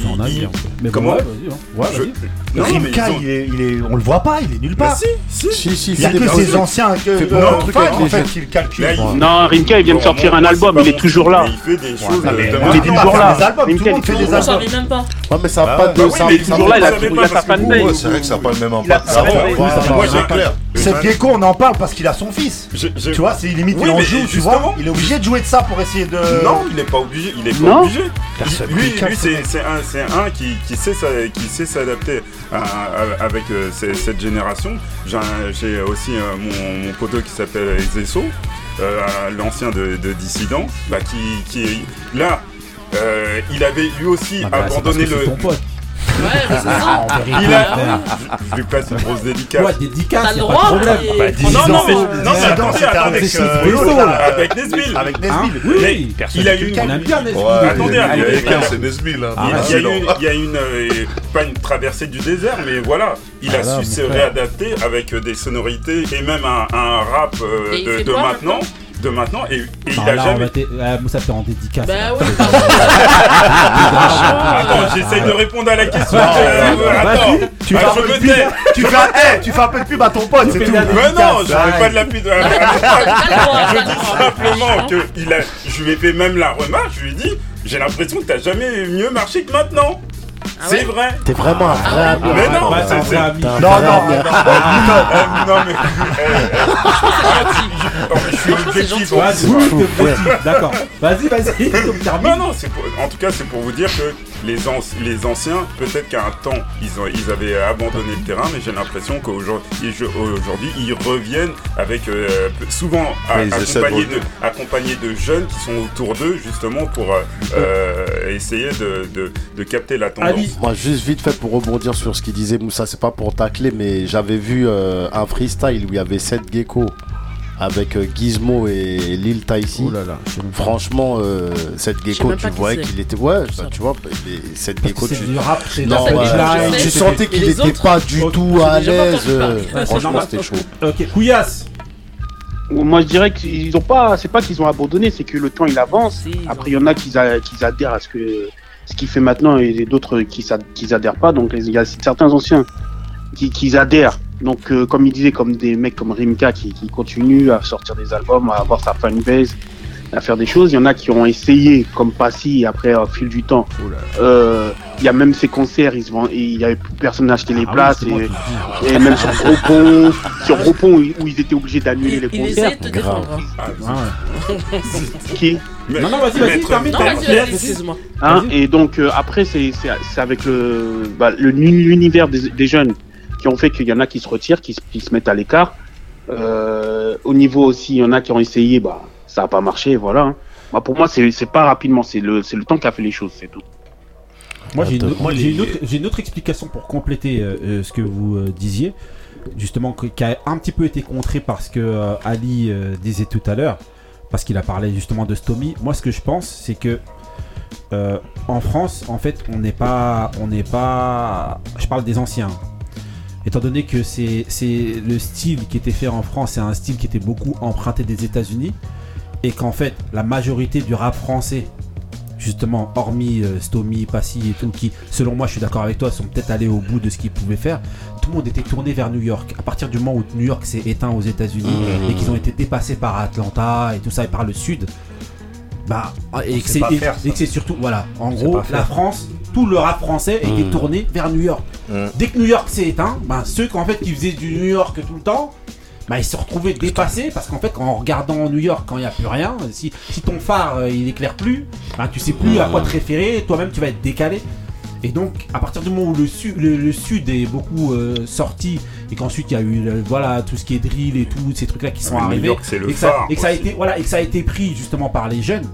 Bon, Comment ouais, vas-y, hein. Ouais, Je- Non, mais Rimka, ils ont- il, est, il est, on le voit pas, il est nulle Bah part. si, si. Si si Il y a c'est que ces anciens que, Fait euh, pas un truc fans, avec en les fait jeunes. qui le calculent. Là, il- Non, Rimka, il vient de sortir un album, il est toujours là. mais Il fait des choses de dit pas toujours là. des albums, tout Rimka, le monde il est fait des toujours On là. savait albums. même pas. Ouais mais ça a Bah pas de Bah oui, ça- mais ça- toujours là, il a Vous savez il pas a sa parce que vous, fanbase. Ouais, c'est vrai que ça n'a pas le même Il a impact. Moi, j'ai- c'est clair. Cette gecko, on en parle parce qu'il a son fils. Je- je- Tu vois, c'est limite, Oui, il en mais joue, tu justement- vois. Il est obligé de jouer de ça pour essayer de. Non, il n'est pas obligé. Il est pas Non. obligé. Personne lui, lui, ce c'est un, c'est un qui, qui sait s'a- qui sait s'adapter avec euh, cette génération. J'ai aussi euh, mon, mon poteau qui s'appelle Ezesso, euh, l'ancien de, de Dissident, bah, qui, qui là. euh, il avait lui aussi Ah bah, abandonné le. Ouais, mais c'est ça. Il a. Je lui passe une grosse dédicace. Ouais, dédicace, T'as le droit, Bah, non, non, mais, non, mais attendez, avec, euh, là. avec Nesbill. Avec Hein Nesbill. Oui, Mais Personne il a eu une. on aime bien Nesbill. Attendez, c'est hein. Ah, Il y a une, il y a une euh, pas une traversée du désert, mais voilà, il a Ah su se réadapter avec euh, des sonorités et même un, rap de, maintenant, de maintenant, et, et il a là, jamais. euh, Moussa, t'es en dédicace. Bah oui, Attends, j'essaye de répondre à la question. Euh, attends, Tu bah, fais un je peu de me pub- tais. tu fais un- eh, tu fais un peu de pub à ton pote, c'est tout. Mais non, je fais pas de la pub. Je le dis droit. simplement que il a, je lui ai fait même la remarque. Je lui ai dit, j'ai l'impression que t'as jamais mieux marché que maintenant. Ah C'est ouais vrai. T'es vraiment un vrai ami. Mais non, Ouais, c'est- un ami. Non, vrai non, ami. Euh, non mais, je suis c'est objectif, D'accord. Vas-y, vas-y. Non, non, c'est pour- en tout cas, c'est pour vous dire que les, anci- les anciens, peut-être qu'à un temps, ils, ont- ils avaient abandonné le terrain, mais j'ai l'impression qu'aujourd'hui, ils reviennent avec euh, souvent accompagnés, de, revenir. accompagnés de jeunes qui sont autour d'eux, justement, pour euh, euh, essayer de, de- de capter la Moi, juste vite fait pour rebondir sur ce qu'il disait Moussa, c'est pas pour tacler, mais j'avais vu euh, un freestyle où il y avait 7 geckos avec euh, Gizmo et Lil Taïsi. Franchement, euh, cette gecko, tu voyais qu'il était. Ouais, bah, tu vois, mais cette gecko, tu. du rap, c'est non, ouais, tu sentais qu'il les était autres pas du tout à l'aise. euh, Franchement, c'était chaud. Ok, Couillasse. Moi, je dirais qu'ils ont pas. C'est pas qu'ils ont abandonné, c'est que le temps il avance. Après, il y en a qui, a- qui adhèrent à ce que ce qu'il fait maintenant et d'autres qui s'ad- qui adhèrent pas. Donc, il y a certains anciens qui, qui adhèrent. Donc, euh, comme il disait, comme des mecs comme Rimka qui, qui continuent à sortir des albums, à avoir sa fanbase, à faire des choses. Il y en a qui ont essayé, comme Passy, après, au fil du temps, euh, il y a même ces concerts, ils se vendent, et il y avait plus personne n'achetait les Ah places, moi et, même sur Gros Pont, sur Gros Pont, où ils étaient obligés d'annuler les Il concerts. essayait de te défendre. hein. Qui? Non, non, vas-y, vas-y, termine. Excuse-moi. Hein, et donc euh, après c'est avec le bah, le l'univers des, des jeunes qui ont fait qu'il y en a qui se retirent, qui, se- qui se mettent à l'écart. Euh, au niveau aussi, il y en a qui ont essayé, bah ça a pas marché, voilà. hein. Bah, pour moi c'est c'est pas rapidement, c'est le c'est le temps qui a fait les choses, c'est tout. Moi, j'ai une, une autre, j'ai une autre explication pour compléter euh, euh, ce que vous euh, disiez, justement, qui a un petit peu été contré par ce que euh, Ali euh, disait tout à l'heure, parce qu'il a parlé justement de Stomy. Moi, ce que je pense, c'est que euh, en France, en fait, on n'est pas, on n'est pas. Je parle des anciens. Étant donné que c'est le style qui était fait en France, c'est un style qui était beaucoup emprunté des États-Unis, et qu'en fait, la majorité du rap français justement, hormis euh, Stomy, Passy et tout, qui, selon moi, je suis d'accord avec toi, sont peut-être allés au bout de ce qu'ils pouvaient faire, tout le monde était tourné vers New York. À partir du moment où New York s'est éteint aux États-Unis Mmh. et qu'ils ont été dépassés par Atlanta et tout ça, et par le Sud, bah, et que sait c'est pas et- que c'est surtout, voilà, en gros, la France, tout le rap français était Mmh. tourné vers New York. Dès que New York s'est éteint, bah, ceux qui, en fait, qui faisaient du New York tout le temps, bah, ils se retrouvaient dépassés parce qu'en fait, en regardant New York, quand il n'y a plus rien, si, si ton phare euh, il éclaire plus, bah, tu sais plus à quoi te référer, toi-même tu vas être décalé. Et donc, à partir du moment où le, su- le, le sud est beaucoup euh, sorti et qu'ensuite il y a eu euh, voilà tout ce qui est drill et tous ces trucs là qui sont Ah, arrivés, York, c'est le et, que ça, phare et que ça a aussi. été voilà et que ça a été pris justement par les jeunes.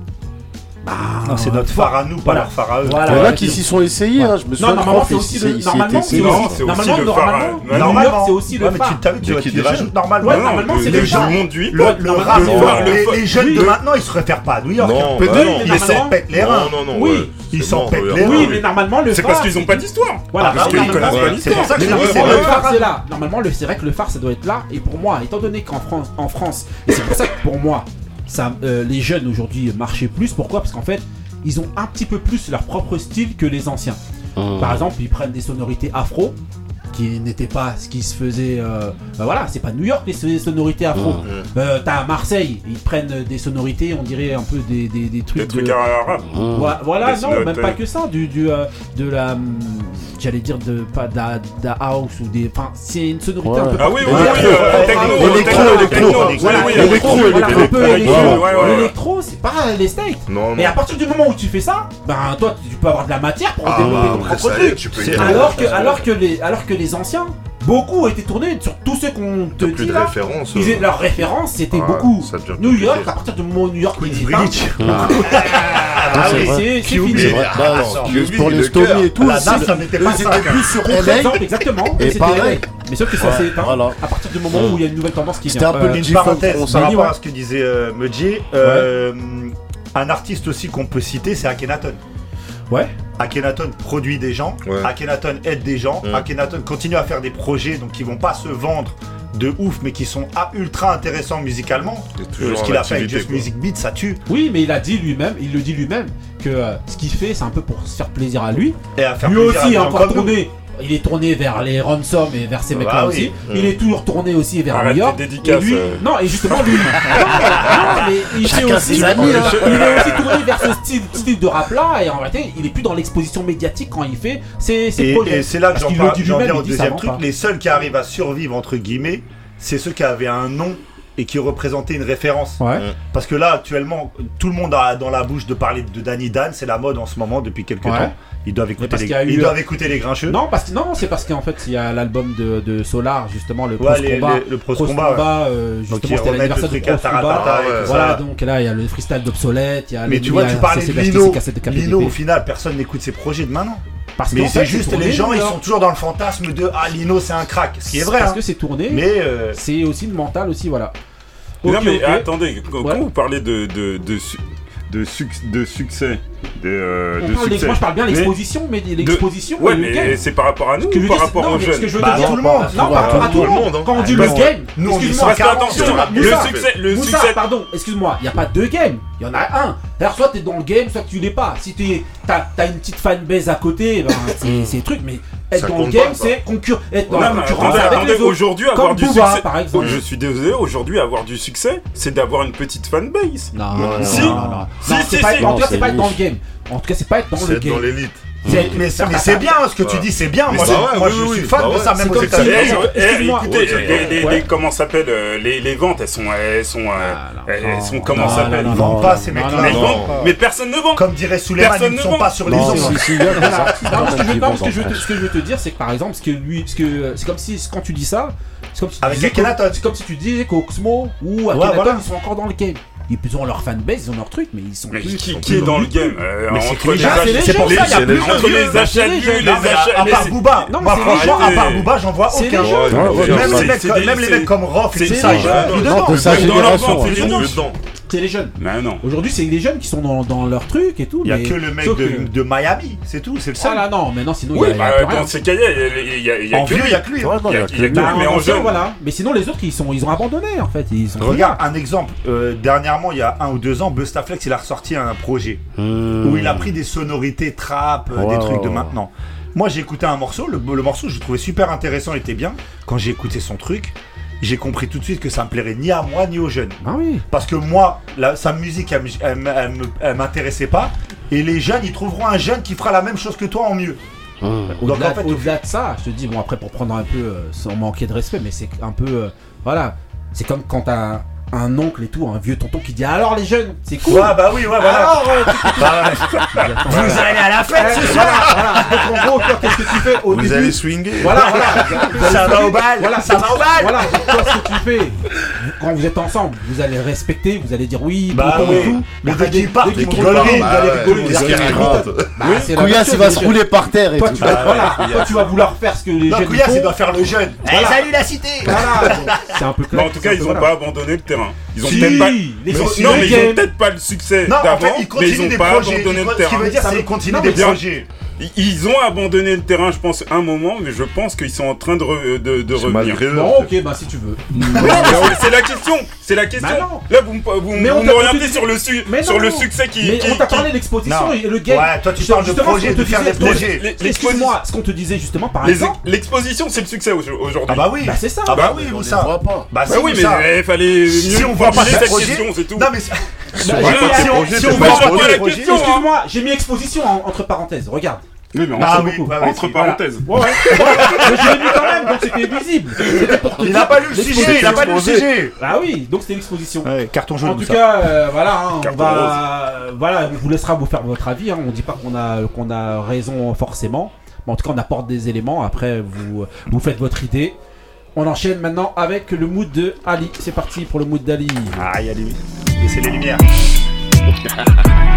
Bah, Non, c'est notre phare à nous, pas leur phare à eux. Voilà. Il y en a qui s'y sont essayés, hein, je me Non, souviens normalement, de c'est aussi le- normalement, c'est aussi- Non, c'est normalement, le phare. normalement, c'est aussi le Ouais, mais tu phare. t'as vu, tu, rajoutes normalement. Ouais, normalement, c'est le gens phare. monde du Le, non, phare, les, le- les jeunes de maintenant, ils se réfèrent pas à New York. Non, Peut-être bah non. ils Mais s'en normalement- pètent les reins. Non, non, non. Oui. Ils C'est s'en pètent regarde. les reins. Oui, mais normalement le C'est phare. parce qu'ils ont pas d'histoire. Voilà, parce qu'ils normalement, connaissent pas l'histoire. c'est normalement, c'est le phare, c'est là. Normalement, le- c'est vrai que le phare, ça doit être là. Et pour moi, étant donné qu'en France, en France, et c'est pour ça que pour moi, ça, euh, les jeunes aujourd'hui marchaient plus. Pourquoi? Parce qu'en fait, ils ont un petit peu plus leur propre style que les anciens. Mmh. Par exemple, ils prennent des sonorités afro qui n'étaient pas ce qui se faisait. euh, bah voilà, c'est pas New York les so- sonorités afro. Mmh. Euh, T'as à Marseille, ils prennent des sonorités, on dirait un peu des, des, des trucs. Des trucs de- arabes. Voi- Voilà, Des non, même pas que ça, du, du, euh, de la. J'allais dire de pas la house ou des. Enfin, c'est une sonorité Ouais. un peu. Ah oui, oui, oui, euh, techno, Électro, techno, électro, électro, électro, c'est pas les. Non, Mais à partir du moment où tu fais ça, ben toi tu peux avoir de la matière pour Ah, développer ton propre truc. Alors que, alors, que les, alors que les anciens, beaucoup étaient tournés sur tous ceux qu'on te dit de là. référence. Ils euh. aient- leur référence c'était Ah, beaucoup New York. À partir du moment où New York Greenwich. ah c'est oui, vrai. c'est fini. Bah, Ah, non, pour les le Stomy et tout, ça n'était eux, pas ils ça. étaient plus sur LA. exactement. Et c'était pareil. vrai. Mais sauf que ça Ouais, s'est éteint voilà. à partir du moment où il y a une nouvelle tendance qui C'était vient. un peu Euh, Une parenthèse par rapport ouais. à ce que disait euh, Mudji. euh, Un artiste aussi qu'on peut citer, c'est Akhenaton. Ouais. Akhenaton produit des gens, Ouais. Akhenaton aide des gens, Mm. Akhenaton continue à faire des projets donc qui vont pas se vendre de ouf mais qui sont ultra intéressants musicalement. Euh, ce en qu'il a fait avec Just quoi. Music Beat, ça tue. Oui, mais il a dit lui-même, il le dit lui-même, que euh, ce qu'il fait, c'est un peu pour se faire plaisir à lui. Et à faire lui plaisir aussi des est gens encore tourné. Il est tourné vers les ransom et vers ces Bah mecs-là oui. aussi. Mm. Il est toujours tourné aussi vers Arrête New York. et lui, euh. non, et justement lui. non, non, mais il Chacun aussi. ses amis, hein. Il est aussi tourné vers ce style, style de rap là. Et en réalité, il est plus dans l'exposition médiatique quand il fait ses, ses Et, projets. et c'est là que j'en viens au deuxième truc. pas. Les seuls qui arrivent à survivre, entre guillemets, c'est ceux qui avaient un nom et qui représentait une référence. Ouais. Parce que là, actuellement, tout le monde a dans la bouche de parler de Danny Dan, c'est la mode en ce moment depuis quelques Ouais. temps. Ils doivent écouter, les, eu- ils doivent écouter les grincheux. Non, parce que non, c'est parce qu'en fait, il y a l'album de, de Solar, justement, le Ouais, Pros les- Combat. les- le Pros Pros Combat, Combat, euh, Donc, justement, c'était l'anniversaire le du Pros Combat. Tout Voilà, ça. donc là, il y a le freestyle d'obsolète, il y a Mais le- tu vois, tu parlais de Lino. Lino, au final, personne n'écoute ses projets de maintenant. Parce mais c'est juste, tourné, les gens, ils sont toujours dans le fantasme de Ah, Lino, c'est un crack. Ce qui est vrai. Parce hein. que c'est tourné. Mais euh, c'est aussi le mental aussi, voilà. Non, mais attendez, quand, Ouais. vous parlez de, de, de, su- de, suc- de succès, de, euh, On de parle des- succès. moi, je parle bien l'exposition, mais l'exposition, Ouais, le mais game. c'est par rapport à nous Ce que je ou par rapport non, aux mais jeunes ce que je veux Bah, dire, tout le monde. non, pas à tout le monde. Quand on dit le Parce que- game, nous, on dit attention, Moussa, le succès, le Moussa, succès, pardon, excuse-moi, il n'y a pas deux games, il y en a un. Alors, soit tu es dans le game, soit tu l'es pas. Si tu as, une petite fanbase à côté, ben, c'est c'est truc, mais être Ça dans le game, pas, c'est concur être dans Non, la mais concurrence attendez, avec attendez, les autres. aujourd'hui Comme avoir du Booba, succès, par exemple. je suis désolé, aujourd'hui avoir du succès, c'est d'avoir une petite fanbase. Non, non, si, non, non, non. si, Non, si, c'est pas- si. En tout cas, c'est pas être dans le game. En tout cas, c'est pas être dans le game. dans l'élite. Mais, ça, mais ça, c'est ça. bien ce que tu dis, c'est bien. Mais Moi, je- suis fan de ça, même comme États-Unis. Eh, eh, Excuse-moi. écoutez, les, les- Ouais. les- comment ça s'appelle euh, les, les ventes, elles sont, elles sont, euh, elles sont comment non, ça s'appelle Ils vendent pas ces mecs-là. mais, personne ne vend. Comme dirait Personne ils ne sont vend. pas sur les ondes. ce que je veux- te- dire, c'est que par exemple, ce que lui, ce que c'est comme si quand tu dis ça, c'est comme si tu Avec disais Akhenaton. qu'au- c'est comme si tu disais qu'Oxmo ou Akhenaton voilà. ils sont encore dans le game. Ils ont leur fanbase, ils ont leur truc, mais ils sont Mais plus. qui, ils qui est sont dans le game euh, Mais c'est entre les pour ça, il y a les- plus entre les achats les achats. à part Booba, Non, moi mais c'est franchement, les à part Booba, j'en vois aucun. Même les mecs comme- Rof et ça, ils sont dans leur c'est. C'est les jeunes. Mais non. Aujourd'hui, c'est les jeunes qui sont dans, dans leur truc et tout. Il y a mais- que le mec de, que- de Miami, c'est tout, c'est le Ah seul. là, non, mais non, sinon, il Oui, y a- il y a plus rien. dans ces cas-là, il y a- il y a- il y a En que vieux, il lui. y a que lui. hein. Y a- y a Bah, mais en en ancien, jeune. voilà. Mais sinon, les autres, ils, sont, ils ont abandonné en fait. Ils Regarde un exemple. euh, dernièrement, il y a un ou deux ans, Bustaflex, il a ressorti un projet où il a pris des sonorités trap, euh, des trucs de maintenant. Moi, j'ai écouté un morceau. Le, le morceau, je le trouvais super intéressant, il était bien. Quand j'ai écouté son truc, j'ai compris tout de suite que ça me plairait ni à moi ni aux jeunes. Ah oui. Parce que moi, la- sa musique, elle, m'intéressait pas. Et les jeunes, ils trouveront un jeune qui fera la même chose que toi en mieux. Donc Au-delà en fait, au-delà de ça, je te dis, bon, après, pour prendre un peu, euh, sans manquer de respect, mais c'est un peu. euh, voilà. C'est comme quand t'as un oncle et tout, un vieux tonton qui dit Alors les jeunes, c'est cool. Ouais, bah oui, ouais, voilà. Alors, euh, Bah ouais. Vous allez à la fête ce soir voilà. Donc, en gros, toi, qu'est-ce que tu fais au Vous début allez swinger. Voilà, voilà. Ça va au bal, Voilà, ça va au bal. Voilà, toi, ce que tu fais, quand vous êtes ensemble, vous allez respecter, vous allez dire oui, Bah oui. et tout. Mais dès qu'il part, dès ils qu'il vont tourne rigoler, pas, ils vous allez rigoler, rigoler, rigoler. rigoler. Bah, c'est la Couillasse, il va les se rouler par terre et Toi, tout. tu vas, voilà, toi, tu vas vouloir faire ce que les jeunes Couillasse, il doit faire le jeune. Eh, salut la cité Voilà, c'est un peu Mais en tout cas, ils n'ont pas abandonné le terrain. Ils ont Si, peut-être pas. les Mais- gens- non, le mais ils ont peut-être pas le succès en d'avant, fait, ils mais ils ont des pas projets. abandonné le Ce qui terrain. veut dire, Ça c'est veut- qu'ils continuent des mais bien- projets. Ils- ont abandonné le terrain, je pense, un moment, mais je pense qu'ils sont en train de, re- de, de C'est revenir. Non, ok, bah si tu veux. C'est la question, c'est la question. Bah non. Là, vous, me- vous, Mais vous on te- sur le, su- Mais sur non. le succès qui. Mais qui- on t'a qui- parlé de l'exposition Non. et le game. Ouais, toi, tu parles de projet, de te faire disait- des projets. Excuse-moi, ce qu'on te disait justement par les- exemple. L'exposition, c'est le succès au- aujourd'hui. Ah bah oui. Bah c'est ça. Ah bah oui, ou ça. Bah Bah si, oui, ou mais ça. il fallait Si mieux on voit pas cette question, c'est tout. Non mais Bah, si on- voit pas la question, hein. Excuse-moi, j'ai mis exposition en- entre parenthèses. Regarde. Oui, mais Ah entre, oui, bah entre parenthèses. Ouais, ouais. Mais je l'ai mis quand même, donc c'était visible. C'était pour te il dire a pas lu le sujet, il a pas lu le sujet. Ah oui, donc c'était l'exposition. Ouais, carton jaune. En tout ça. cas, euh, voilà, hein, on va, voilà, on vous laissera vous faire votre avis. Hein, on dit pas qu'on a qu'on a raison forcément, mais en tout cas on apporte des éléments. Après, vous vous faites votre idée. On enchaîne maintenant avec le mood de Ali. C'est parti pour le mood d'Ali. Ah, il y a les... Laissez les lumières.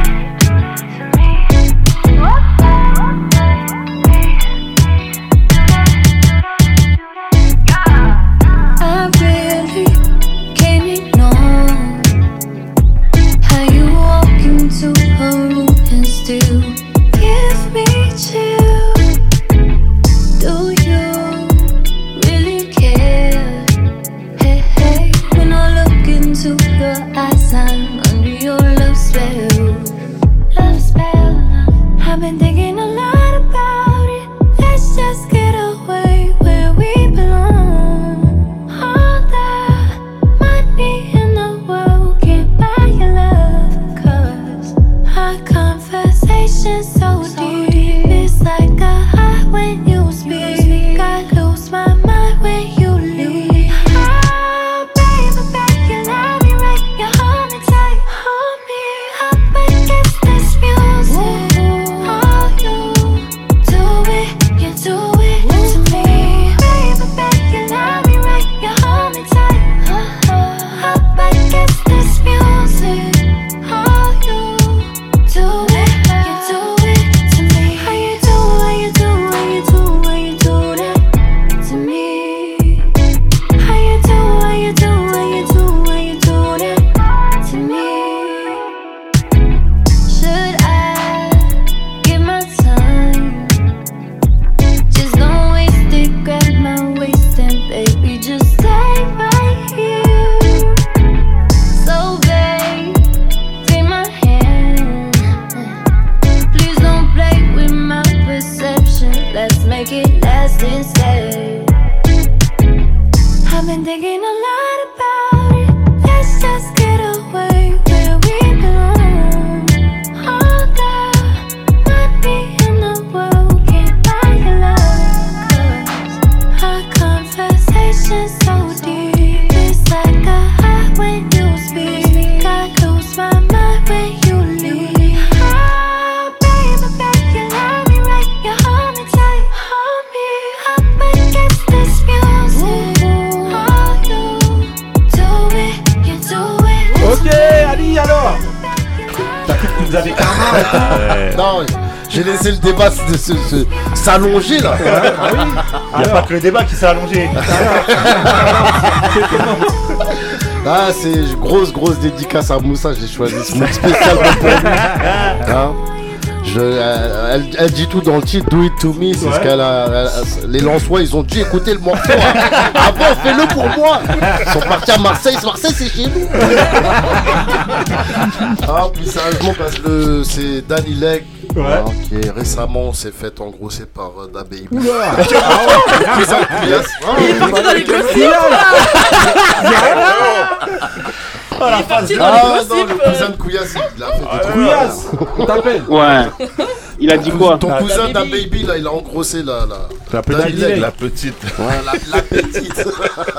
s'allonger là. Ah oui Il n'y a pas que le débat qui s'est allongé. Ah, c'est grosse, grosse dédicace à Moussa. J'ai choisi ce mot spécialement pour lui. Hein Je, euh, elle, elle dit tout dans le titre, do it to me, c'est Ouais. ce qu'elle a. elle- les Lensois, ils ont dit écoutez le morceau. hein. Avant, fais-le pour moi. Ils sont partis à Marseille. Marseille, c'est chez nous. ah, plus sérieusement, parce que c'est Danny Leg. Hein, qui est récemment s'est fait engrosser par euh, Da Baby. Oula. Ah ouais, cousin de Couillasse. Il est parti dans les gossips, Oh la Il est parti dans Ah les non, le cousin de Couillasse, il a fait des trucs. Couillasse, on t'appelle. Ouais. Il a dit quoi Ton cousin d'un baby là, il a engrossé la la petite, la petite. Ouais, la, la petite.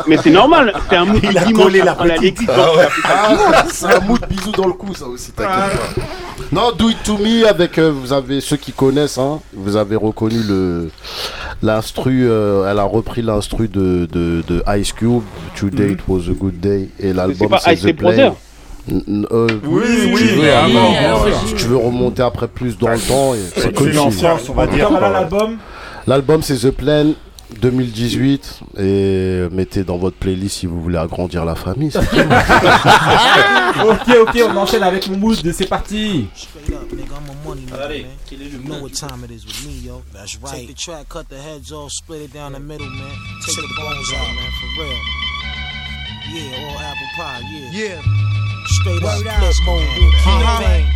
Mais c'est normal, c'est un mood Il a collé la petite. Ah, c'est un mood bisou dans le cou, ça aussi, t'inquiète pas. Non, Do It To Me, avec, euh, vous avez, ceux qui connaissent, hein, vous avez reconnu le, l'instru, euh, elle a repris l'instru de, de, de Ice Cube, Today It Was A Good Day, et l'album c'est The Play. Euh, Oui, si oui, tu veux, non, voilà. Si tu veux remonter après plus dans le temps, c'est l'enfance, on va dire. L'album? L'album c'est The Plan 2018 et mettez dans votre playlist si vous voulez agrandir la famille. ok, ok, on enchaîne avec mon mood. C'est parti. Allez, you know what time it is with me, yo. That's right. Take the track, cut the heads off, split it down the middle, man. Take the bones out, man, for real. Yeah, all apple pie, yeah. Yeah. Straight up, flip mode,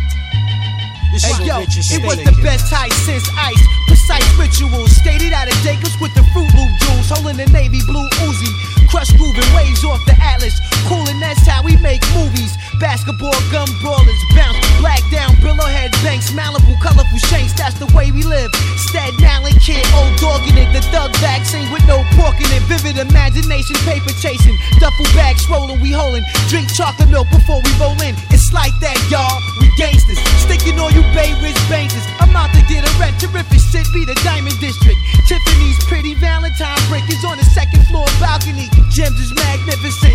Hey yo, it was the best height since ice. Precise rituals, skated out of Jacobs with the Fruit Loop jewels, holding the navy blue Uzi. Crush grooving waves off the Atlas, coolin' that's how we make movies. Basketball gum brawlers, bounce black down, billowhead banks, Malibu colorful shanks. That's the way we live. Staten Island kid, old dog in it, the thug vaccine with no pork in it. Vivid imagination, paper chasing, duffel bags swollen, we holding. Drink chocolate milk before we roll in. It's like that, y'all. You Bay Ridge bankers. I'm out to get a rent, terrific shit. Be the Diamond District. Tiffany's pretty Valentine brick is on the second floor balcony. Gems is magnificent,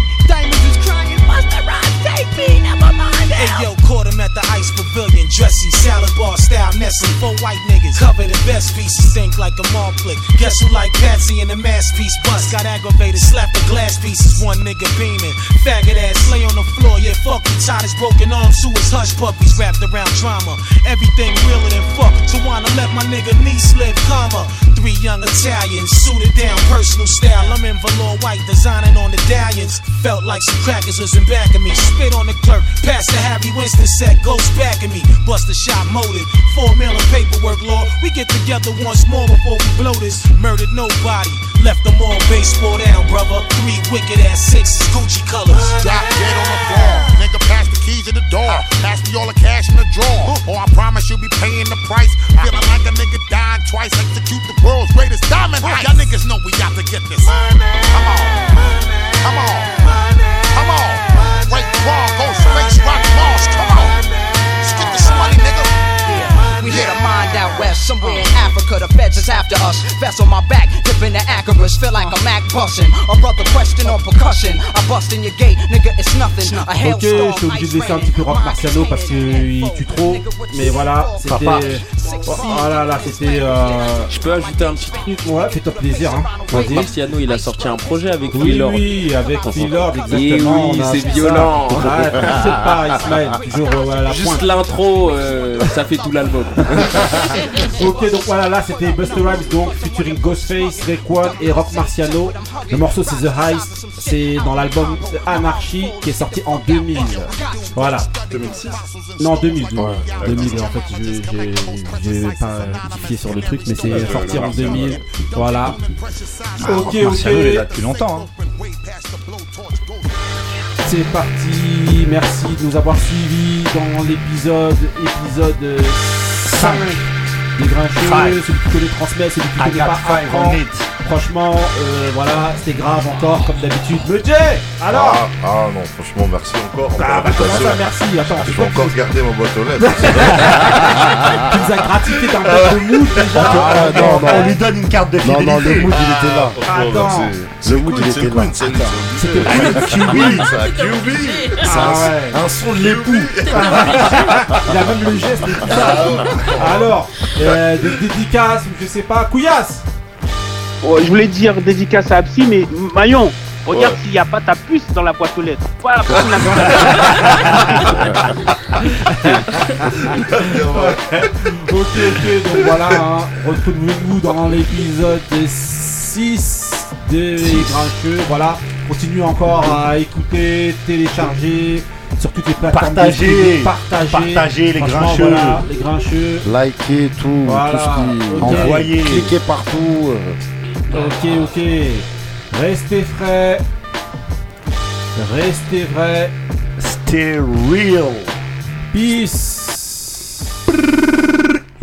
ice pavilion, dressy, salad bar style, Nestle, four white niggas, cover the best pieces, think like a mall flick. Guess who like Patsy in the masterpiece bust? Got aggravated, slapped the glass pieces, one nigga beaming. Faggot ass lay on the floor, yeah, fuck you, tied his broken arms to his hush puppies, wrapped around drama. Everything realer than fuck. Tawana let my nigga knee slip, comma. Three young Italians, suited down, personal style. I'm in velour white, designing on the dallions. Felt like some crackers was in back of me. Spit on the clerk, past the Harry Winston set, ghost back at me. Bust a shot motive, four million paperwork, Lord. We get together once more before we blow this. Murdered nobody, left them all baseball down, brother. Three wicked ass sixes, Gucci colors. Drop dead on the floor. Nigga, pass the keys in the door. Pass me all the cash in the drawer. Or I promise you'll be paying the price. Feeling like a nigga dying twice. Execute the world's greatest diamond. heist. Y'all niggas know we got to get this. Come on. Come on. Come on. Break wrong, go space, rock Mars. Come on. Let's get this money, nigga. We hit a mind out west, somewhere in Africa. The feds is after us. Vest on my back, dipping the Acarus. Feel like a Mac bussin'. A brother question on percussion. I bust in your gate, nigga, it's nothing. A Ok, hailstorm, j'étais obligé de laisser un petit peu Rock Marciano parce qu'il tue trop. Mais voilà, c'était. Papa. Voilà, là, c'était. euh, Je peux ajouter un petit truc Ouais, fais-toi plaisir, hein. Vas-y. Marciano, il a sorti un projet avec Oui, oui, avec Et exactement. oui, c'est violent. T'inquiète pas, Ismaël, toujours euh, à la Juste l'intro, euh, ça fait tout l'album. ok, donc voilà, là c'était Buster Rhymes, donc featuring Ghostface, Raekwon et Rock Marciano. Le morceau c'est The Heist, c'est dans l'album Anarchy qui est sorti en 2000. Voilà. 2006 Non, 2000. 2000, en fait, je- j'ai pas rectifié sur le truc, mais c'est Ouais, sorti en Marciano. 2000. Voilà. Ah, Ok, Marciano, il est là ok. depuis longtemps. hein. C'est parti, merci de nous avoir suivis dans l'épisode épisode 5 des Grincheux, Five. celui qui connaît transmet, celui qui I connaît got pas apprend. Franchement, euh, voilà, c'était grave encore, comme d'habitude. Jay Alors ah, ah non, franchement, merci encore. Ah, bah, comment ça, merci? Attends, Je vais encore garder ma boîte aux lettres. Tu nous as gratifié d'un boîte de mood déjà Ah, non, non. On lui donne une carte de Non, fidélité. non, le mood, il était là. Attends. Le mood, il était là. C'était QB, ça, QB. Ah. Un son de l'époux. Il a même le geste et tout ça. Alors, euh, des dédicaces, je sais pas, couillasse je voulais dire dédicace à Absi, mais Maillon, regarde Ouais. s'il n'y a pas ta puce dans la boîte aux lettres. La Ok, ok, donc voilà, hein, retrouvez-nous dans l'épisode 6 des Grincheux. Voilà, continuez encore à écouter, télécharger sur toutes les plateformes. Partager, Partager les Grincheux. voilà, les Grincheux. Liker tout, Voilà, tout ce qui. ok. Envoyer. Cliquez partout. euh. Ok, ok. Restez frais. Restez vrais. Stay real. Peace.